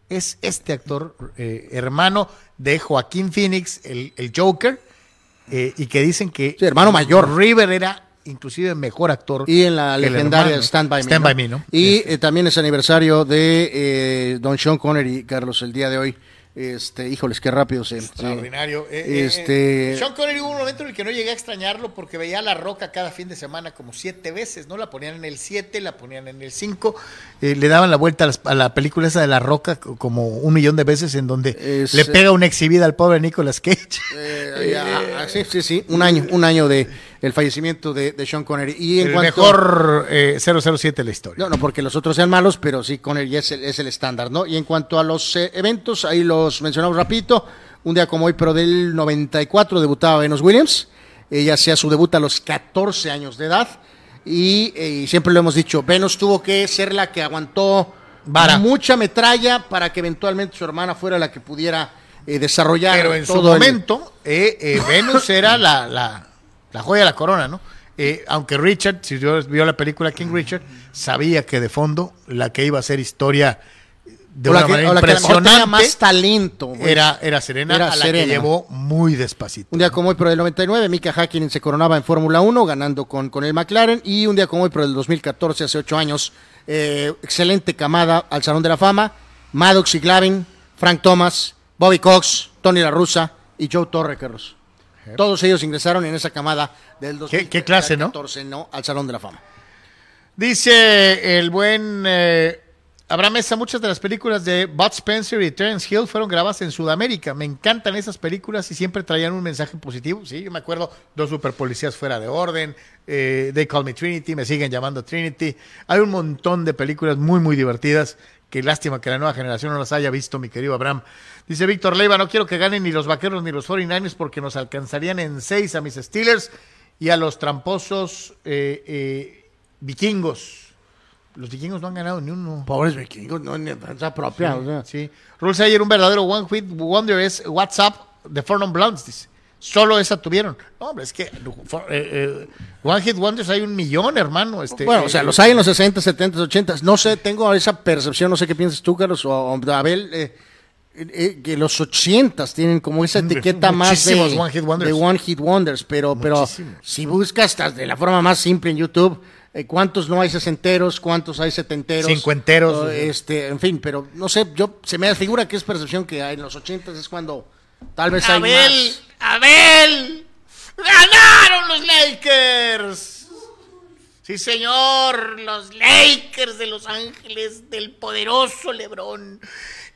es este actor, eh, hermano de Joaquín Phoenix, el, el Joker, eh, y que dicen que Sí, hermano mayor. River era inclusive mejor actor. Y en la legendaria. Stand By Me. Stand ¿no? By Me, ¿no? Y Este. eh, también es aniversario de eh, Don Sean Connery, Carlos, el día de hoy. Este, híjoles, qué rápido se... Extraordinario. Eh, este, Sean Connery hubo un momento en el que no llegué a extrañarlo porque veía a La Roca cada fin de semana como siete veces, ¿no? La ponían en el 7, la ponían en el 5, le daban la vuelta a, las- a la película esa de La Roca co- como un millón de veces en donde Es, le pega una exhibida al pobre Nicolas Cage. ah, sí, sí, sí, un año, un año de el fallecimiento de, de Sean Connery. Y en el cuanto, mejor eh, 007 de la historia. No, no, porque los otros sean malos, pero sí, Connery es el, es el estándar, ¿no? Y en cuanto a los eh, eventos, ahí los mencionamos rapidito. Un día como hoy, pero del 94, debutaba Venus Williams. Ella hacía su debut a los 14 años de edad. Y, eh, y siempre lo hemos dicho, Venus tuvo que ser la que aguantó Vara. mucha metralla para que eventualmente su hermana fuera la que pudiera eh, desarrollar Pero en su el- momento, eh, eh, Venus era la, la, la joya de la corona, ¿no? Eh, aunque Richard, si yo vio la película King Richard, sabía que de fondo la que iba a ser historia de o la una que- manera o la que a lo mejor tenía impresionante más talento. era, era Serena, Era a la Serena. que llevó muy despacito. Un día como hoy, pero del 99, Mika Hakkinen se coronaba en Fórmula 1, ganando con, con el McLaren. Y un día como hoy, pero del 2014, hace ocho años, eh, excelente camada al Salón de la Fama. Maddox y Glavin, Frank Thomas, Bobby Cox, Tony La Russa y Joe Torre, Carlos. Todos ellos ingresaron en esa camada del ¿Qué- qué clase, no? 2014, ¿no? Al Salón de la Fama. Dice el buen eh, Abraham Mesa, muchas de las películas de Bud Spencer y Terence Hill fueron grabadas en Sudamérica. Me encantan esas películas y siempre traían un mensaje positivo. Sí, yo me acuerdo, dos super policías fuera de orden, eh, They Call Me Trinity, me siguen llamando Trinity. Hay un montón de películas muy, muy divertidas. Qué lástima que la nueva generación no las haya visto, mi querido Abraham. Dice Víctor Leiva, no quiero que ganen ni los vaqueros ni los 49ers porque nos alcanzarían en seis a mis Steelers y a los tramposos eh, eh, vikingos. Los vikingos no han ganado ni uno. Pobres vikingos, no en defensa propia. o sea. Sí. Rule Sayer, un verdadero One Hit Wonder es WhatsApp de Fornum Blondes, dice. Solo esa tuvieron. No, hombre, es que for- eh, eh, One Hit Wonders hay un millón, hermano. Este, Bueno, o eh, sea, los hay en los 60, 70, 80. No sé, tengo esa percepción, no sé qué piensas tú, Carlos, o, o Abel, eh, eh, que los 80 tienen como esa etiqueta más de One Hit Wonders. de One Hit Wonders, pero, pero si buscas de la forma más simple en YouTube, eh, ¿cuántos no hay sesenteros? ¿Cuántos hay setenteros? Cincuenteros. Este, en fin, pero no sé, yo se me figura que es percepción que en los 80 es cuando tal vez hay Abel, más. Abel, ganaron los Lakers. Sí, señor, los Lakers de Los Ángeles del poderoso LeBron.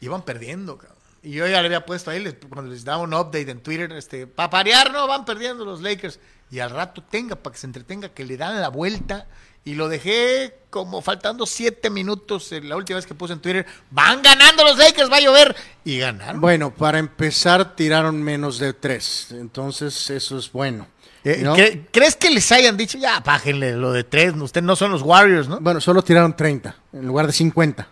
Iban perdiendo, cabrón. Y yo ya le había puesto ahí, les- cuando les daba un update en Twitter, este, para parear, no, van perdiendo los Lakers. Y al rato tenga, para que se entretenga, que le dan la vuelta. Y lo dejé como faltando siete minutos eh, la última vez que puse en Twitter. Van ganando los Lakers, va a llover. Y ganaron. Bueno, para empezar, tiraron menos de tres. Entonces, eso es bueno. Eh, ¿no? ¿cre- ¿Crees que les hayan dicho, ya, pájenle lo de tres, ustedes no son los Warriors, ¿no? Bueno, solo tiraron 30 en lugar de 50.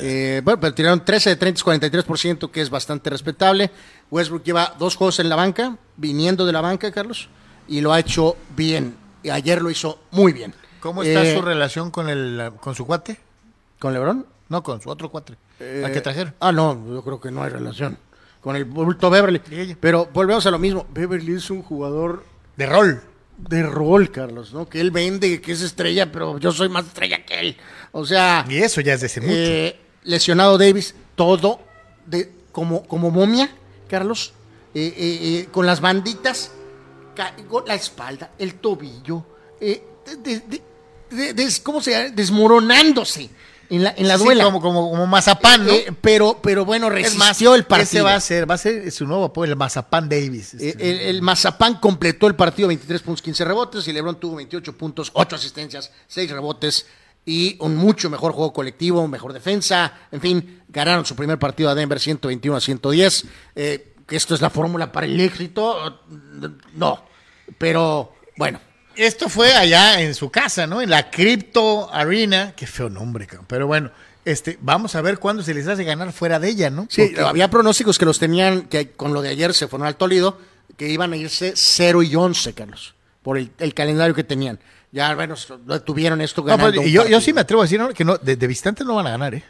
Eh, bueno, pero tiraron 13 de 30, es 43%, que es bastante respetable. Westbrook lleva dos juegos en la banca, viniendo de la banca, Carlos, y lo ha hecho bien. Y ayer lo hizo muy bien. ¿Cómo está Eh, su relación con el con su cuate? ¿Con LeBron? No, con su otro cuate. Eh, al que trajeron. Ah, no, yo creo que no hay relación. Con el bulto Beverly. Pero volvemos a lo mismo. Beverly es un jugador De rol. de rol, Carlos, ¿no? Que él vende, que es estrella, pero yo soy más estrella que él. O sea, Y eso ya es de ese mucho. eh, lesionado Davis, todo de como, como momia, Carlos, eh, eh, eh, con las banditas, la espalda, el tobillo, eh, de- des- ¿cómo se llama? Desmoronándose en la, en la Sí, duela. como, como, como mazapán, ¿no? Eh, pero, pero bueno, es resistió más, el partido. ese va a ser, va a ser su nuevo apoyo, el mazapán Davis. Eh, este. el, el Mazapán completó el partido 23 puntos, 15 rebotes y LeBron tuvo 28 puntos, 8 asistencias, 6 rebotes y un mucho mejor juego colectivo, mejor defensa. En fin, ganaron su primer partido a Denver 121 a 110. Eh, esto es la fórmula para el éxito. No, pero bueno. Esto fue allá en su casa, ¿no? En la Crypto Arena. Qué feo nombre, cabrón. Pero bueno, este, vamos a ver cuándo se les hace ganar fuera de ella, ¿no? Sí, Porque- había pronósticos que los tenían, que con lo de ayer se fueron al Toledo, que iban a irse 0 y 11, Carlos, por el, el calendario que tenían. Ya, bueno, tuvieron esto No, ganando. pues, un y yo, yo sí me atrevo a decir ¿no? que no, de, de visitantes no van a ganar, ¿eh?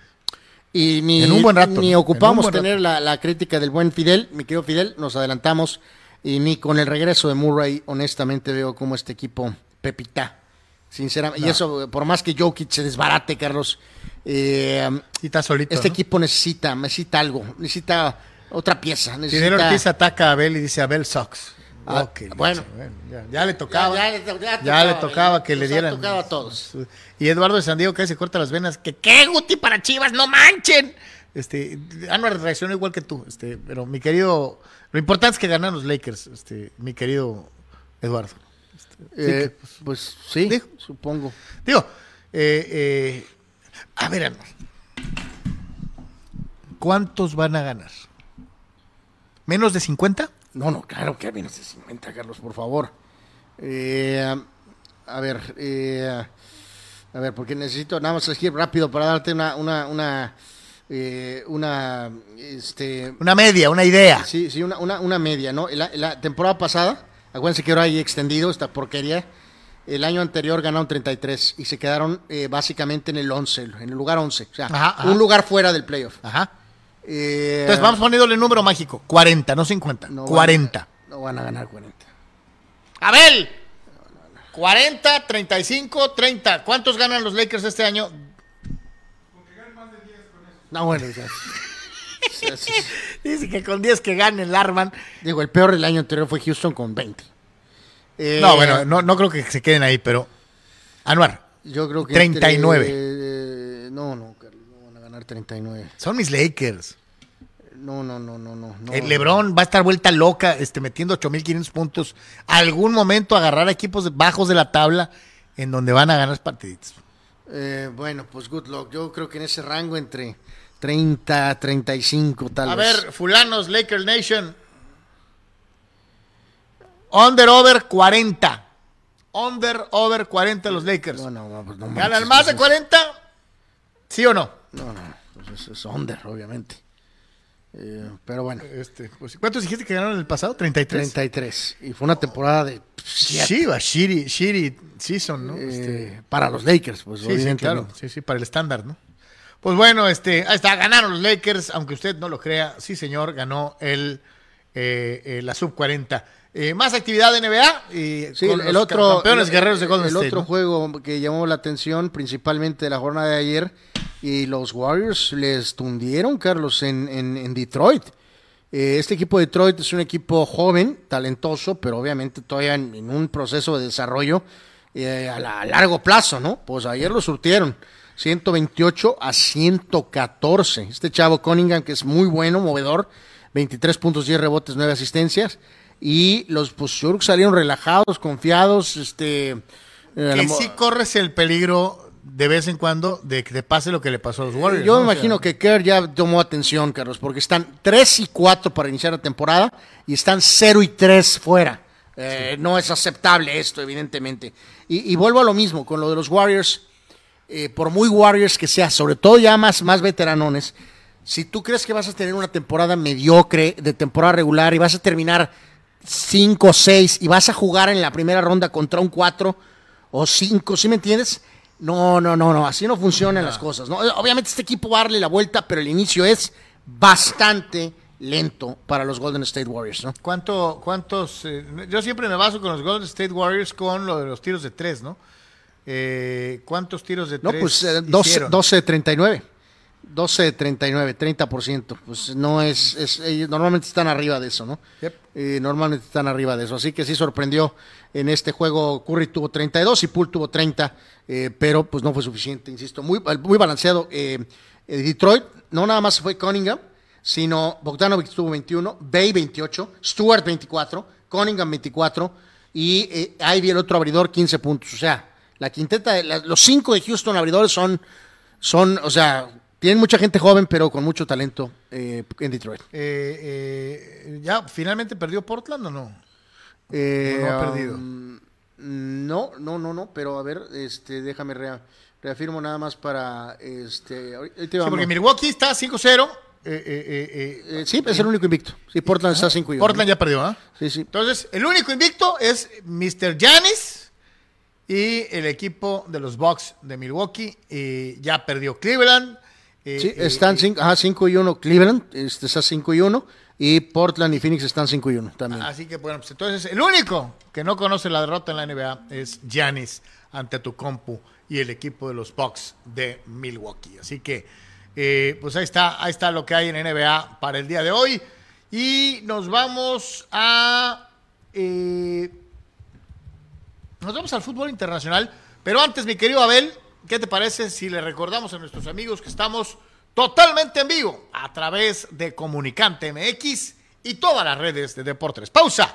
Y ni, En un buen rato, ni ¿no? ocupamos buen tener la, la crítica del buen Fidel, mi querido Fidel, nos adelantamos. Y ni con el regreso de Murray, honestamente veo como este equipo pepita. Sinceramente. Y eso, por más que Jokic se desbarate, Carlos, eh, Y está solito. este ¿no? equipo necesita, necesita algo, necesita otra pieza. Fidel Necesita, Ortiz ataca a Abel y dice Abel sucks. Ah, Ok, bueno. ya, ya le tocaba. Ya- Ya, ya- ya le tocaba, tocaba que le dieran. tocado a todos. Y Eduardo de San Diego que se corta las venas. Que qué Guti para Chivas, no manchen. Este, Anuar reaccionó igual que tú, este, pero mi querido, lo importante es que ganan los Lakers, este, mi querido Eduardo. eh, pues sí, Dijo. supongo. Digo, eh, eh, a ver, Anuar, ¿cuántos van a ganar? ¿Menos de 50? No, no, claro que menos de 50, Carlos, por favor. Eh, a ver, eh, a ver, porque necesito nada más aquí rápido para darte una, una, una, eh, una, este, Una media, una idea. sí, sí, una, una, una media, ¿no? La, la temporada pasada, acuérdense que ahora hay extendido esta porquería. El año anterior ganaron 33 y se quedaron eh, básicamente en el 11, en el lugar 11. O sea, Ajá, ajá. un lugar fuera del playoff. Ajá. Eh, Entonces vamos poniéndole el número mágico, 40, no 50, no van- 40. no van a ganar 40. Abel, 40, 35, 30. ¿Cuántos ganan los Lakers este año? No, bueno, ya. Sí, sí, sí. Dice que con 10 que ganen, Larman. Digo, el peor del año anterior fue Houston con 20. Eh, No, bueno, no, no creo que se queden ahí, pero. Anuar, Yo creo que. 39. eh, no, no, Carlos, no van a ganar 39. son mis Lakers. No, no, no, no, no. El LeBron va a estar vuelta loca, este, metiendo 8500 puntos. Algún momento agarrar a equipos bajos de la tabla en donde van a ganar partiditos. Eh, bueno, pues good luck. Yo creo que en ese rango entre 30, 35, tal A vez. ver, fulanos, Lakers Nation. Under, over 40. Under, over 40 los Lakers. No, no, no, pues no ¿Ganan más de pues, 40? ¿Sí o no? No, no, pues es, es under, obviamente. Eh, pero bueno, Este, pues, ¿Cuántos dijiste que ganaron el pasado? 33. 33. Y fue una temporada de. siete, Shiva, shitty, shitty season, ¿no? eh, Este, para los Lakers, pues, sí, sí, evidentemente. claro. Sí, sí, para el estándar, ¿no? Pues bueno, este, ahí está, ganaron los Lakers, aunque usted no lo crea. Sí, señor, ganó el, eh, eh, la sub 40. Eh, más actividad de NBA y Sí, el, los otro, campeones el- guerreros de Golden el State. otro ¿no? juego que llamó la atención, principalmente de la jornada de ayer, y los Warriors les tundieron, Carlos, en, en, en Detroit. Eh, este equipo de Detroit es un equipo joven, talentoso, pero obviamente todavía en, en un proceso de desarrollo a, la- a largo plazo, ¿no? Pues ayer lo surtieron. 128 a 114. Este chavo Cunningham, que es muy bueno, movedor, 23 puntos, 10 rebotes, 9 asistencias. Y los pues, salieron relajados, confiados. Este, eh, que sí corres el peligro de vez en cuando de que te pase lo que le pasó a los Warriors. Yo me imagino que Kerr ya tomó atención, Carlos, porque están 3 y 4 para iniciar la temporada y están 0 y 3 fuera. Eh, no es aceptable esto, evidentemente. Y, vuelvo a lo mismo con lo de los Warriors. Eh, por muy Warriors que sea, sobre todo ya más, más veteranones, si tú crees que vas a tener una temporada mediocre de temporada regular y vas a terminar 5 o 6 y vas a jugar en la primera ronda contra un 4 o 5, ¿sí me entiendes? No, no, no, no, así no funcionan las cosas. ¿no? Obviamente este equipo va a darle la vuelta, pero el inicio es bastante lento para los Golden State Warriors, ¿no? ¿Cuánto, ¿Cuántos? Eh, yo siempre me baso con los Golden State Warriors con lo de los tiros de tres, ¿no? Eh, ¿Cuántos tiros de tres? No, pues 12, 12 39. 12 de 39, 30%. Pues no es, es, ellos normalmente están arriba de eso, ¿no? Eh, normalmente están arriba de eso. Así que sí sorprendió en este juego. Curry tuvo 32 y Poole tuvo 30, eh, pero pues no fue suficiente, insisto. Muy, muy balanceado. Eh, Detroit no nada más fue Cunningham, sino Bogdanovic tuvo 21, Bay 28, Stewart 24, Cunningham 24 y Ivy el otro abridor 15 puntos. O sea, la quinteta, los cinco de Houston abridores son, son, o sea, tienen mucha gente joven, pero con mucho talento eh, en Detroit. Eh, eh, ¿Ya finalmente perdió Portland o no? no ha perdido? Um, no, no, no, no, pero a ver, este, déjame reafirmo nada más para... Este, sí, porque Milwaukee está 5-0. sí, es el único invicto. Sí, Portland está 5 Portland ya perdió, ¿ah? Sí, sí. Entonces, el único invicto es Mr. Janis y el equipo de los Bucks de Milwaukee. Y ya perdió Cleveland. Eh, sí, eh, están 5 y 1 Cleveland, este está 5 y 1 y Portland y Phoenix están 5 y 1 también. Así que bueno, pues entonces el único que no conoce la derrota en la NBA es Giannis ante tu compu y el equipo de los Bucks de Milwaukee. Así que eh, pues ahí está, ahí está lo que hay en NBA para el día de hoy y nos vamos a nos vamos al fútbol internacional, pero antes mi querido Abel ¿Qué te parece si le recordamos a nuestros amigos que estamos totalmente en vivo a través de Comunicante MX y todas las redes de Deportes? Pausa,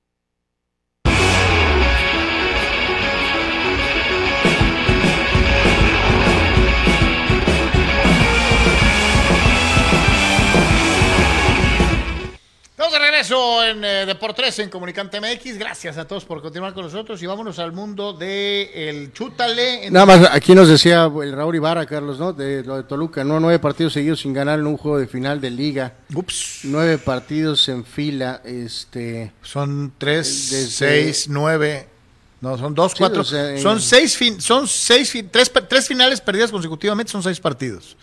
Estamos de regreso en eh, Deportes en Comunicante MX. Gracias a todos por continuar con nosotros y vámonos al mundo de el Chútale. Nada más, aquí nos decía el Raúl Ibarra, Carlos, ¿no? De lo de Toluca, ¿no? Nueve partidos seguidos sin ganar en un juego de final de liga. Ups. Nueve partidos en fila, este... Son tres, Desde- seis, nueve. No, son dos, Sí, cuatro. o sea, en- son seis, fin- son seis, fin- tres, tres finales perdidas consecutivamente, son seis partidos.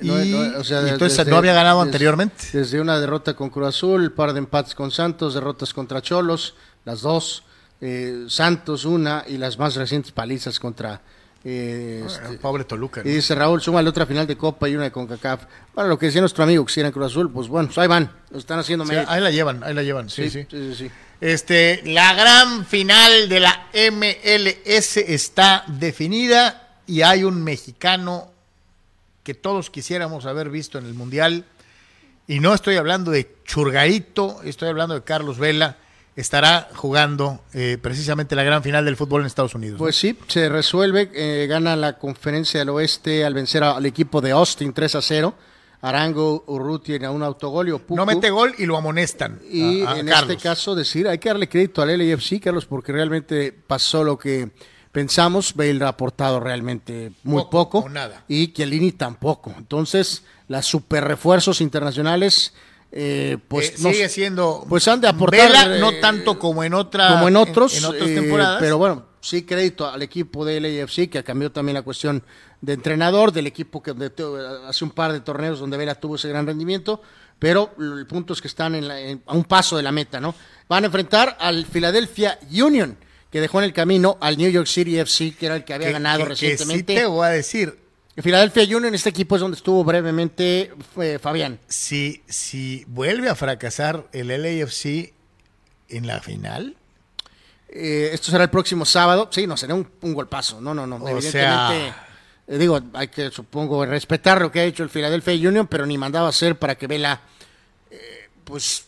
Y, No, no, o sea, y entonces desde- no había ganado desde- anteriormente. Desde una derrota con Cruz Azul, par de empates con Santos, derrotas contra Cholos, las dos, eh, Santos una y las más recientes palizas contra... eh, este, Pobre Toluca. ¿no? y dice Raúl, súmale otra final de Copa y una de CONCACAF. Bueno, lo que decía nuestro amigo que si era en Cruz Azul, pues bueno, ahí van, lo están haciendo Sí, ahí la llevan, ahí la llevan. Sí, sí. sí, sí, sí. Este, la gran final de la MLS está definida y hay un mexicano que todos quisiéramos haber visto en el Mundial. Y no estoy hablando de Churgarito, estoy hablando de Carlos Vela. Estará jugando eh, precisamente la gran final del fútbol en Estados Unidos. Pues sí, se resuelve, eh, gana la conferencia del oeste al vencer al equipo de Austin 3 a 0. Arango Urruti en un autogolio. no mete gol y lo amonestan. Y a- a en Carlos. este caso decir, hay que darle crédito al LAFC, Carlos, porque realmente pasó lo que pensamos. Bale ha aportado realmente muy Poco nada. Y Chiellini tampoco. Entonces, las super refuerzos internacionales, eh, pues Eh, sigue siendo pues han de aportar Vela, eh, no tanto como en otra como en otros, en, otras eh, temporadas pero bueno, sí crédito al equipo de LAFC que cambió también la cuestión de entrenador del equipo que de- hace un par de torneos donde Vela tuvo ese gran rendimiento, pero el punto es que están en la- en- a un paso de la meta, ¿no? Van a enfrentar al Philadelphia Union que dejó en el camino al New York City FC que era el que había que, ganado que- que sí recientemente. te voy a decir En Philadelphia Union, este equipo es donde estuvo brevemente eh, Fabián. si si vuelve a fracasar el LAFC en la final Eh, esto será el próximo sábado. Sí, no, será un, un golpazo. No, no, no. O Evidentemente, sea- eh, digo, hay que, supongo, respetar lo que ha hecho el Philadelphia Union, pero ni mandaba hacer para que Vela, eh, pues,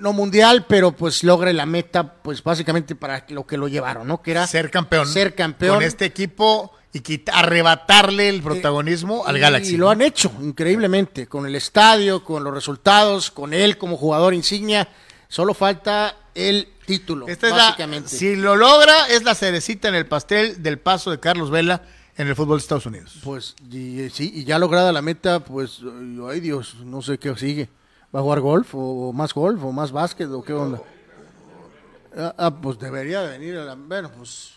no mundial, pero pues logre la meta, pues básicamente para lo que lo llevaron, ¿no? Que era ser campeón Ser campeón. con este equipo y quita- arrebatarle el protagonismo al Galaxy Y lo han hecho increíblemente, con el estadio, con los resultados, con él como jugador insignia. Solo falta el título, Esta es la- básicamente. si lo logra es la cerecita en el pastel del paso de Carlos Vela en el fútbol de Estados Unidos Pues y, eh, sí, y ya lograda la meta, pues, ay, Dios, no sé qué sigue. ¿Va a jugar golf o, más golf o más básquet o qué onda? Ah, ah, pues debería de venir a la... Bueno, pues...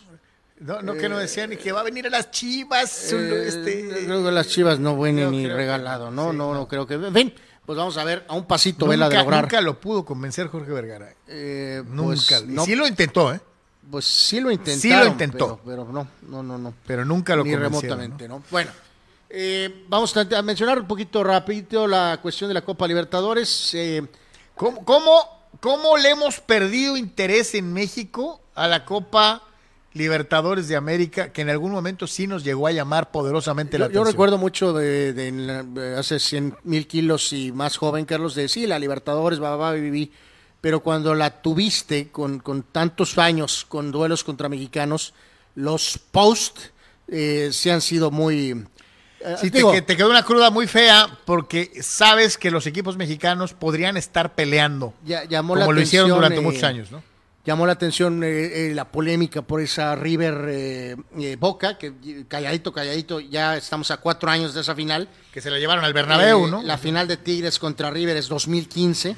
no, no que no decían ni que va a venir a las Chivas eh, este, creo que las chivas no vienen ni regalado, ¿no? sí, no, no. no creo que... En fin, pues vamos a ver, a un pasito vela de nunca, lograr. nunca lo pudo convencer Jorge Vergara Eh, nunca pues, no, sí lo intentó eh pues sí lo intentaron. Sí lo intentó. Pero, pero no, no, no, no. pero nunca lo ni remotamente, ¿no? Bueno, eh, vamos a, a mencionar un poquito rapidito la cuestión de la Copa Libertadores. Eh, ¿Cómo, cómo, cómo le hemos perdido interés en México a la Copa Libertadores de América, que en algún momento sí nos llegó a llamar poderosamente la yo, yo atención? recuerdo mucho de, de de hace 100 mil kilos y más joven, Carlos, de sí, la Libertadores, va, va, viví. Pero cuando la tuviste con, con tantos años, con duelos contra mexicanos, los post eh, sí han sido muy... eh, Sí, te, digo, que- te quedó una cruda muy fea porque sabes que los equipos mexicanos podrían estar peleando, ya- llamó como la lo hicieron durante eh, muchos años, ¿no? Llamó la atención eh, eh, la polémica por esa River Boca, que calladito, calladito, ya estamos a cuatro años de esa final. Que se la llevaron al Bernabéu, ¿no? La final de Tigres contra River es 2015.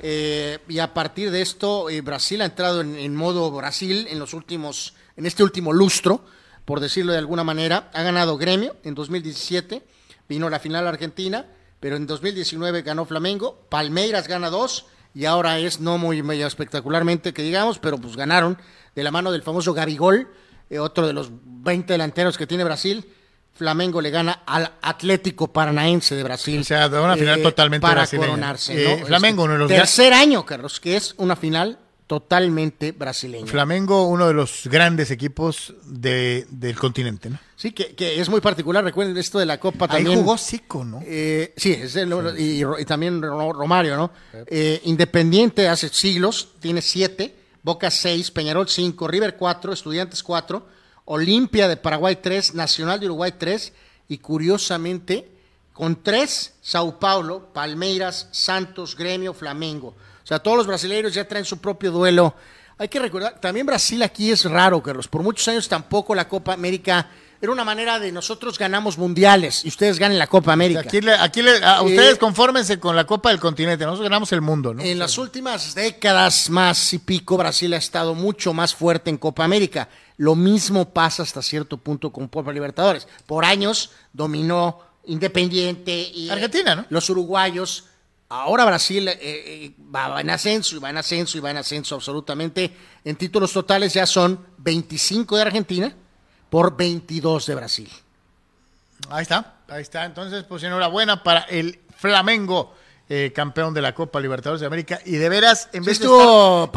Eh, y a partir de esto, Brasil ha entrado en, en modo Brasil en los últimos, en este último lustro, por decirlo de alguna manera. Ha ganado Gremio en 2017, vino la final Argentina, pero en 2019 ganó Flamengo, Palmeiras gana dos, y ahora es no muy, muy espectacularmente que digamos, pero pues ganaron de la mano del famoso Gabigol, eh, otro de los 20 delanteros que tiene Brasil. Flamengo le gana al Atlético Paranaense de Brasil. O sea, de una final totalmente para brasileña. coronarse. Eh, ¿no? Flamengo, Este, uno de los tercer año, Carlos, que es una final totalmente brasileña. Flamengo, uno de los grandes equipos de- del continente, ¿no? sí, que, que es muy particular. Recuerden esto de la Copa Ahí también. jugó Zico, ¿no? Eh, sí, es el- y, y también Ro- Romario, ¿no? Eh, Independiente hace siglos, tiene siete, Boca seis, Peñarol cinco, River cuatro, Estudiantes cuatro, Olimpia de Paraguay tres, Nacional de Uruguay tres, y curiosamente, con tres, Sao Paulo, Palmeiras, Santos, Gremio, Flamengo. O sea, todos los brasileños ya traen su propio duelo. Hay que recordar, también Brasil aquí es raro, Carlos. Por muchos años tampoco la Copa América era una manera de nosotros ganamos mundiales y ustedes ganen la Copa América. Aquí, le- aquí le- a Eh, ustedes confórmense con la Copa del Continente. Nosotros ganamos el mundo, ¿no? En las últimas décadas más y pico, Brasil ha estado mucho más fuerte en Copa América. Lo mismo pasa hasta cierto punto con Copa Libertadores. Por años dominó Independiente y Argentina, ¿no? los uruguayos. Ahora Brasil eh, eh, va en ascenso y va en ascenso y va en ascenso absolutamente. En títulos totales ya son 25 de Argentina por 22 de Brasil. Ahí está, ahí está. Entonces, pues enhorabuena para el Flamengo, eh, campeón de la Copa Libertadores de América. Y de veras, en Sí vez de, estar-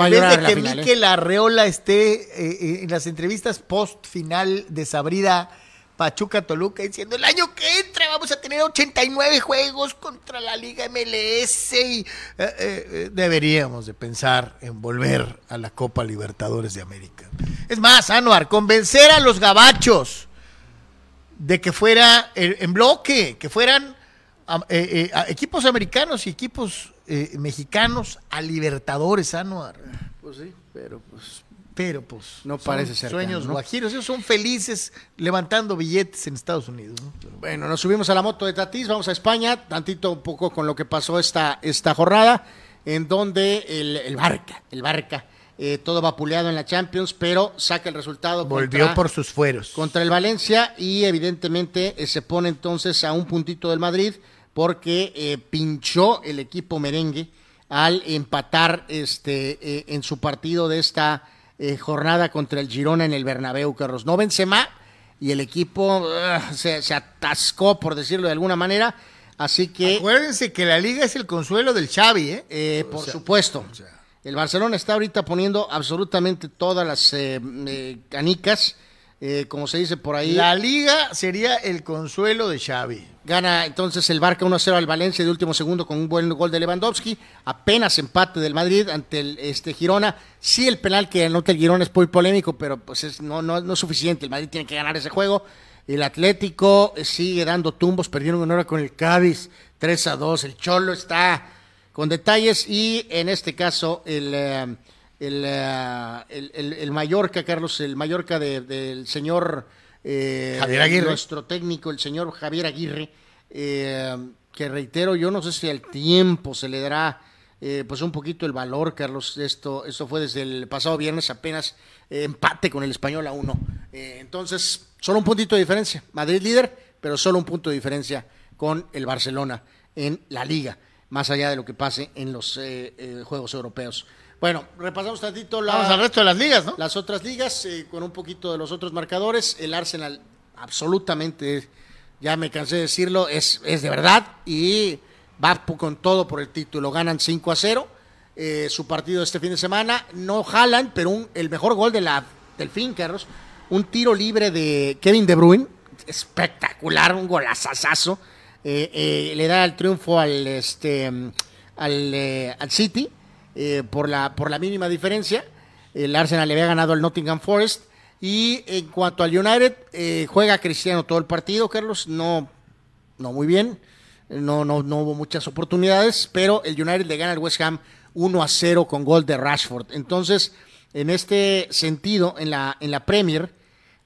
en vez de que. Mikel Arreola esté eh, en las entrevistas post final desabrida Pachuca Toluca diciendo el año que entra vamos a tener 89 juegos contra la Liga MLS y eh, eh, eh, deberíamos de pensar en volver a la Copa Libertadores de América. Es más, Anuar, convencer a los gabachos de que fuera en bloque, que fueran equipos americanos y equipos mexicanos a Libertadores, Anuar. Pues sí, pero pues Pero pues No parece cercano, sueños ¿no? guajiros, ellos son felices levantando billetes en Estados Unidos. Bueno, nos subimos a la moto de Tatís, vamos a España, tantito un poco con lo que pasó esta, esta jornada, en donde el, el Barca, el Barca, eh, todo vapuleado en la Champions, pero saca el resultado Volvió contra, por sus fueros. contra el Valencia y evidentemente eh, se pone entonces a un puntito del Madrid porque eh, pinchó el equipo merengue al empatar este en su partido de esta eh, jornada contra el Girona en el Bernabéu, Carlos. No Benzema y el equipo se atascó, por decirlo de alguna manera, así que... Acuérdense que la liga es el consuelo del Xavi, ¿eh? Eh, por supuesto. El Barcelona está ahorita poniendo absolutamente todas las eh, eh, canicas, eh, como se dice por ahí. La liga sería el consuelo de Xavi. Gana entonces el Barca 1-0 al Valencia de último segundo con un buen gol de Lewandowski. Apenas empate del Madrid ante el este Girona. Sí, el penal que anota el Girona es muy polémico, pero pues es, no, no, no es suficiente. El Madrid tiene que ganar ese juego. El Atlético eh, sigue dando tumbos. Perdieron una hora con el Cádiz 3 a 2. El Cholo está con detalles y en este caso el, eh, el, eh, el, el- el Mallorca, Carlos, el Mallorca de- del señor eh, Javier Aguirre. nuestro técnico, el señor Javier Aguirre, eh, que reitero, yo no sé si al tiempo se le dará eh, pues un poquito el valor, Carlos. Esto, esto fue desde el pasado viernes apenas eh, empate con el español a uno. Eh, entonces, solo un puntito de diferencia. Madrid líder, pero solo un punto de diferencia con el Barcelona en la liga, más allá de lo que pase en los Juegos Europeos. Bueno, repasamos tantito la, Vamos al resto de las ligas, ¿no? las otras ligas, eh, con un poquito de los otros marcadores. El Arsenal, absolutamente, ya me cansé de decirlo, es, es de verdad y va con todo por el título. Ganan 5 a 0. eh, su partido este fin de semana. No jalan, pero un- el mejor gol de la, del fin, Carlos. Un tiro libre de Kevin De Bruyne. Espectacular, un golazazazo. eh, eh, le da el triunfo al, este, al, eh, al City eh, por, la, por la mínima diferencia. El Arsenal le había ganado al Nottingham Forest. Y en cuanto al United, eh, juega Cristiano todo el partido, Carlos. No, no muy bien. No, no, no hubo muchas oportunidades, pero el United le gana al West Ham 1 a 0 con gol de Rashford. Entonces, en este sentido, en la, en la Premier,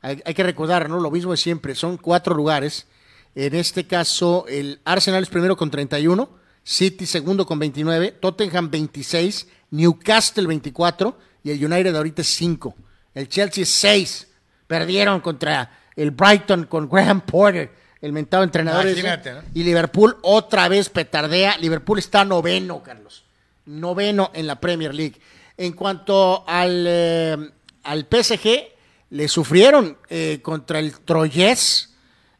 hay, hay que recordar, ¿no? Lo mismo de siempre, son cuatro lugares. En este caso, el Arsenal es primero con 31, City segundo con 29, Tottenham 26, Newcastle 24 y el United ahorita es 5. El Chelsea es 6. Perdieron contra el Brighton con Graham Porter, el mentado entrenador. Imagínate, ¿no? Y Liverpool otra vez petardea. Liverpool está noveno, Carlos. Noveno en la Premier League. En cuanto al, eh, al PSG, le sufrieron eh, contra el Troyes.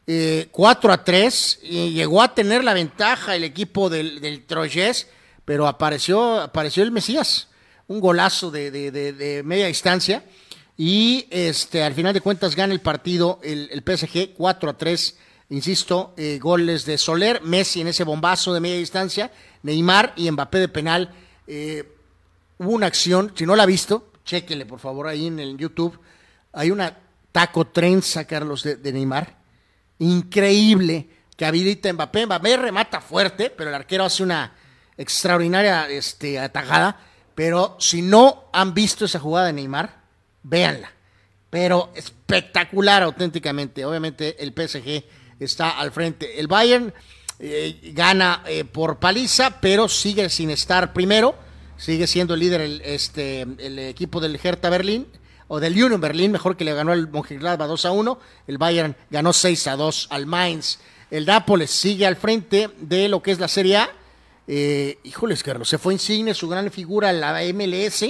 Eh, 4 a 3 y llegó a tener la ventaja el equipo del, del Troyes, pero apareció, apareció el Mesías, un golazo de, de- de- media distancia y este al final de cuentas gana el partido el, el PSG 4 a 3, insisto, eh, goles de Soler, Messi en ese bombazo de media distancia, Neymar y Mbappé de penal. eh, hubo una acción, si no la ha visto, chéquele por favor ahí en el YouTube, hay una taco trenza, Carlos, de Neymar, increíble, que habilita Mbappé, Mbappé remata fuerte, pero el arquero hace una extraordinaria este, atajada, pero si no han visto esa jugada de Neymar, véanla. Pero espectacular auténticamente. Obviamente el PSG está al frente. El Bayern eh, gana eh, por paliza, pero sigue sin estar primero. Sigue siendo el líder el, este, el equipo del Hertha Berlín o del Union Berlín, mejor que le ganó el Mönchengladbach 2 a 1. El Bayern ganó 6 a 2 al Mainz. El Nápoles sigue al frente de lo que es la Serie A. Eh, híjoles, Carlos, se fue Insigne, su gran figura la MLS.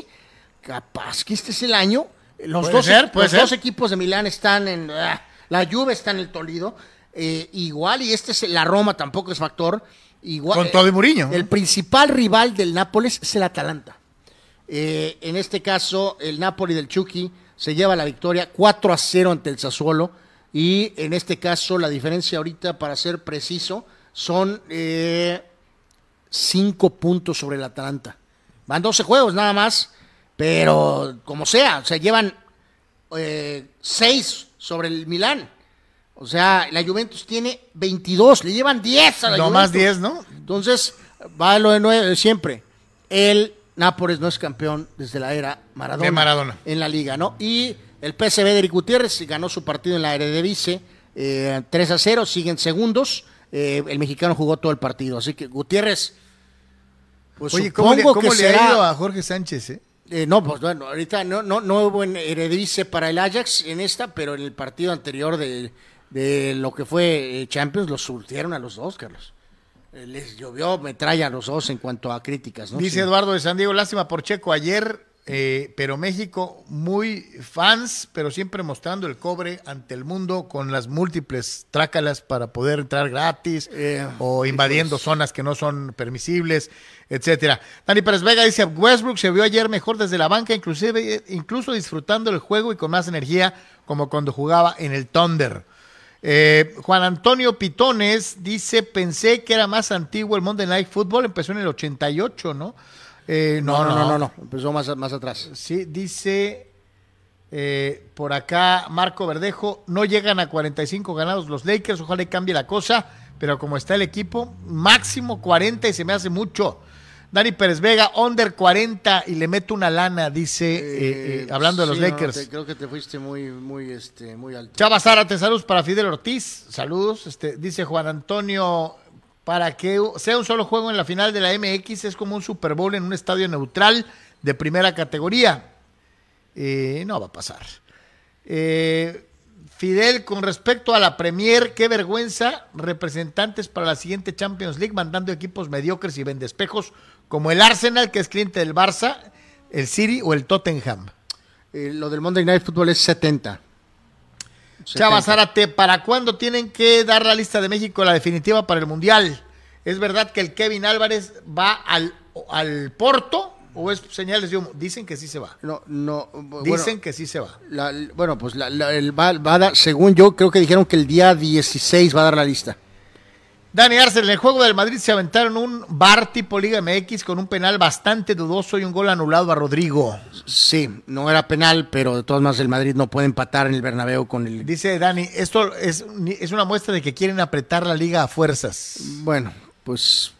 Capaz que este es el año. Los, Puede dos, ser, puede los dos equipos de Milán están en. ah, la Juve está en el Toledo. eh, igual, y este es la Roma, tampoco es factor. Igual, Con todo y Mourinho. El principal rival del Nápoles es el Atalanta. Eh, en este caso, el Napoli del Chucky se lleva la victoria 4 a 0 ante el Sassuolo. Y en este caso, la diferencia ahorita, para ser preciso, son 5 puntos sobre el Atalanta. Van 12 juegos nada más, pero como sea, se llevan 6 sobre el Milán. O sea, la Juventus tiene 22, le llevan 10 a la No Juventus. más 10, ¿no? Entonces, va lo de nueve- siempre. El Nápoles no es campeón desde la era Maradona. De Maradona. En la liga, ¿no? Y el PSV de Eric Gutiérrez ganó su partido en la Eredivisie eh, 3 a 0, siguen segundos. Eh, el mexicano jugó todo el partido. Así que Gutiérrez, pues Oye, ¿cómo, le, supongo cómo que le será- ha ido a Jorge Sánchez? Eh? eh, no, pues bueno, ahorita no, no, no hubo en Eredivisie para el Ajax en esta, pero en el partido anterior de, de lo que fue eh, Champions los surtieron a los dos, Carlos. Eh, Les llovió metralla a los dos en cuanto a críticas, ¿no? Dice Sí. Eduardo de San Diego, lástima por Checo ayer, eh, pero México muy fans, pero siempre mostrando el cobre ante el mundo con las múltiples trácalas para poder entrar gratis Eh, o invadiendo zonas que no son permisibles, etcétera. Dani Pérez Vega dice, Westbrook se vio ayer mejor desde la banca, inclusive eh, incluso disfrutando el juego y con más energía como cuando jugaba en el Thunder. Eh, Juan Antonio Pitones dice, pensé que era más antiguo el Monday Night Football, empezó en el 88, ¿no? Eh, No, no, no, no, no, empezó más, más atrás. Sí, dice eh, por acá Marco Verdejo, no llegan a 45 ganados los Lakers, ojalá cambie la cosa, pero como está el equipo, máximo 40 y se me hace mucho. Dani Pérez Vega, under 40 y le meto una lana, dice, eh, eh, hablando de los no, Lakers. te- creo que te fuiste muy, muy, este, muy alto. Chava Zárate, saludos para Fidel Ortiz, saludos. Este, dice Juan Antonio, para que sea un solo juego en la final de la MX es como un Super Bowl en un estadio neutral de primera categoría. Eh, no va a pasar. Eh, Fidel, con respecto a la Premier, qué vergüenza, representantes para la siguiente Champions League mandando equipos mediocres y vendespejos como el Arsenal, que es cliente del Barça, el City o el Tottenham. Eh, lo del Monday Night Football es 70. Chava 70. Zárate, ¿para cuándo tienen que dar la lista de México la definitiva para el Mundial? ¿Es verdad que el Kevin Álvarez va al, al Porto o es señales de humo? Dicen que sí se va. No, no. bueno, Dicen que sí se va. la- bueno, pues la- la- el va, va a dar, según yo, creo que dijeron que el día 16 va a dar la lista. Dani Arcel, en el juego del Madrid se aventaron un bar tipo Liga MX con un penal bastante dudoso y un gol anulado a Rodrigo. Sí, no era penal, pero de todas maneras el Madrid no puede empatar en el Bernabéu con el... Dice Dani, esto es, es una muestra de que quieren apretar la liga a fuerzas. Bueno, pues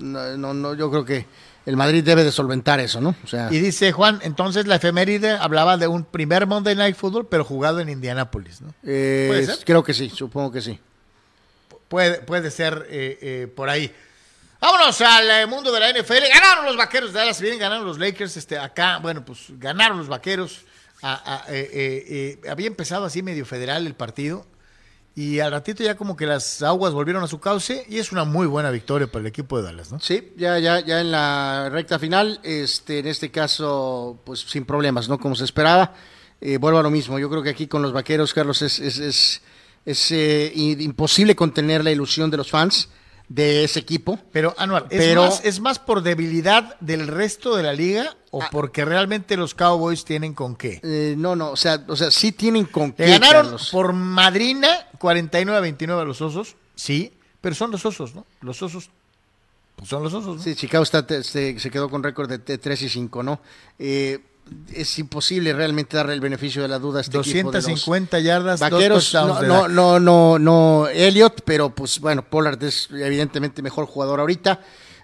no, no, no, yo creo que el Madrid debe de solventar eso, ¿no? O sea, Y dice Juan, entonces la efeméride hablaba de un primer Monday Night Football, pero jugado en Indianápolis, ¿no? eh, ¿puede ser? creo que sí, supongo que sí. Puede, puede ser eh, eh, por ahí. Vámonos al eh, mundo de la NFL. Ganaron los vaqueros de Dallas, vienen ganaron los Lakers. Este, acá, bueno, pues ganaron los vaqueros. Eh, había empezado así medio federal el partido. Y al ratito ya como que las aguas volvieron a su cauce. Y es una muy buena victoria para el equipo de Dallas, ¿no? Sí, ya, ya, ya en la recta final, este, en este caso, pues sin problemas, ¿no? Como se esperaba. Eh, vuelvo a lo mismo. Yo creo que aquí con los vaqueros, Carlos, es, es, eh, imposible contener la ilusión de los fans de ese equipo. Pero, Anuar, ¿es, Pero- más, ¿es más por debilidad del resto de la liga o Ah. porque realmente los Cowboys tienen con qué? Eh, no, no, o sea, o sea, sí tienen con Le qué, ganaron Carlos. por madrina 49 a 29 a los Osos, sí, pero son los Osos, ¿no? Los Osos pues son los Osos, ¿no? Sí, Chicago está, se, se quedó con récord de, de 3 y 5, ¿no? Eh, es imposible realmente darle el beneficio de la duda a este equipo de los 250 yardas, Vaqueros, no, no, no, no, no, Elliot, pero pues bueno, Pollard es evidentemente mejor jugador ahorita.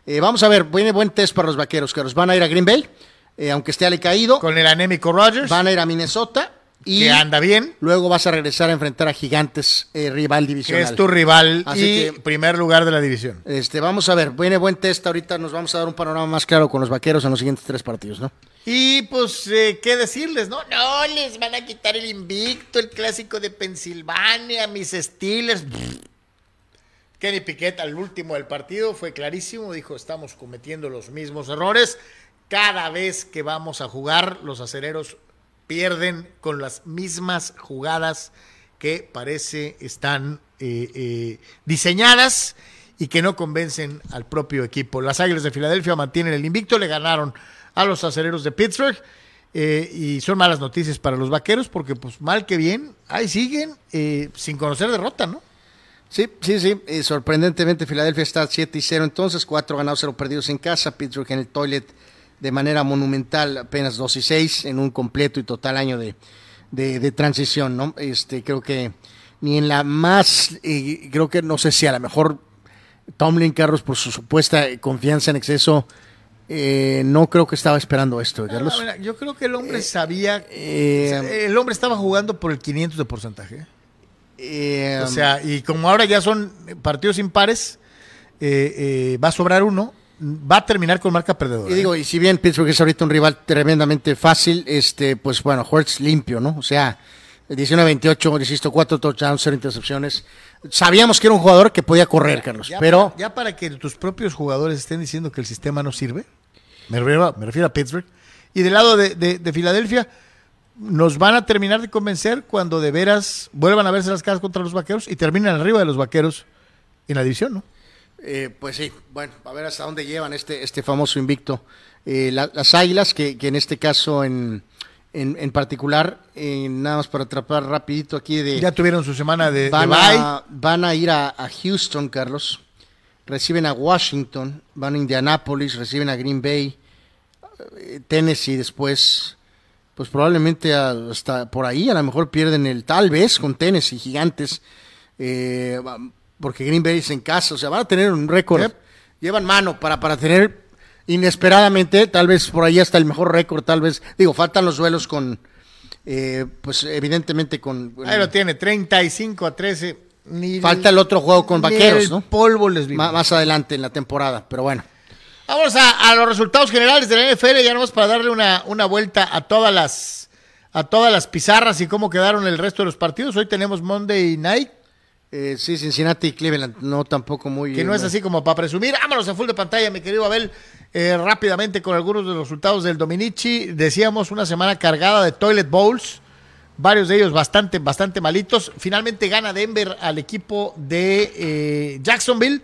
Eh, vamos a ver, viene buen test para los vaqueros, que los van a ir a Green Bay, eh, aunque esté ale caído. Con el anémico Rogers. Van a ir a Minnesota. Y que anda bien. Luego vas a regresar a enfrentar a Gigantes, eh, rival divisional. Que es tu rival Así y que- primer lugar de la división. Este, vamos a ver, viene buen test. Ahorita nos vamos a dar un panorama más claro con los vaqueros en los siguientes tres partidos, ¿no? Y pues, eh, ¿qué decirles, no? No, les van a quitar el invicto, el clásico de Pensilvania, mis Steelers. Kenny Piquet al último del partido fue clarísimo, dijo, estamos cometiendo los mismos errores. Cada vez que vamos a jugar, los acereros pierden con las mismas jugadas que parece están eh, eh, diseñadas y que no convencen al propio equipo. Las Águilas de Filadelfia mantienen el invicto, le ganaron a los acereros de Pittsburgh eh, y son malas noticias para los vaqueros porque pues mal que bien, ahí siguen eh, sin conocer derrota, ¿no? Sí, sí, sí. Eh, sorprendentemente, Filadelfia está 7 y 0, entonces 4 ganados, 0 perdidos en casa. Pittsburgh en el toilet de manera monumental, apenas 2 y 6 en un completo y total año de, de, de transición, ¿no? Este, creo que ni en la más, eh, creo que no sé si a lo mejor Tomlin Carlos, por su supuesta confianza en exceso, eh, no creo que estaba esperando esto, Carlos. Yo creo que el hombre sabía, eh, o sea, el hombre estaba jugando por el 500 de porcentaje. Eh, O sea, y como ahora ya son partidos impares, eh, eh, va a sobrar uno, va a terminar con marca perdedora. Y digo, y si bien Pittsburgh es ahorita un rival tremendamente fácil, este, pues bueno, Hurts limpio, ¿no? O sea, 19-28, insisto, 4 touchdowns, 0 intercepciones. Sabíamos que era un jugador que podía correr, Carlos, ya, pero ya para que tus propios jugadores estén diciendo que el sistema no sirve, me refiero, a- me refiero a Pittsburgh, y del lado de, de- de Filadelfia, nos van a terminar de convencer cuando de veras vuelvan a verse las caras contra los vaqueros y terminen arriba de los vaqueros en la división, ¿no? Eh, pues sí, bueno, a ver hasta dónde llevan este, este famoso invicto. Eh, la- las Águilas, que, que en este caso en, en, en particular, eh, nada más para atrapar rapidito aquí de... Ya tuvieron su semana de, van, a, van a ir a, a Houston, Carlos. Reciben a Washington, van a Indianapolis, reciben a Green Bay, eh, Tennessee después. Pues probablemente hasta por ahí, a lo mejor pierden el tal vez con Tennessee, gigantes. eh, porque Green Bay es en casa, o sea, van a tener un récord. Llevan mano para, para tener inesperadamente, tal vez por ahí hasta el mejor récord, tal vez. Digo, faltan los duelos con, eh, pues evidentemente con. Ahí lo tiene, 35 a 13. Ni Falta el otro juego con Vaqueros, el ¿no? polvo les. Ma- más adelante en la temporada, pero bueno. Vamos a, a los resultados generales de la NFL, ya nomás para darle una, una vuelta a todas las a todas las pizarras y cómo quedaron el resto de los partidos. Hoy tenemos Monday Night, Eh, sí, Cincinnati y Cleveland, no tampoco muy. que no es así como para presumir. Vámonos a full de pantalla, mi querido Abel, eh, rápidamente con algunos de los resultados del Dominici. Decíamos una semana cargada de toilet bowls, varios de ellos bastante, bastante malitos. Finalmente gana Denver al equipo de eh, Jacksonville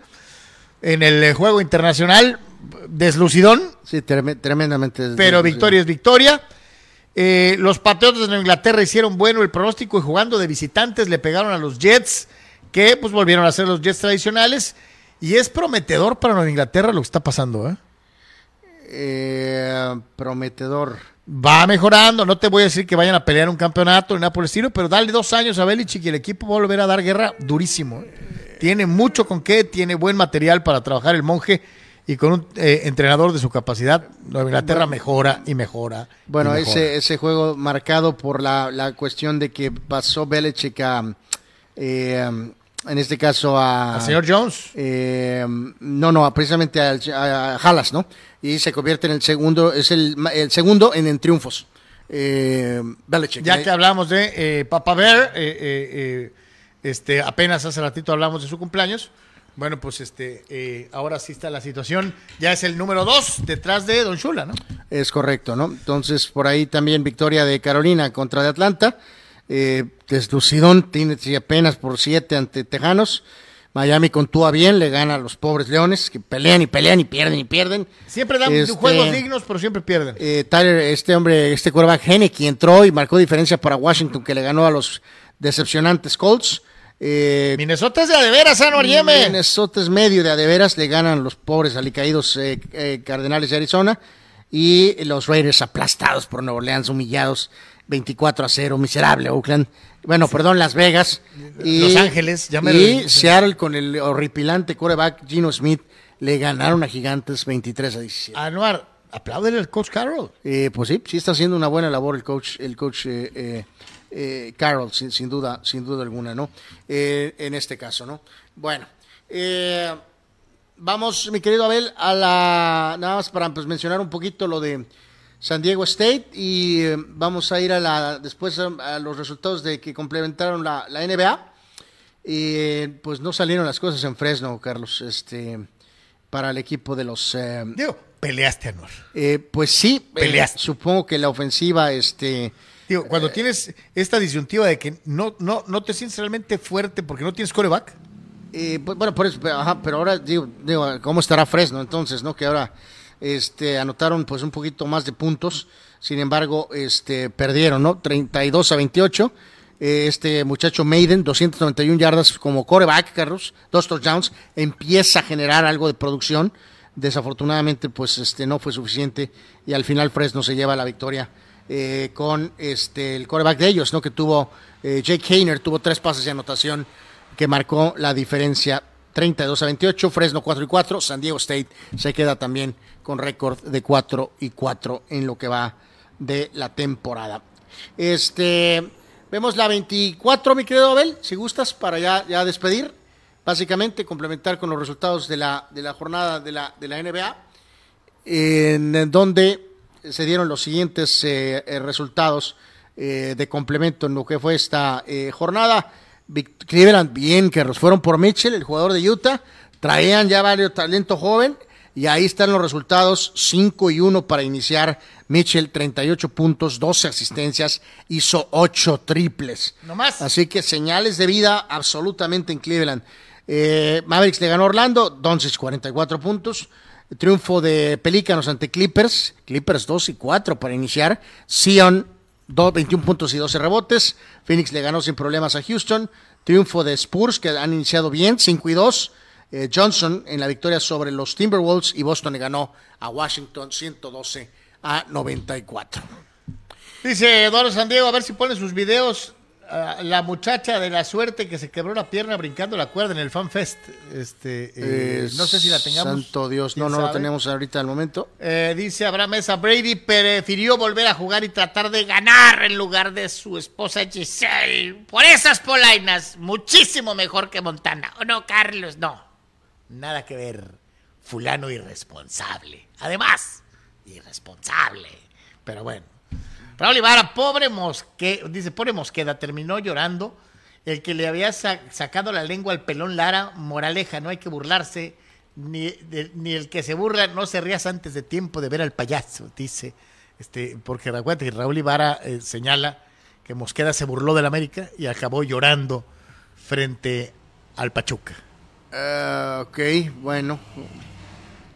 en el eh, juego internacional. Deslucidón, Sí, trem- tremendamente. pero victoria es victoria. Eh, los Patriotas de Inglaterra hicieron bueno el pronóstico y jugando de visitantes le pegaron a los Jets, que pues volvieron a ser los Jets tradicionales. Y es prometedor para Nueva Inglaterra lo que está pasando. ¿eh? Eh, prometedor. Va mejorando, no te voy a decir que vayan a pelear un campeonato ni nada por el estilo, pero dale dos años a Belichick y el equipo va a volver a dar guerra durísimo. ¿eh? Tiene mucho con qué, tiene buen material para trabajar el monje y con un eh, entrenador de su capacidad, Nueva Inglaterra mejora y mejora. y Bueno, mejora. ese, ese juego marcado por la, la cuestión de que pasó Belichick a. eh, en este caso a. Al señor Jones. Eh, no, no, precisamente al- a, Halas, ¿no? Y se convierte en el segundo, es el, el segundo en, en triunfos. Eh, Belichick. Ya que hablamos de eh, Papa Bear, eh, eh, eh, este, apenas hace ratito hablamos de su cumpleaños. Bueno, pues este, eh, ahora sí está la situación. Ya es el número dos detrás de Don Shula, ¿no? Es correcto, ¿no? Entonces, por ahí también victoria de Carolina contra de Atlanta. Eh, deslucidón, Tennessee apenas por siete ante Tejanos. Miami contúa bien, le gana a los pobres Leones, que pelean y pelean y pierden y pierden. Siempre dan Este, juegos dignos, pero siempre pierden. Eh, Tyler, este hombre, este quarterback Henneke entró y marcó diferencia para Washington, que le ganó a los decepcionantes Colts. Eh, Minnesota es de a de veras, ¿eh, Norieme? Minnesota es medio de a de veras, le ganan los pobres alicaídos eh, Cardenales de Arizona y los Raiders aplastados por Nueva Orleans, humillados 24 a 0, miserable Oakland. Bueno, perdón, Las Vegas. Y, Los Ángeles, ya me Y lo- Seattle con el horripilante quarterback Gino Smith le ganaron a Gigantes 23 a 17. Anuar, apláudele al coach Carroll. Eh, pues sí, sí está haciendo una buena labor el coach, el coach eh, eh, eh, Carroll, sin, sin duda, sin duda alguna, ¿no? En este caso, ¿no? Bueno, vamos, mi querido Abel, a la nada más para pues, mencionar un poquito lo de San Diego State y eh, vamos a ir a la después a, a los resultados de que complementaron la, la NBA. Y eh, pues no salieron las cosas en Fresno, Carlos, este para el equipo de los eh, Digo, peleaste, Anuar. eh, pues sí, eh, Peleaste. supongo que la ofensiva, este, Digo, cuando tienes esta disyuntiva de que no, no, no te sientes realmente fuerte porque no tienes coreback, eh, pues, bueno, por eso, pero, ajá, pero ahora digo, digo, ¿cómo estará Fresno entonces, no? Que ahora, este, anotaron pues un poquito más de puntos, sin embargo, este, perdieron, ¿no? 32 a 28. Eh, Este muchacho Maiden, 291 yardas como coreback, Carlos, dos touchdowns, empieza a generar algo de producción. Desafortunadamente, pues este no fue suficiente y al final Fresno se lleva la victoria eh, con este el coreback de ellos, ¿no? Que tuvo eh, Jake Hayner, tuvo tres pases de anotación que marcó la diferencia 32 a 28, Fresno 4 y 4, San Diego State se queda también con récord de 4 y 4 en lo que va de la temporada. Este, vemos la 24, mi querido Abel, si gustas, para ya, ya despedir, básicamente complementar con los resultados de la, de la jornada de la, de la NBA, en donde se dieron los siguientes eh, eh, resultados eh, de complemento en lo que fue esta eh, jornada. Cleveland, bien, que fueron por Mitchell, el jugador de Utah, traían ya varios talento joven, y ahí están los resultados, 5 y 1 para iniciar. Mitchell, 38 puntos, 12 asistencias, hizo 8 triples. No más. Así que señales de vida absolutamente en Cleveland. Eh, Mavericks le ganó a Orlando, Doncic 44 puntos. Triunfo de Pelícanos ante Clippers, Clippers 2 y 4 para iniciar. Sion 2, 21 puntos y 12 rebotes. Phoenix le ganó sin problemas a Houston. Triunfo de Spurs que han iniciado bien, 5 y 2. Eh, Johnson en la victoria sobre los Timberwolves y Boston le ganó a Washington 112 a 94. Dice Eduardo San Diego, a ver si pone sus videos. la muchacha de la suerte que se quebró la pierna brincando la cuerda en el Fan Fest. Este, eh, Eh, no sé si la tengamos. Santo Dios, no, ¿quién no lo sabe? tenemos ahorita al momento. Eh, dice Abraham Mesa, Brady prefirió volver a jugar y tratar de ganar en lugar de su esposa Giselle. Por esas polainas, muchísimo mejor que Montana. ¿O no, Carlos? No. Nada que ver. Fulano irresponsable. Además, irresponsable. Pero bueno. Raúl Ibarra, pobre Mosqueda, dice, pobre Mosqueda, terminó llorando. El que le había sa- sacado la lengua al pelón Lara, moraleja, no hay que burlarse, ni, ni el que se burla, no se rías antes de tiempo de ver al payaso, dice, este, porque recuerda que Raúl Ibarra eh, señala que Mosqueda se burló del América y acabó llorando frente al Pachuca. Eh, ok, bueno.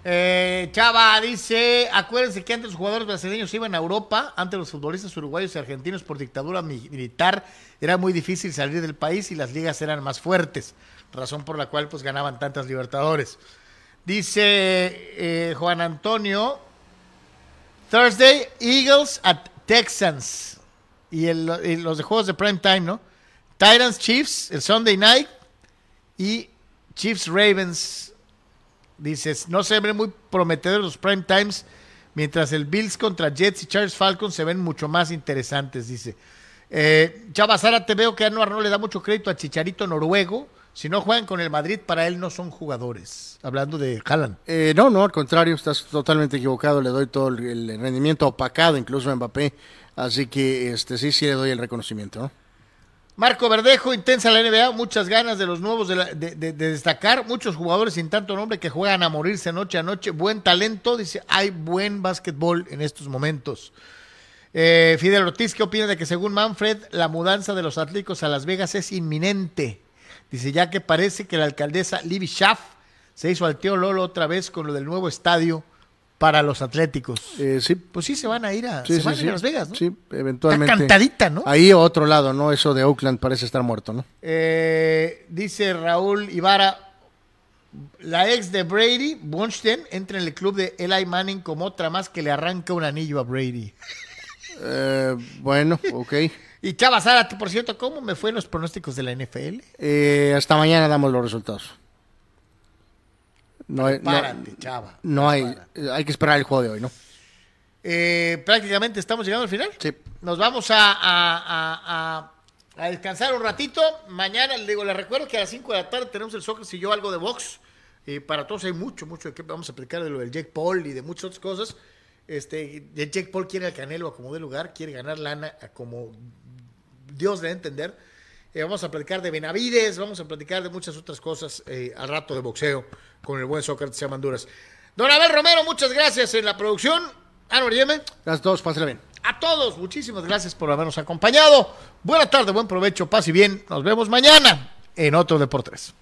Eh, Chava dice, acuérdense que antes los jugadores brasileños iban a Europa, antes los futbolistas uruguayos y argentinos por dictadura mi- militar era muy difícil salir del país y las ligas eran más fuertes, razón por la cual pues ganaban tantas libertadores. Dice eh, Juan Antonio, Thursday Eagles at Texans y, y los de juegos de prime time, ¿no? Titans Chiefs el Sunday night y Chiefs Ravens Dices, no se ven muy prometedores los prime times, mientras el Bills contra Jets y Charles Falcons se ven mucho más interesantes, dice. Eh, Chava Sara, te veo que Anuar no le da mucho crédito a Chicharito Noruego. Si no juegan con el Madrid, para él no son jugadores. Hablando de Haaland. Eh, no, no, al contrario, estás totalmente equivocado. Le doy todo el, rendimiento opacado, incluso a Mbappé. Así que este sí, sí le doy el reconocimiento. ¿no? Marco Verdejo, intensa la NBA, muchas ganas de los nuevos de, destacar, muchos jugadores sin tanto nombre que juegan a morirse noche a noche, buen talento, dice, hay buen básquetbol en estos momentos. Eh, Fidel Ortiz, ¿qué opina de que según Manfred la mudanza de los Atléticos a Las Vegas es inminente? Dice, ya que parece que la alcaldesa Libby Schaff se hizo al tío Lolo otra vez con lo del nuevo estadio para los Atléticos. Eh, sí, Pues sí, se van a ir a, sí, se sí, van a, ir a Las Vegas, ¿no? Sí, eventualmente. Está cantadita, ¿no? Ahí a otro lado, ¿no? Eso de Oakland parece estar muerto, ¿no? Eh, dice Raúl Ibarra, la ex de Brady, Bunstein, entra en el club de Eli Manning como otra más que le arranca un anillo a Brady. Eh, bueno, ok. Y Chava Zárate, por cierto, ¿cómo me fue en los pronósticos de la NFL? Eh, hasta mañana damos los resultados. No hay, no, chava. no hay, hay que esperar el juego de hoy, ¿no? Eh, prácticamente estamos llegando al final. Sí. Nos vamos a, a- a- descansar un ratito. Mañana, le digo, les recuerdo que a las 5 de la tarde tenemos el Sócrates y yo algo de box. Eh, para todos hay mucho, mucho de qué vamos a platicar de lo del Jake Paul y de muchas otras cosas. Este, Jake Paul quiere al Canelo a como de lugar, quiere ganar lana a como Dios le dé a entender. Eh, vamos a platicar de Benavides, vamos a platicar de muchas otras cosas eh, al rato de boxeo con el buen Sócrates Amanduras. Don Abel Romero, muchas gracias en la producción. A todos, pásenla bien. A todos, muchísimas gracias por habernos acompañado. Buena tarde, buen provecho, paz y bien. Nos vemos mañana en otro Deportes.